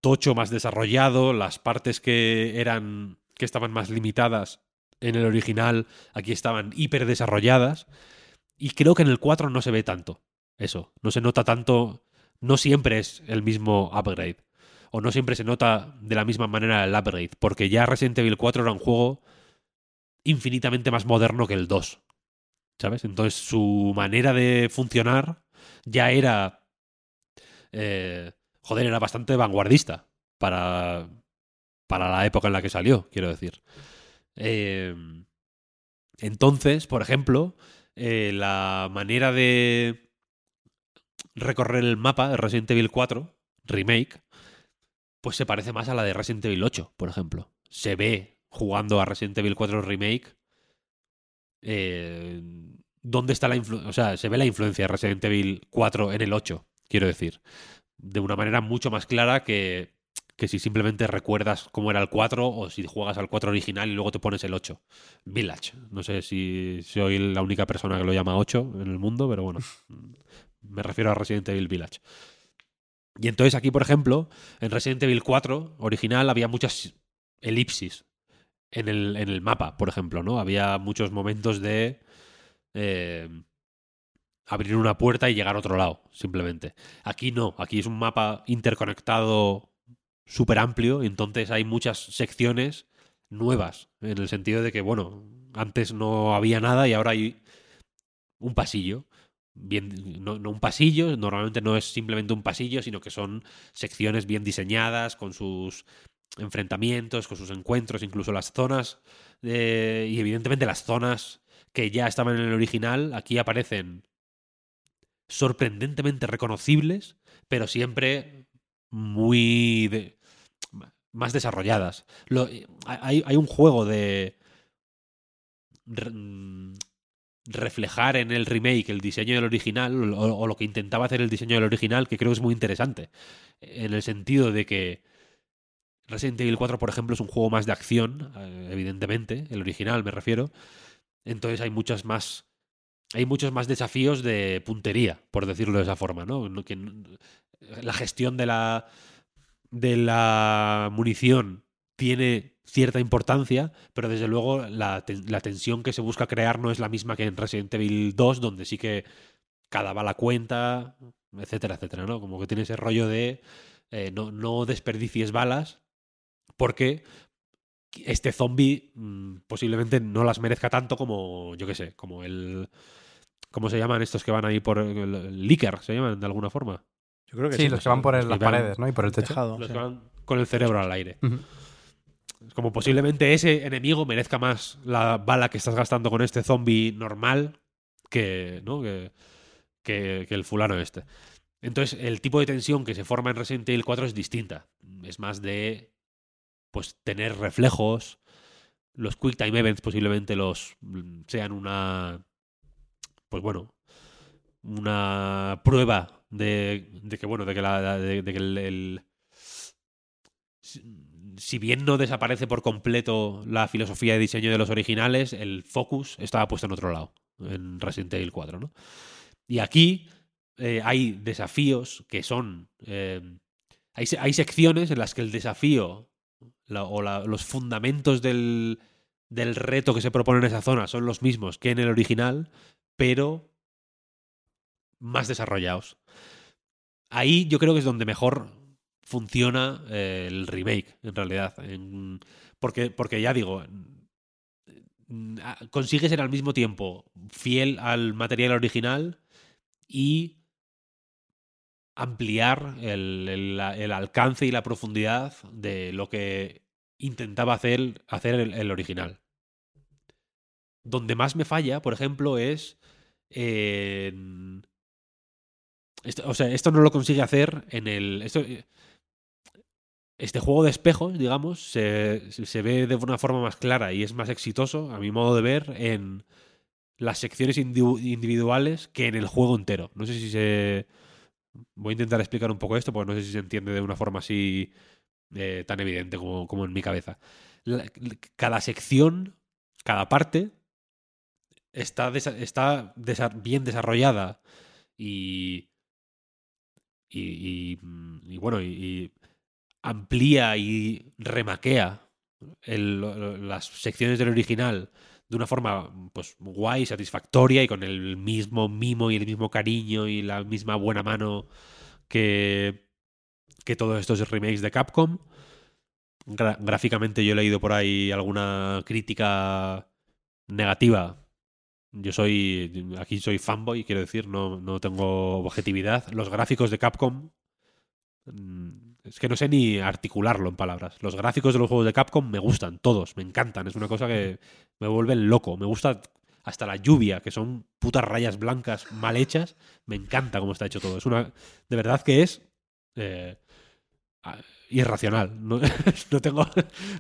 tocho, más desarrollado, las partes que eran. Que estaban más limitadas en el original, aquí estaban hiper desarrolladas. Y creo que en el 4 no se ve tanto. Eso. No se nota tanto. No siempre es el mismo upgrade. O no siempre se nota de la misma manera el upgrade. Porque ya Resident Evil 4 era un juego infinitamente más moderno que el 2. ¿Sabes? Entonces su manera de funcionar ya era. eh, joder, era bastante vanguardista. Para. Para la época en la que salió, quiero decir. Eh, entonces, por ejemplo, eh, la manera de recorrer el mapa de Resident Evil 4 Remake, pues se parece más a la de Resident Evil 8, por ejemplo. Se ve jugando a Resident Evil 4 Remake. eh, ¿Dónde está la influencia? O sea, se ve la influencia de Resident Evil 4 en el 8, quiero decir. De una manera mucho más clara que, que si simplemente recuerdas cómo era el 4 o si juegas al 4 original y luego te pones el 8. Village. No sé si soy la única persona que lo llama 8 en el mundo, pero bueno. Me refiero a Resident Evil Village. Y entonces aquí, por ejemplo, en Resident Evil 4 original había muchas elipsis en el, en el mapa, por ejemplo, ¿no? Había muchos momentos de eh, abrir una puerta y llegar a otro lado, simplemente. Aquí no, aquí es un mapa interconectado súper amplio, entonces hay muchas secciones nuevas, en el sentido de que, bueno, antes no había nada y ahora hay un pasillo. Bien, no, un pasillo, normalmente no es simplemente un pasillo, sino que son secciones bien diseñadas, con sus enfrentamientos, con sus encuentros, incluso las zonas, eh, y evidentemente las zonas que ya estaban en el original, aquí aparecen sorprendentemente reconocibles, pero siempre muy más desarrolladas. Lo- hay, un juego de mm, reflejar en el remake el diseño del original o, lo que intentaba hacer el diseño del original que creo que es muy interesante. En el sentido de que Resident Evil 4 por ejemplo es un juego más de acción eh, evidentemente el original me refiero. Entonces hay muchas más hay muchos más desafíos de puntería por decirlo de esa forma no que la gestión de la de la munición tiene cierta importancia, pero desde luego la, la tensión que se busca crear no es la misma que en Resident Evil 2, donde sí que cada bala cuenta, etcétera, etcétera, ¿no? Como que tiene ese rollo de eh, no, no desperdicies balas, porque este zombie mm, posiblemente no las merezca tanto como, yo qué sé, como el... ¿Cómo se llaman estos que van ahí por el? ¿Se llaman de alguna forma? Yo creo que Sí, sí. los que van por el- las van paredes, ¿no? Y por el techo. Tejado, Los sí. que van con el cerebro al aire. Ujú. Como posiblemente ese enemigo merezca más la bala que estás gastando con este zombie normal que, ¿no? que, que, que el fulano este. Entonces, el tipo de tensión que se forma en Resident Evil 4 es distinta. Es más de pues tener reflejos. Los Quick Time Events posiblemente los mm, sean una pues bueno, una prueba de, que bueno, de que la de, que el- si- bien no desaparece por completo la filosofía de diseño de los originales, el focus estaba puesto en otro lado, en Resident Evil 4, ¿no? Y aquí eh, hay desafíos que son eh, hay, hay secciones en las que el desafío o los fundamentos del, del reto que se propone en esa zona son los mismos que en el original, pero más desarrollados. Ahí yo creo que es donde mejor funciona eh, el remake, en realidad. Porque, porque ya digo, mm, ah, consigue ser al mismo tiempo fiel al material original y ampliar el, el alcance y la profundidad de lo que intentaba hacer, hacer el, el original. Donde más me falla, por ejemplo, es en... Esto, o sea, esto no lo consigue hacer en el... Eh, este juego de espejos, digamos, se, se ve de una forma más clara y es más exitoso, a mi modo de ver, en las secciones individu- individuales que en el juego entero. No sé si se... Voy a intentar explicar un poco esto, porque no sé si se entiende de una forma así eh, tan evidente como, como en mi cabeza. Cada sección, cada parte, está, está bien desarrollada y, mm, y bueno, y, amplía y remaquea las secciones del original de una forma pues guay, satisfactoria y con el mismo mimo y el mismo cariño y la misma buena mano que, que todos estos remakes de Capcom. Gráficamente yo he leído por ahí alguna crítica negativa. Yo soy, aquí soy fanboy, quiero decir, no, no tengo objetividad. Los gráficos de Capcom mm, es que no sé ni articularlo en palabras. Los gráficos de los juegos de Capcom me gustan, todos, me encantan. Es una cosa que me vuelven loco. Me gusta hasta la lluvia, que son putas rayas blancas mal hechas. Me encanta cómo está hecho todo. Es una. De verdad que es. eh, irracional. No, no tengo,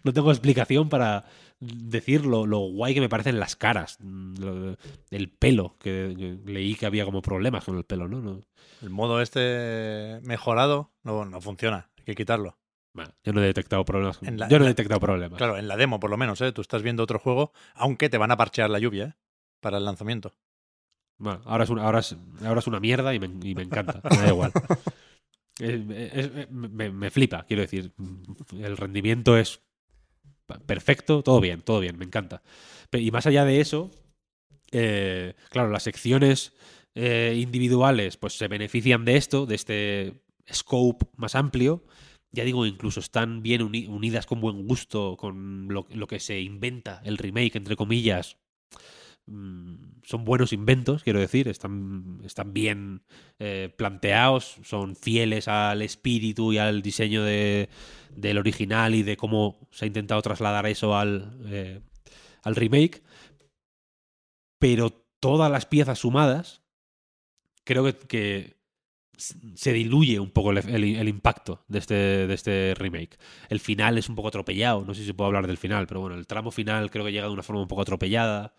no tengo explicación para decir lo, lo guay que me parecen las caras. mm, lo- el pelo, que, que leí que había como problemas con el pelo, ¿no? no El modo este mejorado no, no funciona. Hay que quitarlo. bueno, yo no he detectado problemas. La- yo no he detectado problemas. Claro, en la demo por lo menos, ¿eh? Tú estás viendo otro juego, aunque te van a parchear la lluvia, ¿eh? Para el lanzamiento. Bueno, ahora es una, ahora es, ahora es una mierda y me, y me encanta. Me da igual. Es- me, flipa, quiero decir. El rendimiento es perfecto, todo bien, todo bien, me encanta. Y más allá de eso, eh, claro, las secciones eh, individuales pues se benefician de esto, de este scope más amplio. Ya digo, incluso están bien uni- unidas con buen gusto con lo que se inventa el remake, entre comillas. Mm, Son buenos inventos, quiero decir, están, están bien eh, planteados, son fieles al espíritu y al diseño de, del original y de cómo se ha intentado trasladar eso al, eh, al remake. Pero todas las piezas sumadas, creo que, se diluye un poco el, el- impacto de este, de este remake. El final es un poco atropellado, no sé si se puede hablar del final, pero bueno, el tramo final creo que llega de una forma un poco atropellada.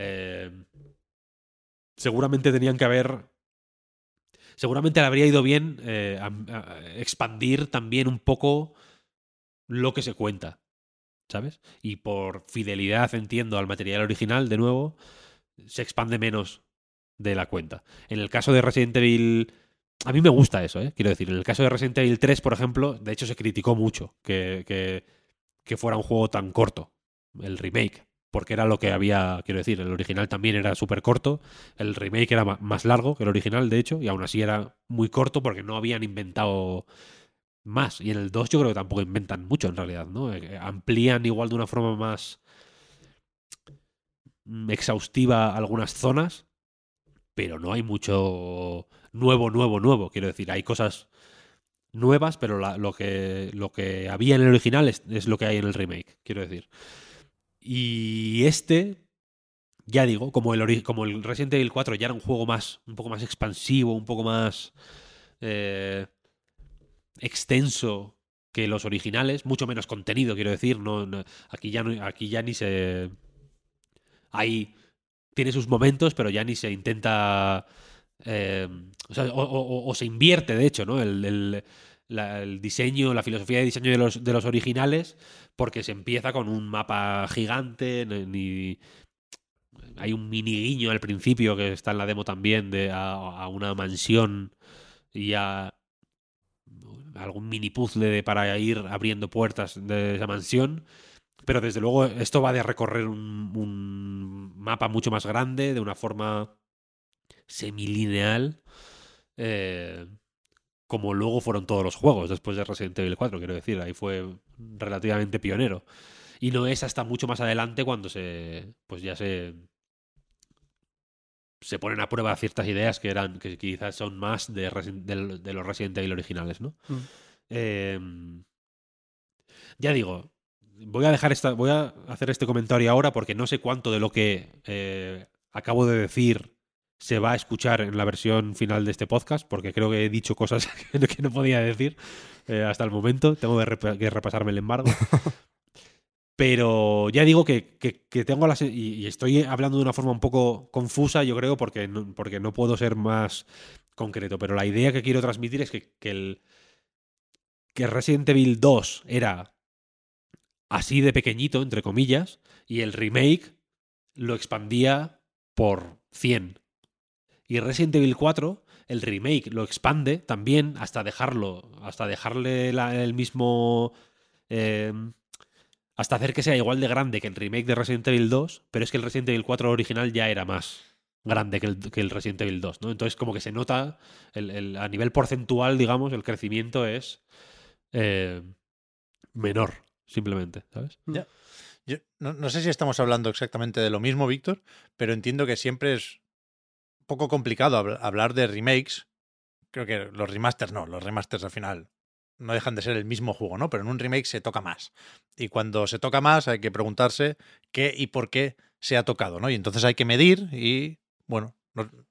Eh, seguramente tenían que haber. Seguramente le habría ido bien eh, expandir también un poco lo que se cuenta. ¿Sabes? Y por fidelidad, entiendo, al material original, de nuevo, se expande menos de la cuenta. En el caso de Resident Evil. A mí me gusta eso, ¿eh? Quiero decir, en el caso de Resident Evil 3, por ejemplo, de hecho se criticó mucho que, que fuera un juego tan corto, el remake porque era lo que había, quiero decir, el original también era súper corto, el remake era más largo que el original, de hecho, y aún así era muy corto porque no habían inventado más. Y en el 2 yo creo que tampoco inventan mucho en realidad, ¿no? Eh, Amplían igual de una forma más mm, exhaustiva algunas zonas, pero no hay mucho nuevo, nuevo, nuevo, quiero decir, hay cosas nuevas, pero la- lo, que, lo que había en el original es, es lo que hay en el remake, quiero decir. Y este, ya digo, como el, como el Resident Evil 4 ya era un juego más, un poco más expansivo, un poco más eh, extenso que los originales, mucho menos contenido, quiero decir. No, aquí, ya aquí ya ni se. Hay. Tiene sus momentos, pero ya ni se intenta. eh, o, sea, o- se invierte, de hecho, ¿no? El, el diseño, la filosofía de diseño de los, de los originales, porque se empieza con un mapa gigante, hay un mini guiño al principio que está en la demo también de a, una mansión y a algún mini puzzle para ir abriendo puertas de esa mansión. Pero desde luego esto va de recorrer un, un mapa mucho más grande, de una forma semilineal, eh, como luego fueron todos los juegos después de Resident Evil 4, quiero decir, ahí fue relativamente pionero. Y no es hasta mucho más adelante cuando se, pues ya se, se ponen a prueba ciertas ideas que eran, que quizás son más de, los Resident Evil originales, ¿no? Mm. Eh, ya digo, voy a dejar esta, voy a hacer este comentario ahora porque no sé cuánto de lo que eh, acabo de decir se va a escuchar en la versión final de este podcast, porque creo que he dicho cosas que no, que no podía decir eh, hasta el momento. Tengo que, rep- que repasarme el embargo. Pero ya digo que, que- que tengo la se- y, y estoy hablando de una forma un poco confusa, yo creo, porque no, porque no puedo ser más concreto. Pero la idea que quiero transmitir es que, que el que Resident Evil 2 era así de pequeñito, entre comillas, y el remake lo expandía por 100. Y Resident Evil 4, el remake lo expande también hasta dejarlo, hasta dejarle el mismo... eh, hasta hacer que sea igual de grande que el remake de Resident Evil 2, pero es que el Resident Evil 4 original ya era más grande que el, que el Resident Evil 2, ¿no? Entonces como que se nota, el- a nivel porcentual, digamos, el crecimiento es eh, menor, simplemente, ¿sabes? Yo no, no sé si estamos hablando exactamente de lo mismo, Víctor, pero entiendo que siempre es poco complicado habl- hablar de remakes. Creo que los remasters no, los remasters al final no dejan de ser el mismo juego, ¿no? Pero en un remake se toca más. Y cuando se toca más hay que preguntarse qué y por qué se ha tocado, ¿no? Y entonces hay que medir y, bueno,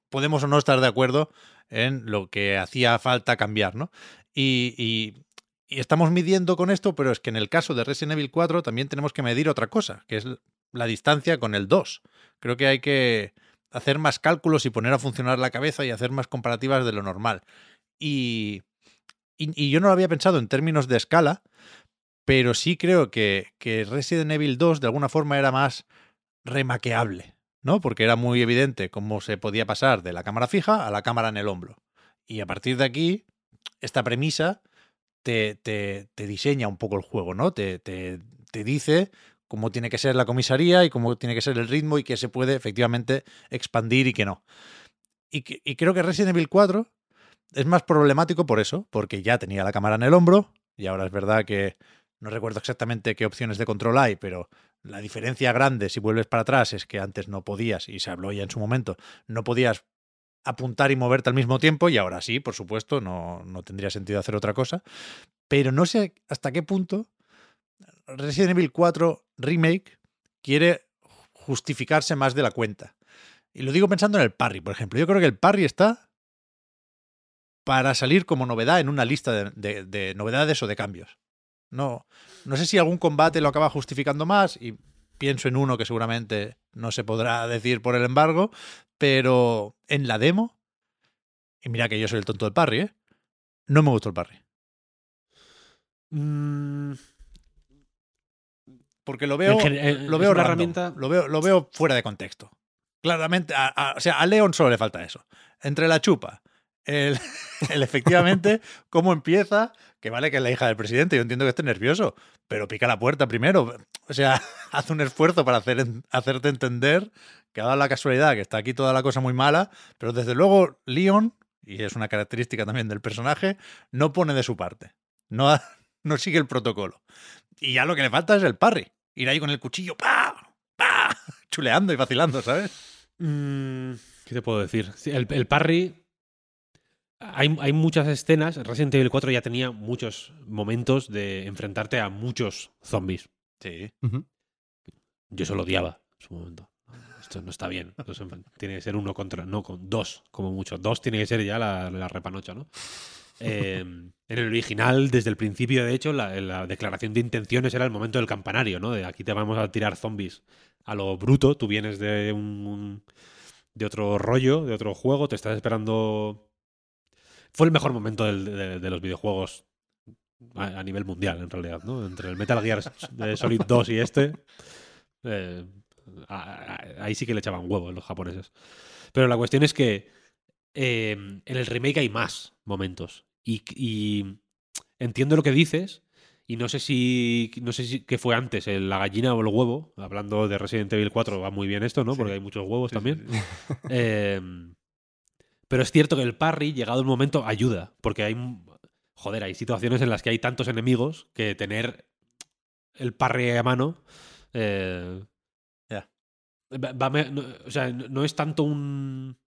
podemos o no estar de acuerdo en lo que hacía falta cambiar, ¿no? Y, y- y estamos midiendo con esto, pero es que en el caso de Resident Evil 4 también tenemos que medir otra cosa, que es la distancia con el 2. Creo que hay que hacer más cálculos y poner a funcionar la cabeza y hacer más comparativas de lo normal. Y, y, yo no lo había pensado en términos de escala, pero sí creo que, que Resident Evil 2 de alguna forma era más remaqueable, ¿no? Porque era muy evidente cómo se podía pasar de la cámara fija a la cámara en el hombro. Y a partir de aquí, esta premisa te, te, te diseña un poco el juego, ¿no? Te, te, te dice cómo tiene que ser la comisaría y cómo tiene que ser el ritmo y que se puede efectivamente expandir y que no. Y, creo que Resident Evil 4 es más problemático por eso, porque ya tenía la cámara en el hombro y ahora es verdad que no recuerdo exactamente qué opciones de control hay, pero la diferencia grande si vuelves para atrás es que antes no podías, y se habló ya en su momento, no podías apuntar y moverte al mismo tiempo y ahora sí, por supuesto, no, no tendría sentido hacer otra cosa. Pero no sé hasta qué punto Resident Evil 4 Remake quiere justificarse más de la cuenta. Y lo digo pensando en el parry, por ejemplo. Yo creo que el parry está para salir como novedad en una lista de, de- de novedades o de cambios. No, no sé si algún combate lo acaba justificando más y pienso en uno que seguramente no se podrá decir por el embargo, pero en la demo, y mira que yo soy el tonto del parry, ¿eh? No me gustó el parry. Mm, Porque lo veo, eh, lo veo una herramienta. lo veo, lo veo fuera de contexto. Claramente, a- a- o sea, a Leon solo le falta eso. Entre la chupa, el, el efectivamente cómo empieza, que vale que es la hija del presidente, yo entiendo que esté nervioso, pero pica la puerta primero. O sea, haz un esfuerzo para hacer, hacerte entender que ha dado la casualidad que está aquí toda la cosa muy mala, pero desde luego Leon, y es una característica también del personaje, no pone de su parte. No, no sigue el protocolo. Y ya lo que le falta es el parry. Ir ahí con el cuchillo, ¡pa! ¡pa! Chuleando y vacilando, ¿sabes? Mm, ¿Qué te puedo decir? El, el parry. Hay, hay muchas escenas. Resident Evil 4 ya tenía muchos momentos de enfrentarte a muchos zombies. Sí. Ujú. Yo eso lo odiaba en su momento. Esto no está bien. Enfren- tiene que ser uno contra. No, con dos, como mucho. Dos tiene que ser ya la, la repanocha, ¿no? Eh, en el original, desde el principio, de hecho, la, la declaración de intenciones era el momento del campanario, ¿no? De aquí te vamos a tirar zombies a lo bruto. Tú vienes de un, de otro rollo, de otro juego, te estás esperando. Fue el mejor momento de, los videojuegos a, nivel mundial, en realidad, ¿no? Entre el Metal Gear de Solid 2 y este. eh, ahí sí que le echaban huevos los japoneses. Pero la cuestión es que eh, en el remake hay más momentos. Y, y entiendo lo que dices y no sé si no sé si qué fue antes, el- la gallina o el huevo. Hablando de Resident Evil 4 va muy bien esto, ¿no? Porque hay muchos huevos también. Eh, pero es cierto que el parry, llegado el momento, ayuda. Porque hay. Joder, hay situaciones en las que hay tantos enemigos que tener el parry a mano. eh, Ya. va- va me- no, o sea, no es tanto un.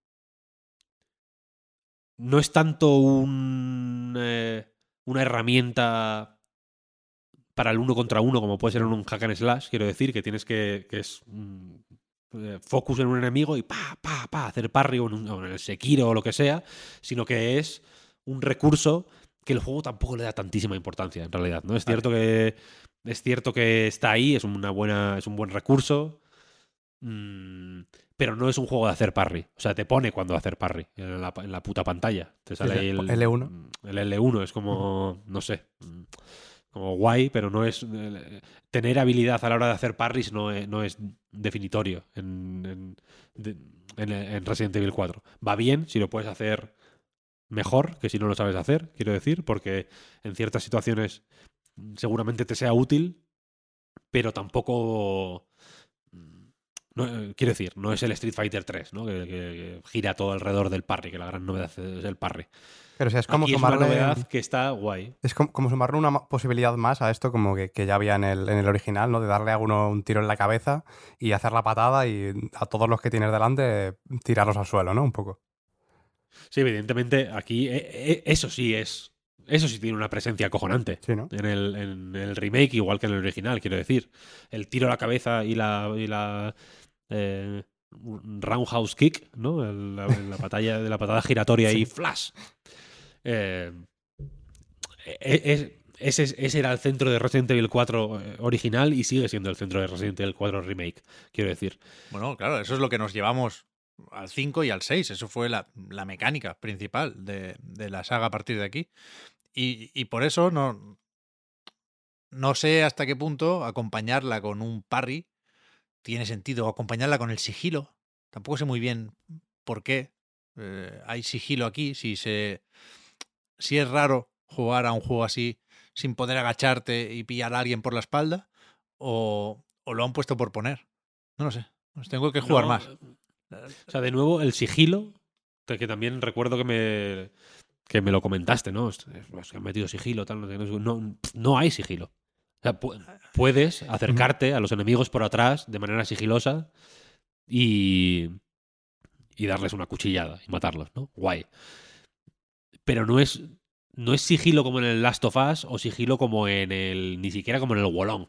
No es tanto un. eh, una herramienta para el uno contra uno, como puede ser en un hack and slash, quiero decir, que tienes que. que es. mm, eh, focus en un enemigo y pa, pa, pa, hacer parry o en, un- o en el Sekiro o lo que sea, sino que es un recurso que el juego tampoco le da tantísima importancia, en realidad, ¿no? Es cierto que. Es cierto que está ahí, es una buena. es un buen recurso. mm, pero no es un juego de hacer parry. O sea, te pone cuando hacer parry en la, en la puta pantalla. Te sale ahí el L1. El L1 es como. no sé. Como guay, pero no es. eh, Tener habilidad a la hora de hacer parries no es, no es definitorio en, en, de- en- en Resident Evil 4. Va bien si lo puedes hacer mejor que si no lo sabes hacer, quiero decir, porque en ciertas situaciones seguramente te sea útil, pero tampoco. No, eh, quiero decir, no es el Street Fighter 3, ¿no? Que, que- que gira todo alrededor del parry, que la gran novedad es el parry. Pero o sea, es como Aquí es una novedad que está guay. Es como, como sumarle una posibilidad más a esto, como que, que ya había en el, en el original, ¿no? De darle a uno un tiro en la cabeza y hacer la patada y a todos los que tienes delante tirarlos al suelo, ¿no? Un poco. Sí, evidentemente aquí eh, eh, eso sí es. Eso sí tiene una presencia acojonante. Sí, ¿no? En el, en el remake, igual que en el original, quiero decir. El tiro a la cabeza y la. Y la eh, roundhouse kick, ¿no? El- la, la batalla de la patada giratoria y flash. Eh, e- es- ese, ese era el centro de Resident Evil 4 eh, original y sigue siendo el centro de Resident Evil 4 remake, quiero decir. Bueno, claro, eso es lo que nos llevamos al 5 y al 6. Eso fue la, la mecánica principal de, de la saga a partir de aquí. Y, y por eso no, no sé hasta qué punto acompañarla con un parry tiene sentido. Acompañarla con el sigilo. Tampoco sé muy bien por qué eh, hay sigilo aquí. Si, se, si es raro jugar a un juego así sin poder agacharte y pillar a alguien por la espalda. O, o lo han puesto por poner. No lo sé. Pues tengo que jugar No, más. O sea, de nuevo, el sigilo, que también recuerdo que me, que me lo comentaste, ¿no? Es- han metido sigilo, tal, no, no, no hay sigilo. O sea, pu- puedes acercarte a los enemigos por atrás de manera sigilosa y, y darles una cuchillada y matarlos, ¿no? Guay. Pero no es, no es sigilo como en el Last of Us o sigilo como en el. ni siquiera como en el Wolong.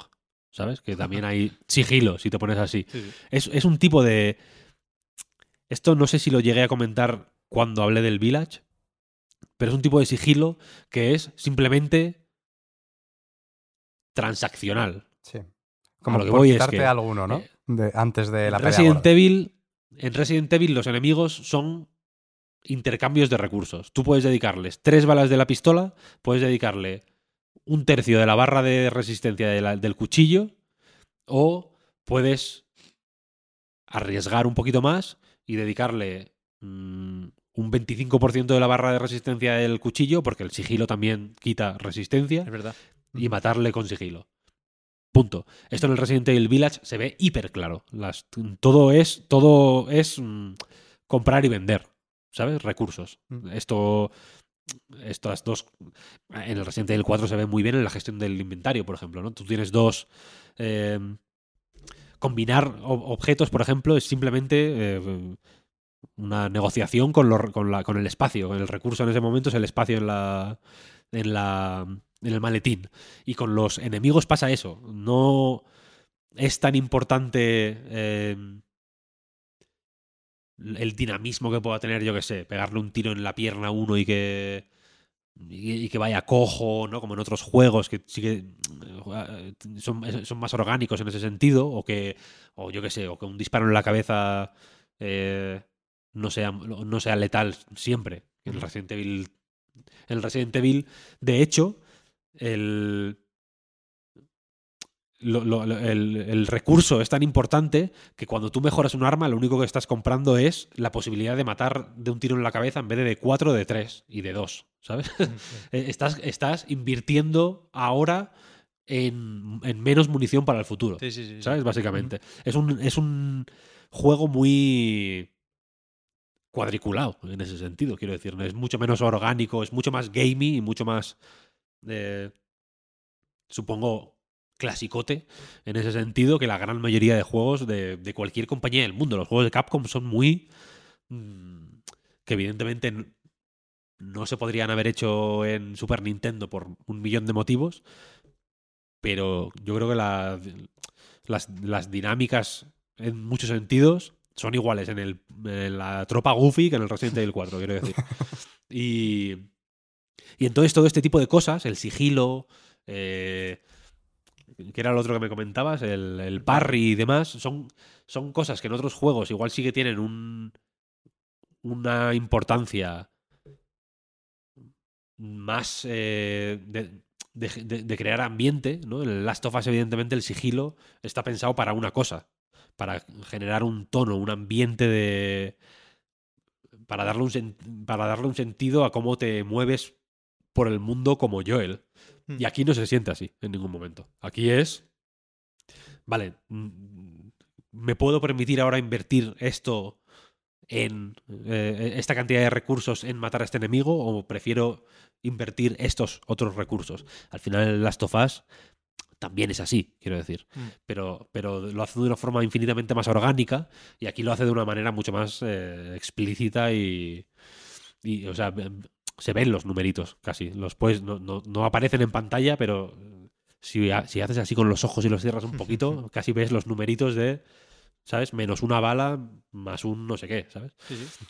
¿Sabes? Que también hay sigilo, si te pones así. Es, es un tipo de. Esto no sé si lo llegué a comentar cuando hablé del Village, pero es un tipo de sigilo que es simplemente transaccional. Sí. Como lo que voy es quitarte que, alguno, ¿no? eh, De- antes de la En pelea Resident. Evil, en Resident Evil los enemigos son intercambios de recursos. Tú puedes dedicarles tres balas de la pistola, puedes dedicarle un tercio de la barra de resistencia de la- del cuchillo o puedes arriesgar un poquito más y dedicarle mm, un 25% de la barra de resistencia del cuchillo, porque el sigilo también quita resistencia, Es verdad. Y matarle con sigilo. Punto. Esto en el Resident Evil Village se ve hiper claro. Las, todo es, todo es mm, comprar y vender, ¿sabes? Recursos. Mm. Esto, estas dos, en el Resident Evil 4 se ve muy bien en la gestión del inventario, por ejemplo, ¿no? Tú tienes dos, eh, combinar ob- objetos, por ejemplo, es simplemente eh, una negociación con, lo- con, la- con el espacio. El recurso en ese momento es el espacio en la, en la en el maletín. Y con los enemigos pasa eso. No es tan importante eh, el dinamismo que pueda tener, yo que sé, pegarle un tiro en la pierna a uno y que y, que vaya cojo, ¿no? Como en otros juegos que sí que eh, son, son más orgánicos en ese sentido, o que, o yo que sé, o que un disparo en la cabeza eh, no, sea, no sea letal siempre. En el Resident Evil, en el Resident Evil, de hecho, el, lo- lo- lo- el, el recurso es tan importante que cuando tú mejoras un arma, lo único que estás comprando es la posibilidad de matar de un tiro en la cabeza en vez de de 4, de 3 y de 2, ¿sabes? Eh, estás, estás invirtiendo ahora en, en menos munición para el futuro. Sí, sí, sí, sí. ¿Sabes? Básicamente. Es, un, es un juego muy cuadriculado en ese sentido, quiero decir. Es mucho menos orgánico, es mucho más gamey y mucho más, eh, supongo, clasicote en ese sentido que la gran mayoría de juegos de, de cualquier compañía del mundo. Los juegos de Capcom son muy... mm, que evidentemente no se podrían haber hecho en Super Nintendo por un millón de motivos, pero yo creo que la- las, las dinámicas en muchos sentidos son iguales en, el, en la tropa Goofy que en el Resident Evil 4, quiero decir. Y, y entonces todo este tipo de cosas, el sigilo, eh, que era lo otro que me comentabas, el, el parry y demás, son, son cosas que en otros juegos igual sí que tienen un, una importancia más eh, de, de- crear ambiente, ¿no? En Last of Us, evidentemente, el sigilo está pensado para una cosa, para generar un tono, un ambiente de... para darle un, para darle un sentido a cómo te mueves por el mundo como Joel. Mm. Y aquí no se siente así en ningún momento. Aquí es... Vale, mm, me puedo permitir ahora invertir esto en eh, esta cantidad de recursos en matar a este enemigo o prefiero invertir estos otros recursos. Al final el Last of Us también es así, quiero decir. Mm. Pero, pero lo hace de una forma infinitamente más orgánica y aquí lo hace de una manera mucho más eh, explícita y, y, o sea, se ven los numeritos casi. Los puedes, no, no, no aparecen en pantalla, pero eh, si, ha- si haces así con los ojos y los cierras un poquito, casi ves los numeritos de, ¿sabes? Menos una bala, más un no sé qué, ¿sabes?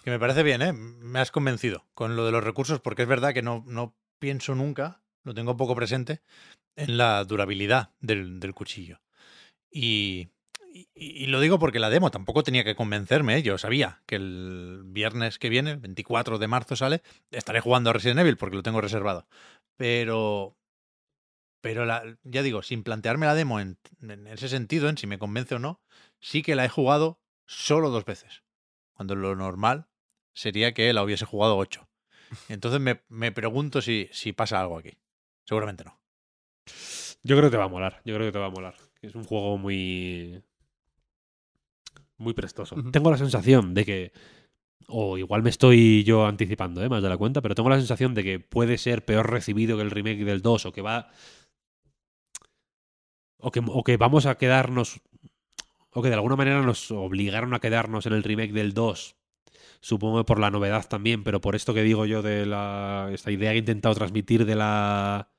Que me parece bien, ¿eh? Me has convencido con lo de los recursos, porque es verdad que no, no pienso nunca, lo tengo poco presente, en la durabilidad del, del cuchillo. Y, y- lo digo porque la demo tampoco tenía que convencerme, ¿eh? Yo sabía que el viernes que viene, el 24 de marzo sale, estaré jugando a Resident Evil porque lo tengo reservado. Pero... Pero la- ya digo, sin plantearme la demo en, en ese sentido, en si me convence o no, sí que la he jugado solo dos veces. Cuando lo normal sería que la hubiese jugado ocho. Entonces me, me pregunto si, si pasa algo aquí. Seguramente no. Yo creo que te va a molar. Yo creo que te va a molar. Es un juego muy. Muy prestoso. Tengo la sensación de que. O igual me estoy yo anticipando, ¿eh? más de la cuenta, pero tengo la sensación de que puede ser peor recibido que el remake del 2 o que va. O que, o que vamos a quedarnos. O que de alguna manera nos obligaron a quedarnos en el remake del 2. Supongo por la novedad también, pero por esto que digo yo de la. Esta idea que he intentado transmitir de la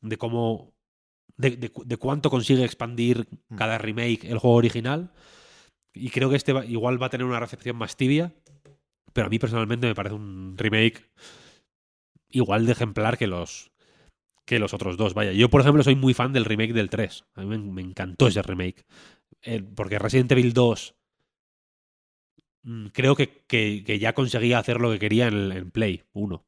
de cómo. De, de cuánto consigue expandir Mm. cada remake el juego original. Y creo que este va- igual va a tener una recepción más tibia. Pero a mí personalmente me parece un remake igual de ejemplar que los, que los otros dos. Vaya, yo por ejemplo soy muy fan del remake del 3. A mí me, me encantó ese remake. Eh, porque Resident Evil 2 mm, creo que, que- que ya conseguía hacer lo que quería en, en Play 1.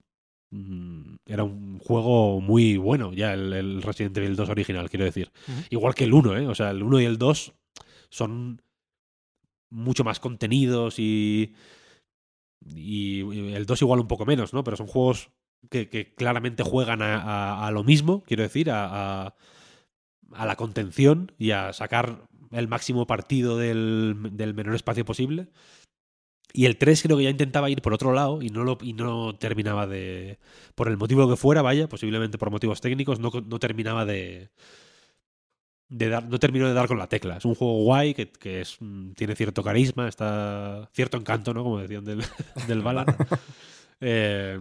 Mm, Era un juego muy bueno ya el, el Resident Evil 2 original, quiero decir. Igual que el 1, ¿eh? O sea, el 1 y el 2 son mucho más contenidos y, y el 2 igual un poco menos, ¿no? Pero son juegos que, claramente juegan a, lo mismo, quiero decir, a, a- a la contención y a sacar el máximo partido del, del menor espacio posible. Y el 3 creo que ya intentaba ir por otro lado y no, lo, y no terminaba de... Por el motivo que fuera, vaya, posiblemente por motivos técnicos, no, no terminaba de... de dar, no terminó de dar con la tecla. Es un juego guay que, que es, mm, tiene cierto carisma, está cierto encanto, ¿no? Como decían del, del Valhalla. Eh,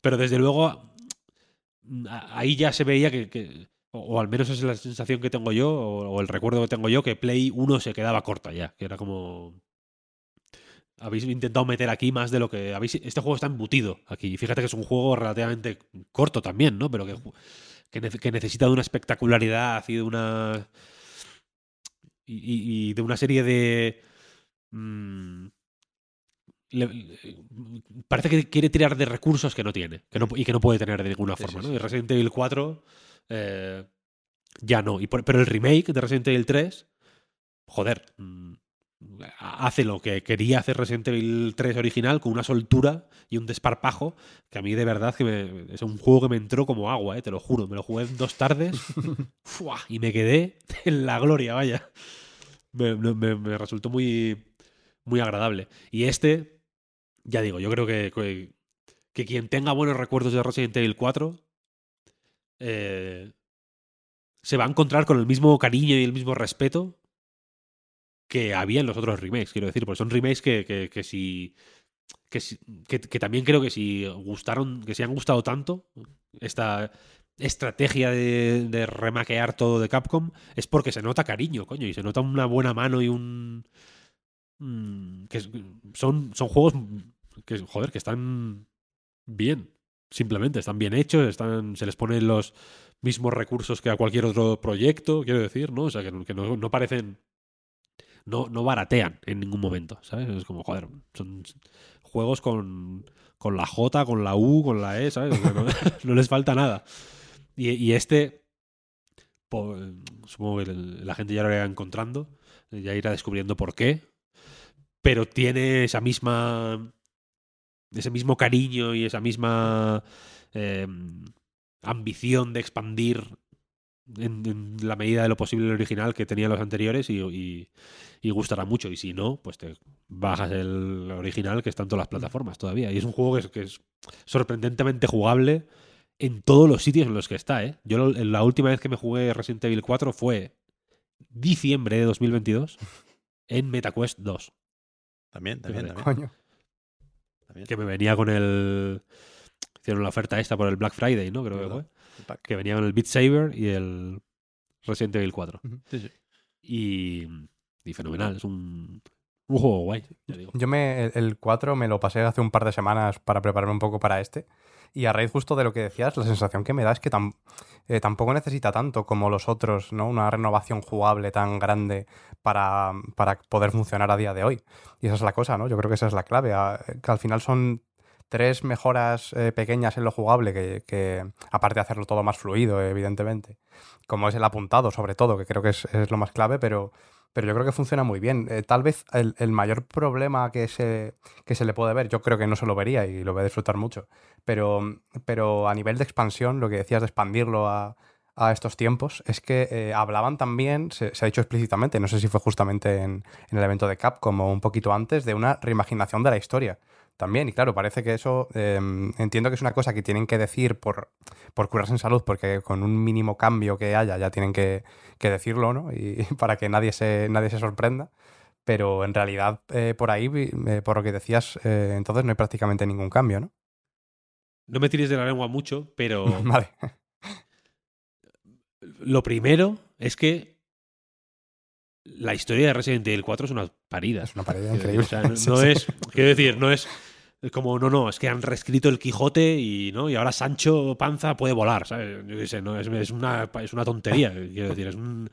pero desde luego mm, ahí ya se veía que, que- o, o al menos esa es la sensación que tengo yo, o, o el recuerdo que tengo yo, que Play 1 se quedaba corta ya, que era como... Habéis intentado meter aquí más de lo que habéis... Este juego está embutido aquí. Fíjate que es un juego relativamente corto también, ¿no? Pero que, que, nece- que necesita de una espectacularidad y de una... Y, y- y de una serie de... mm, le- le- parece que quiere tirar de recursos que no tiene que no, y que no puede tener de ninguna forma. sí, ¿no? Y Resident Evil 4 eh, ya no. Y por- pero el remake de Resident Evil 3, joder, mm, hace lo que quería hacer Resident Evil 3 original con una soltura y un desparpajo que a mí de verdad que me- es un juego que me entró como agua, eh, te lo juro. Me lo jugué en dos tardes ¡fua! y me quedé en la gloria, vaya. Me, me- me resultó muy, muy agradable. Y este, ya digo, yo creo que, que, que quien tenga buenos recuerdos de Resident Evil 4 eh, se va a encontrar con el mismo cariño y el mismo respeto que había en los otros remakes, quiero decir, porque son remakes que, que, que si. Que, que, también creo que si gustaron, que si han gustado tanto, esta estrategia de, de remaquear todo de Capcom, es porque se nota cariño, coño, y se nota una buena mano y un. mm, que son, son juegos que, joder, que están bien. Simplemente, están bien hechos, están, se les ponen los mismos recursos que a cualquier otro proyecto, quiero decir, ¿no? O sea, que no, no parecen. No, no baratean en ningún momento, ¿sabes? Es como, joder, son juegos con, con la J, con la U, con la E, ¿sabes? No, les falta nada. Y, este, po- supongo que la gente ya lo irá encontrando, ya irá descubriendo por qué, pero tiene esa misma ese mismo cariño y esa misma eh, ambición de expandir en, en la medida de lo posible el original que tenían los anteriores y, y- y gustará mucho. Y si no, pues te bajas el original que está en todas las plataformas todavía. Y es un juego que es, que es sorprendentemente jugable en todos los sitios en los que está. ¿eh? Yo lo- la última vez que me jugué Resident Evil 4 fue diciembre de 2022 en MetaQuest 2. También, también, también. Coño. también. que me venía con el. Hicieron la oferta esta por el Black Friday, ¿no? Creo que fue. Que venía con el Beat Saber y el Resident Evil 4. Sí, sí. Y, y fenomenal, es un, un juego guay, ya digo. Yo me, el- el 4 me lo pasé hace un par de semanas para prepararme un poco para este. Y a raíz justo de lo que decías, la sensación que me da es que tam- eh, tampoco necesita tanto como los otros, ¿no? Una renovación jugable tan grande para, para poder funcionar a día de hoy. Y esa es la cosa, ¿no? Yo creo que esa es la clave. a- que al final son tres mejoras eh, pequeñas en lo jugable que, aparte de hacerlo todo más fluido, evidentemente, como es el apuntado sobre todo, que creo que es, lo más clave, pero, pero yo creo que funciona muy bien. Eh, tal vez el, mayor problema que se, que se le puede ver, yo creo que no se lo vería y lo voy a disfrutar mucho, pero, pero a nivel de expansión, lo que decías de expandirlo a, a estos tiempos, es que eh, hablaban también, se, se ha dicho explícitamente, no sé si fue justamente en, en el evento de Capcom o un poquito antes, de una reimaginación de la historia. También, y claro, parece que eso eh, entiendo que es una cosa que tienen que decir por, por curarse en salud, porque con un mínimo cambio que haya ya tienen que, que decirlo, ¿no? Y para que nadie se, nadie se sorprenda. Pero en realidad, eh, por ahí, eh, por lo que decías, eh, entonces no hay prácticamente ningún cambio, ¿no? No me tires de la lengua mucho, pero Vale. lo primero es que la historia de Resident Evil 4 es una parida. Es una decir, increíble. o sea, no, es, quiero decir, no es como, no, no, es que han reescrito el Quijote y, ¿no? y ahora Sancho Panza puede volar, ¿sabes? Yo qué sé, no, es, es una, es una tontería, quiero decir, es un...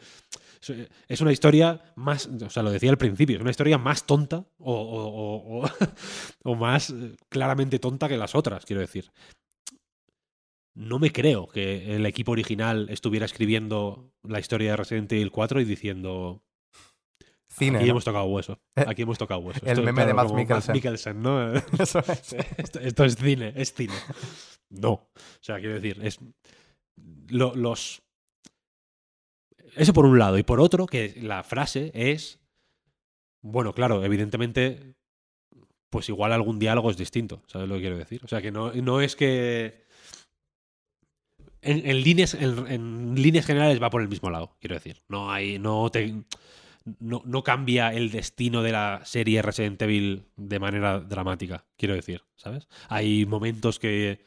es- Es una historia más, o sea, lo decía al principio, es una historia más tonta o, o- o- más claramente tonta que las otras, quiero decir. No me creo que el equipo original estuviera escribiendo la historia de Resident Evil 4 y diciendo, Cine. Aquí ¿no? hemos tocado hueso. Eh, Aquí hemos tocado hueso. el meme de como Mikkelsen. Mikkelsen, ¿no? Eso es. esto, esto es cine, es cine. No. O sea, quiero decir, es. lo- los. Eso por un lado. Y por otro, que la frase es. Bueno, claro, evidentemente. Pues igual algún diálogo es distinto. ¿Sabes lo que quiero decir? O sea, que no, no es que. En, en líneas, en, en líneas generales va por el mismo lado, quiero decir. No hay. No te no, no cambia el destino de la serie Resident Evil de manera dramática, quiero decir, ¿sabes? Hay momentos que,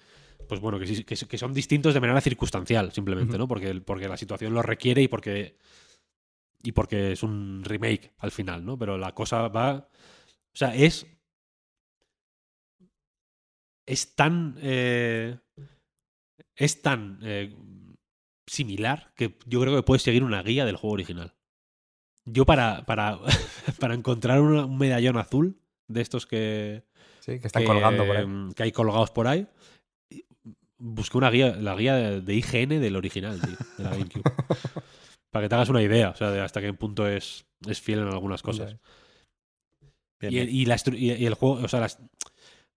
pues bueno, que, sí- que, que son distintos de manera circunstancial, simplemente, ¿no? Porque, porque la situación lo requiere y porque, y porque es un remake al final, ¿no? Pero la cosa va... O sea, es... Es tan... eh, es tan eh, similar que yo creo que puedes seguir una guía del juego original. Yo para, para, para encontrar un medallón azul de estos que, Sí, que están que, colgando por ahí. que hay colgados por ahí, busqué una guía, la guía de, IGN del original, tío, de la GameCube. Para que te hagas una idea, o sea, de hasta qué punto es, es fiel en algunas cosas. Bien, Y el, bien. y la y- y el juego, o sea, las-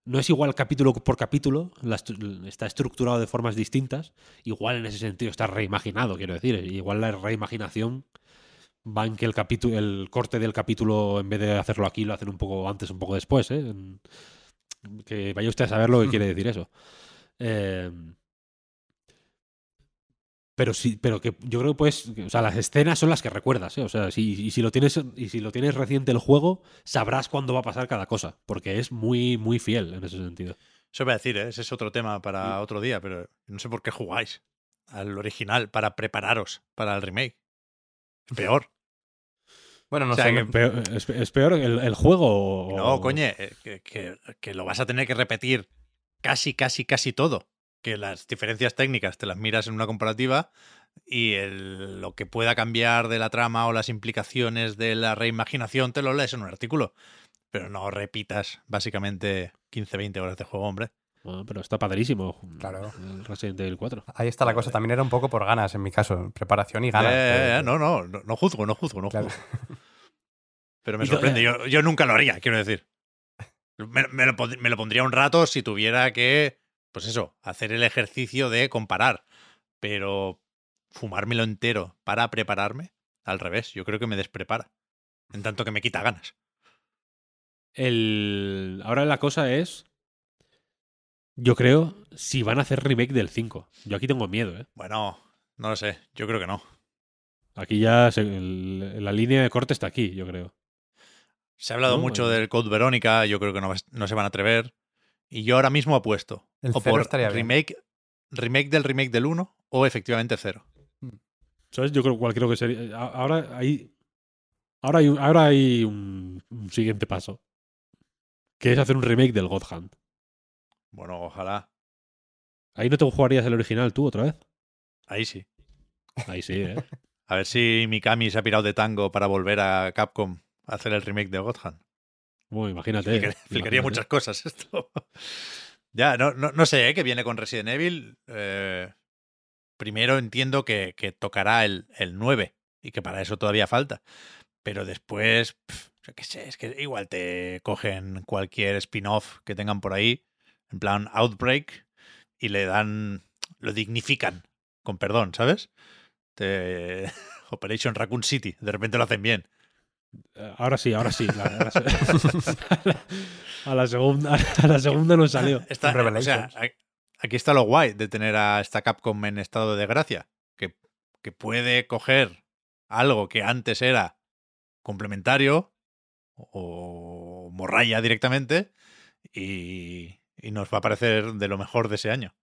no es igual capítulo por capítulo, la estru- está estructurado de formas distintas. Igual en ese sentido está reimaginado, quiero decir. Igual la reimaginación va en que el capítulo, el corte del capítulo, en vez de hacerlo aquí, lo hacen un poco antes, un poco después. ¿eh? Que vaya usted a saber lo que quiere decir eso. Eh, pero sí, pero que yo creo que pues, o sea, las escenas son las que recuerdas, ¿eh? O sea, si, y si lo tienes, y si lo tienes reciente el juego, sabrás cuándo va a pasar cada cosa, porque es muy, muy fiel en ese sentido. Eso iba a decir, ¿eh? ese es otro tema para otro día, pero no sé por qué jugáis al original para prepararos para el remake. Es peor. Bueno, no O sea, sé. que- Peor- es, es peor el, el juego. o- No, coño, eh, que, que- que lo vas a tener que repetir casi, casi, casi todo. Que las diferencias técnicas te las miras en una comparativa y el- lo que pueda cambiar de la trama o las implicaciones de la reimaginación te lo lees en un artículo. Pero no repitas básicamente 15, 20 horas de juego, hombre. Bueno, pero está padrísimo. Claro. El Resident Evil 4. Ahí está la cosa. También era un poco por ganas en mi caso. Preparación y ganas. Eh, eh, no, no, no, no juzgo, no juzgo, no Claro. juzgo. Pero me sorprende, yo, yo nunca lo haría, quiero decir. Me, me lo, me lo pondría un rato si tuviera que, pues eso, hacer el ejercicio de comparar. Pero fumármelo entero para prepararme, al revés, yo creo que me desprepara. En tanto que me quita ganas. El... Ahora la cosa es. Yo creo si van a hacer remake del 5. Yo aquí tengo miedo, ¿eh? Bueno, no lo sé, yo creo que no. Aquí ya se- el- la línea de corte está aquí, yo creo. Se ha hablado No, mucho del Code Verónica, yo creo que no, se van a atrever. Y yo ahora mismo apuesto. El o cero por estaría bien. remake, remake del remake del 1 o efectivamente cero. ¿Sabes? Yo creo cuál creo que sería. Ahora hay. Ahora hay, un- ahora hay un, un siguiente paso. Que es hacer un remake del God Hand. Bueno, ojalá. Ahí no te jugarías el original tú otra vez. Ahí sí. Ahí sí, ¿eh? A ver si Mikami se ha pirado de tango para volver a Capcom a hacer el remake de God Hand. Bueno, imagínate. Explicaría, explicaría imagínate. muchas cosas esto. ya, no, no, no sé, ¿eh? que viene con Resident Evil. Eh, primero entiendo que, que tocará el, el 9 y que para eso todavía falta. Pero después, pf, yo qué sé, es que igual te cogen cualquier spin-off que tengan por ahí, en plan Outbreak, y le dan, lo dignifican, con perdón, ¿sabes? Te- Operation Raccoon City, de repente lo hacen bien. Eh, Ahora sí, ahora sí. La- a, la segunda, a la segunda no salió. O sea, aquí está lo guay de tener a esta Capcom en estado de gracia, que, que puede coger algo que antes era complementario o morralla directamente y, y nos va a parecer de lo mejor de ese año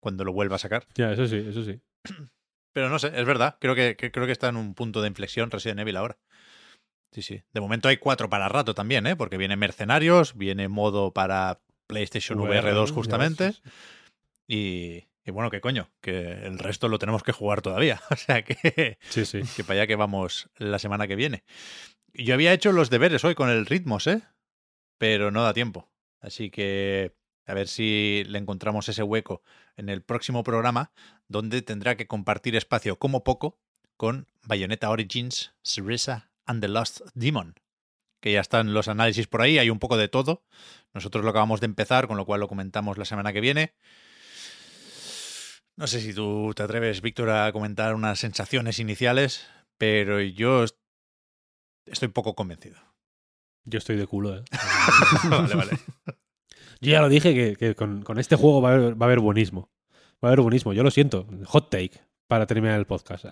cuando lo vuelva a sacar. Ya, eso sí, eso sí. Pero no sé, es verdad, creo que, que- creo que está en un punto de inflexión Resident Evil ahora. Sí, sí. De momento hay cuatro para rato también, ¿eh? Porque viene Mercenarios, viene modo para PlayStation VR, VR, 2 ya justamente. Y, y bueno, qué coño, que el resto lo tenemos que jugar todavía. O sea que, Sí, sí. que para allá que vamos la semana que viene. Yo había hecho los deberes hoy con el ritmos, ¿eh? Pero no da tiempo. Así que a ver si le encontramos ese hueco en el próximo programa, donde tendrá que compartir espacio como poco con Bayonetta Origins, Cereza and the Lost Demon. Que ya están los análisis por ahí, hay un poco de todo. Nosotros lo acabamos de empezar, con lo cual lo comentamos la semana que viene. No sé si tú te atreves, Víctor, a comentar unas sensaciones iniciales, pero yo est- estoy poco convencido. Yo estoy de culo, ¿eh? vale, vale. Yo ya lo dije que, con, este juego va a, haber, buenismo. Va a haber buenismo. Yo lo siento. Hot take para terminar el podcast.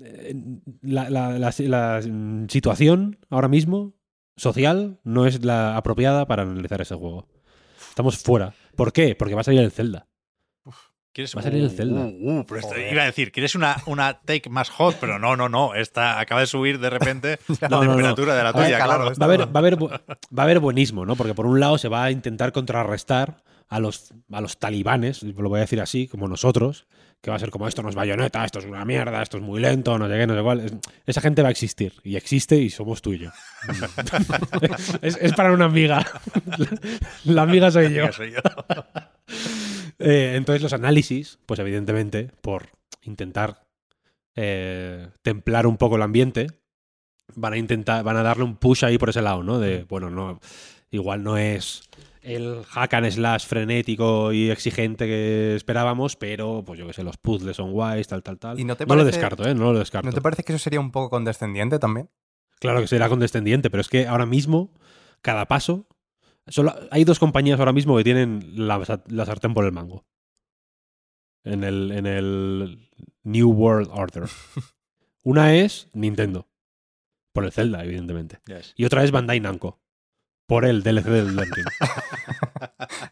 Eh, La, la- situación ahora mismo social no es la apropiada para analizar ese juego. Estamos fuera. ¿Por qué? Porque va a salir el Zelda. ¿Quieres- Va a salir el Zelda. Uh, uh, pero esto- iba a decir, ¿quieres una, una take más hot? Pero no, no, no. Esta acaba de subir de repente la No, no, no. temperatura de la tuya, claro. Va a, haber, va, a haber, va a haber buenismo, ¿no? Porque por un lado se va a intentar contrarrestar a los, a los talibanes, lo voy a decir así, como nosotros, que va a ser como esto no es bayoneta, esto es una mierda, esto es muy lento, no sé qué, no sé cuál. Es- esa gente va a existir, y existe y somos tú y yo. es, es para una amiga. La, la amiga soy yo. Ya soy yo. Eh, entonces los análisis, pues evidentemente, por intentar eh, templar un poco el ambiente, van a intentar, van a darle un push ahí por ese lado, ¿no? De, bueno, no, igual no es el hack and slash frenético y exigente que esperábamos, pero pues yo que sé, los puzzles son guays, tal, tal, tal. ¿Y no te lo parece- descarto, ¿eh? No lo descarto. ¿No te parece que eso sería un poco condescendiente también? Claro que será condescendiente, pero es que ahora mismo, cada paso. Solo, hay dos compañías ahora mismo que tienen la, la sartén por el mango. En el, en el New World Order. Una es Nintendo. Por el Zelda, evidentemente. Yes. Y otra es Bandai Namco. Por el DLC del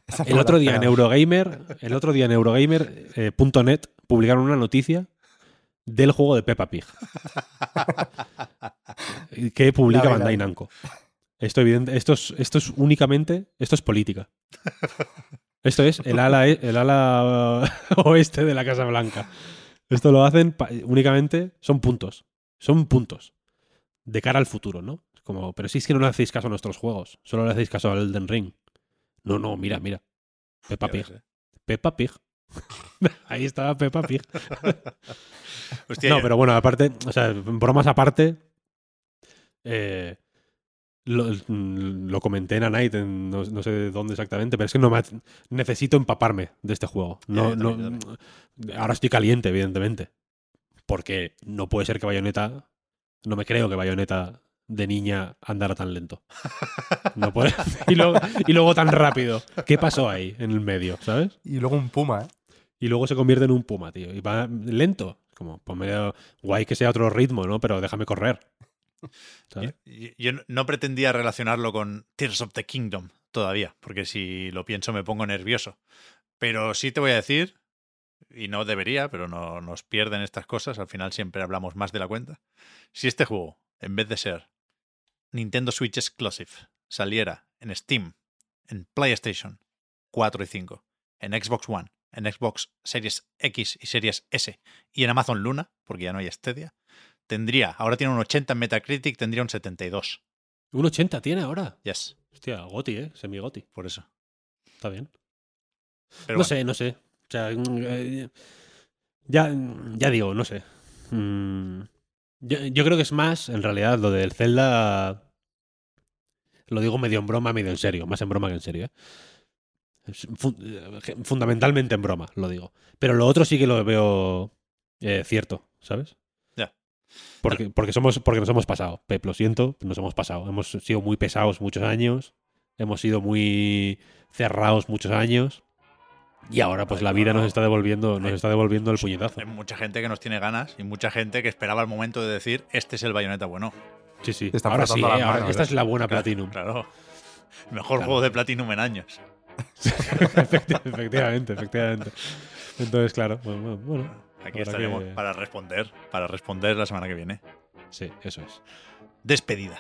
fue El otro día en. Eurogamer, el otro día en Eurogamer eh, punto .net publicaron una noticia del juego de Peppa Pig que publica Bandai. Namco. Esto evidente, esto es, esto es únicamente, esto es política. Esto es el ala, e- el ala oeste de la Casa Blanca. Esto lo hacen únicamente, son puntos, son puntos de cara al futuro, ¿no? Como, pero si es que no le hacéis caso a nuestros juegos, solo le hacéis caso al Elden Ring. No, no, mira, mira. Peppa Pig. ves, ¿eh? Peppa Pig. Ahí estaba Peppa Pig. Hostia, No, pero bueno, aparte, o sea, bromas aparte, eh, lo, lo comenté en A Night, en no, no sé dónde exactamente, pero es que no me, necesito empaparme de este juego. No, también, no- ahora estoy caliente, evidentemente, porque no puede ser que Bayonetta, no me creo que Bayonetta de niña andara tan lento. No puede, y, luego, y luego tan rápido. ¿Qué pasó ahí en el medio, sabes? Y luego un puma, ¿eh? y luego se convierte en un puma, tío. Y va lento. Como, pues medio guay que sea otro ritmo, ¿no? Pero déjame correr. Yo, no pretendía relacionarlo con Tears of the Kingdom todavía, porque si lo pienso me pongo nervioso. Pero sí te voy a decir, y no debería, pero no nos pierden estas cosas, al final siempre hablamos más de la cuenta. Si este juego, en vez de ser Nintendo Switch Exclusive, saliera en Steam, en PlayStation 4 y 5, en Xbox One, en Xbox Series X y Series S y en Amazon Luna, porque ya no hay Stadia, tendría, ahora tiene un 80 en Metacritic, tendría un 72. Un 80 tiene ahora. Yes, Hostia, Goti, ¿eh? Semi-Goti. por eso. Está bien. Pero no bueno, sé, no sé. O sea, mm, eh, ya, ya digo, no sé. Mm, yo, yo creo que es más, en realidad, lo del Zelda. Lo digo medio en broma, medio en serio. Más en broma que en serio, ¿eh? Eh, fundamentalmente en broma, lo digo. Pero lo otro sí que lo veo eh, cierto, ¿sabes? Porque, porque, somos, porque nos hemos pasado. Pep, lo siento, nos hemos pasado. Hemos sido muy pesados muchos años. Hemos sido muy cerrados muchos años. Y ahora, pues la vida nos está devolviendo, nos está devolviendo el puñetazo. hay mucha gente que nos tiene ganas y mucha gente que esperaba el momento de decir, este es el bayoneta bueno. Sí, sí. Está Ahora sí, ¿eh? Ahora- manos, esta es la buena Claro, Platinum. Claro. Mejor Claro. juego de Platinum en años. Efecti- efectivamente, efectivamente. Entonces, claro, bueno, bueno, bueno, Aquí estaremos que- para responder, para responder la semana que viene. Sí, eso es. Despedida.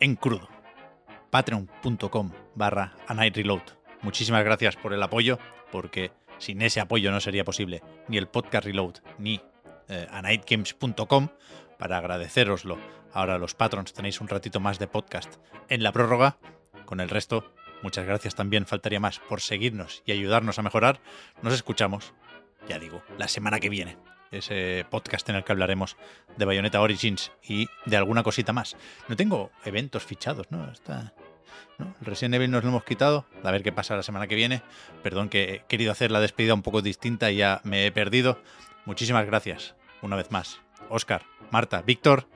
En crudo. Patreon.com barra A Night Reload. Muchísimas gracias por el apoyo, porque sin ese apoyo no sería posible ni el podcast Reload ni eh, anightgames.com. Para agradeceroslo, ahora los patrons tenéis un ratito más de podcast en la prórroga. Con el resto, muchas gracias también, faltaría más, por seguirnos y ayudarnos a mejorar. Nos escuchamos, ya digo, la semana que viene. Ese podcast en el que hablaremos de Bayonetta Origins y de alguna cosita más. No tengo eventos fichados, ¿no? Está, ¿no? El Resident Evil nos lo hemos quitado. A ver qué pasa la semana que viene. Perdón que he querido hacer la despedida un poco distinta y ya me he perdido. Muchísimas gracias, una vez más. Oscar, Marta, Víctor.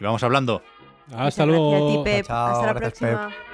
Y vamos hablando. Hasta luego. Gracias a ti, Pep. Chao, Hasta la gracias, Pep. próxima.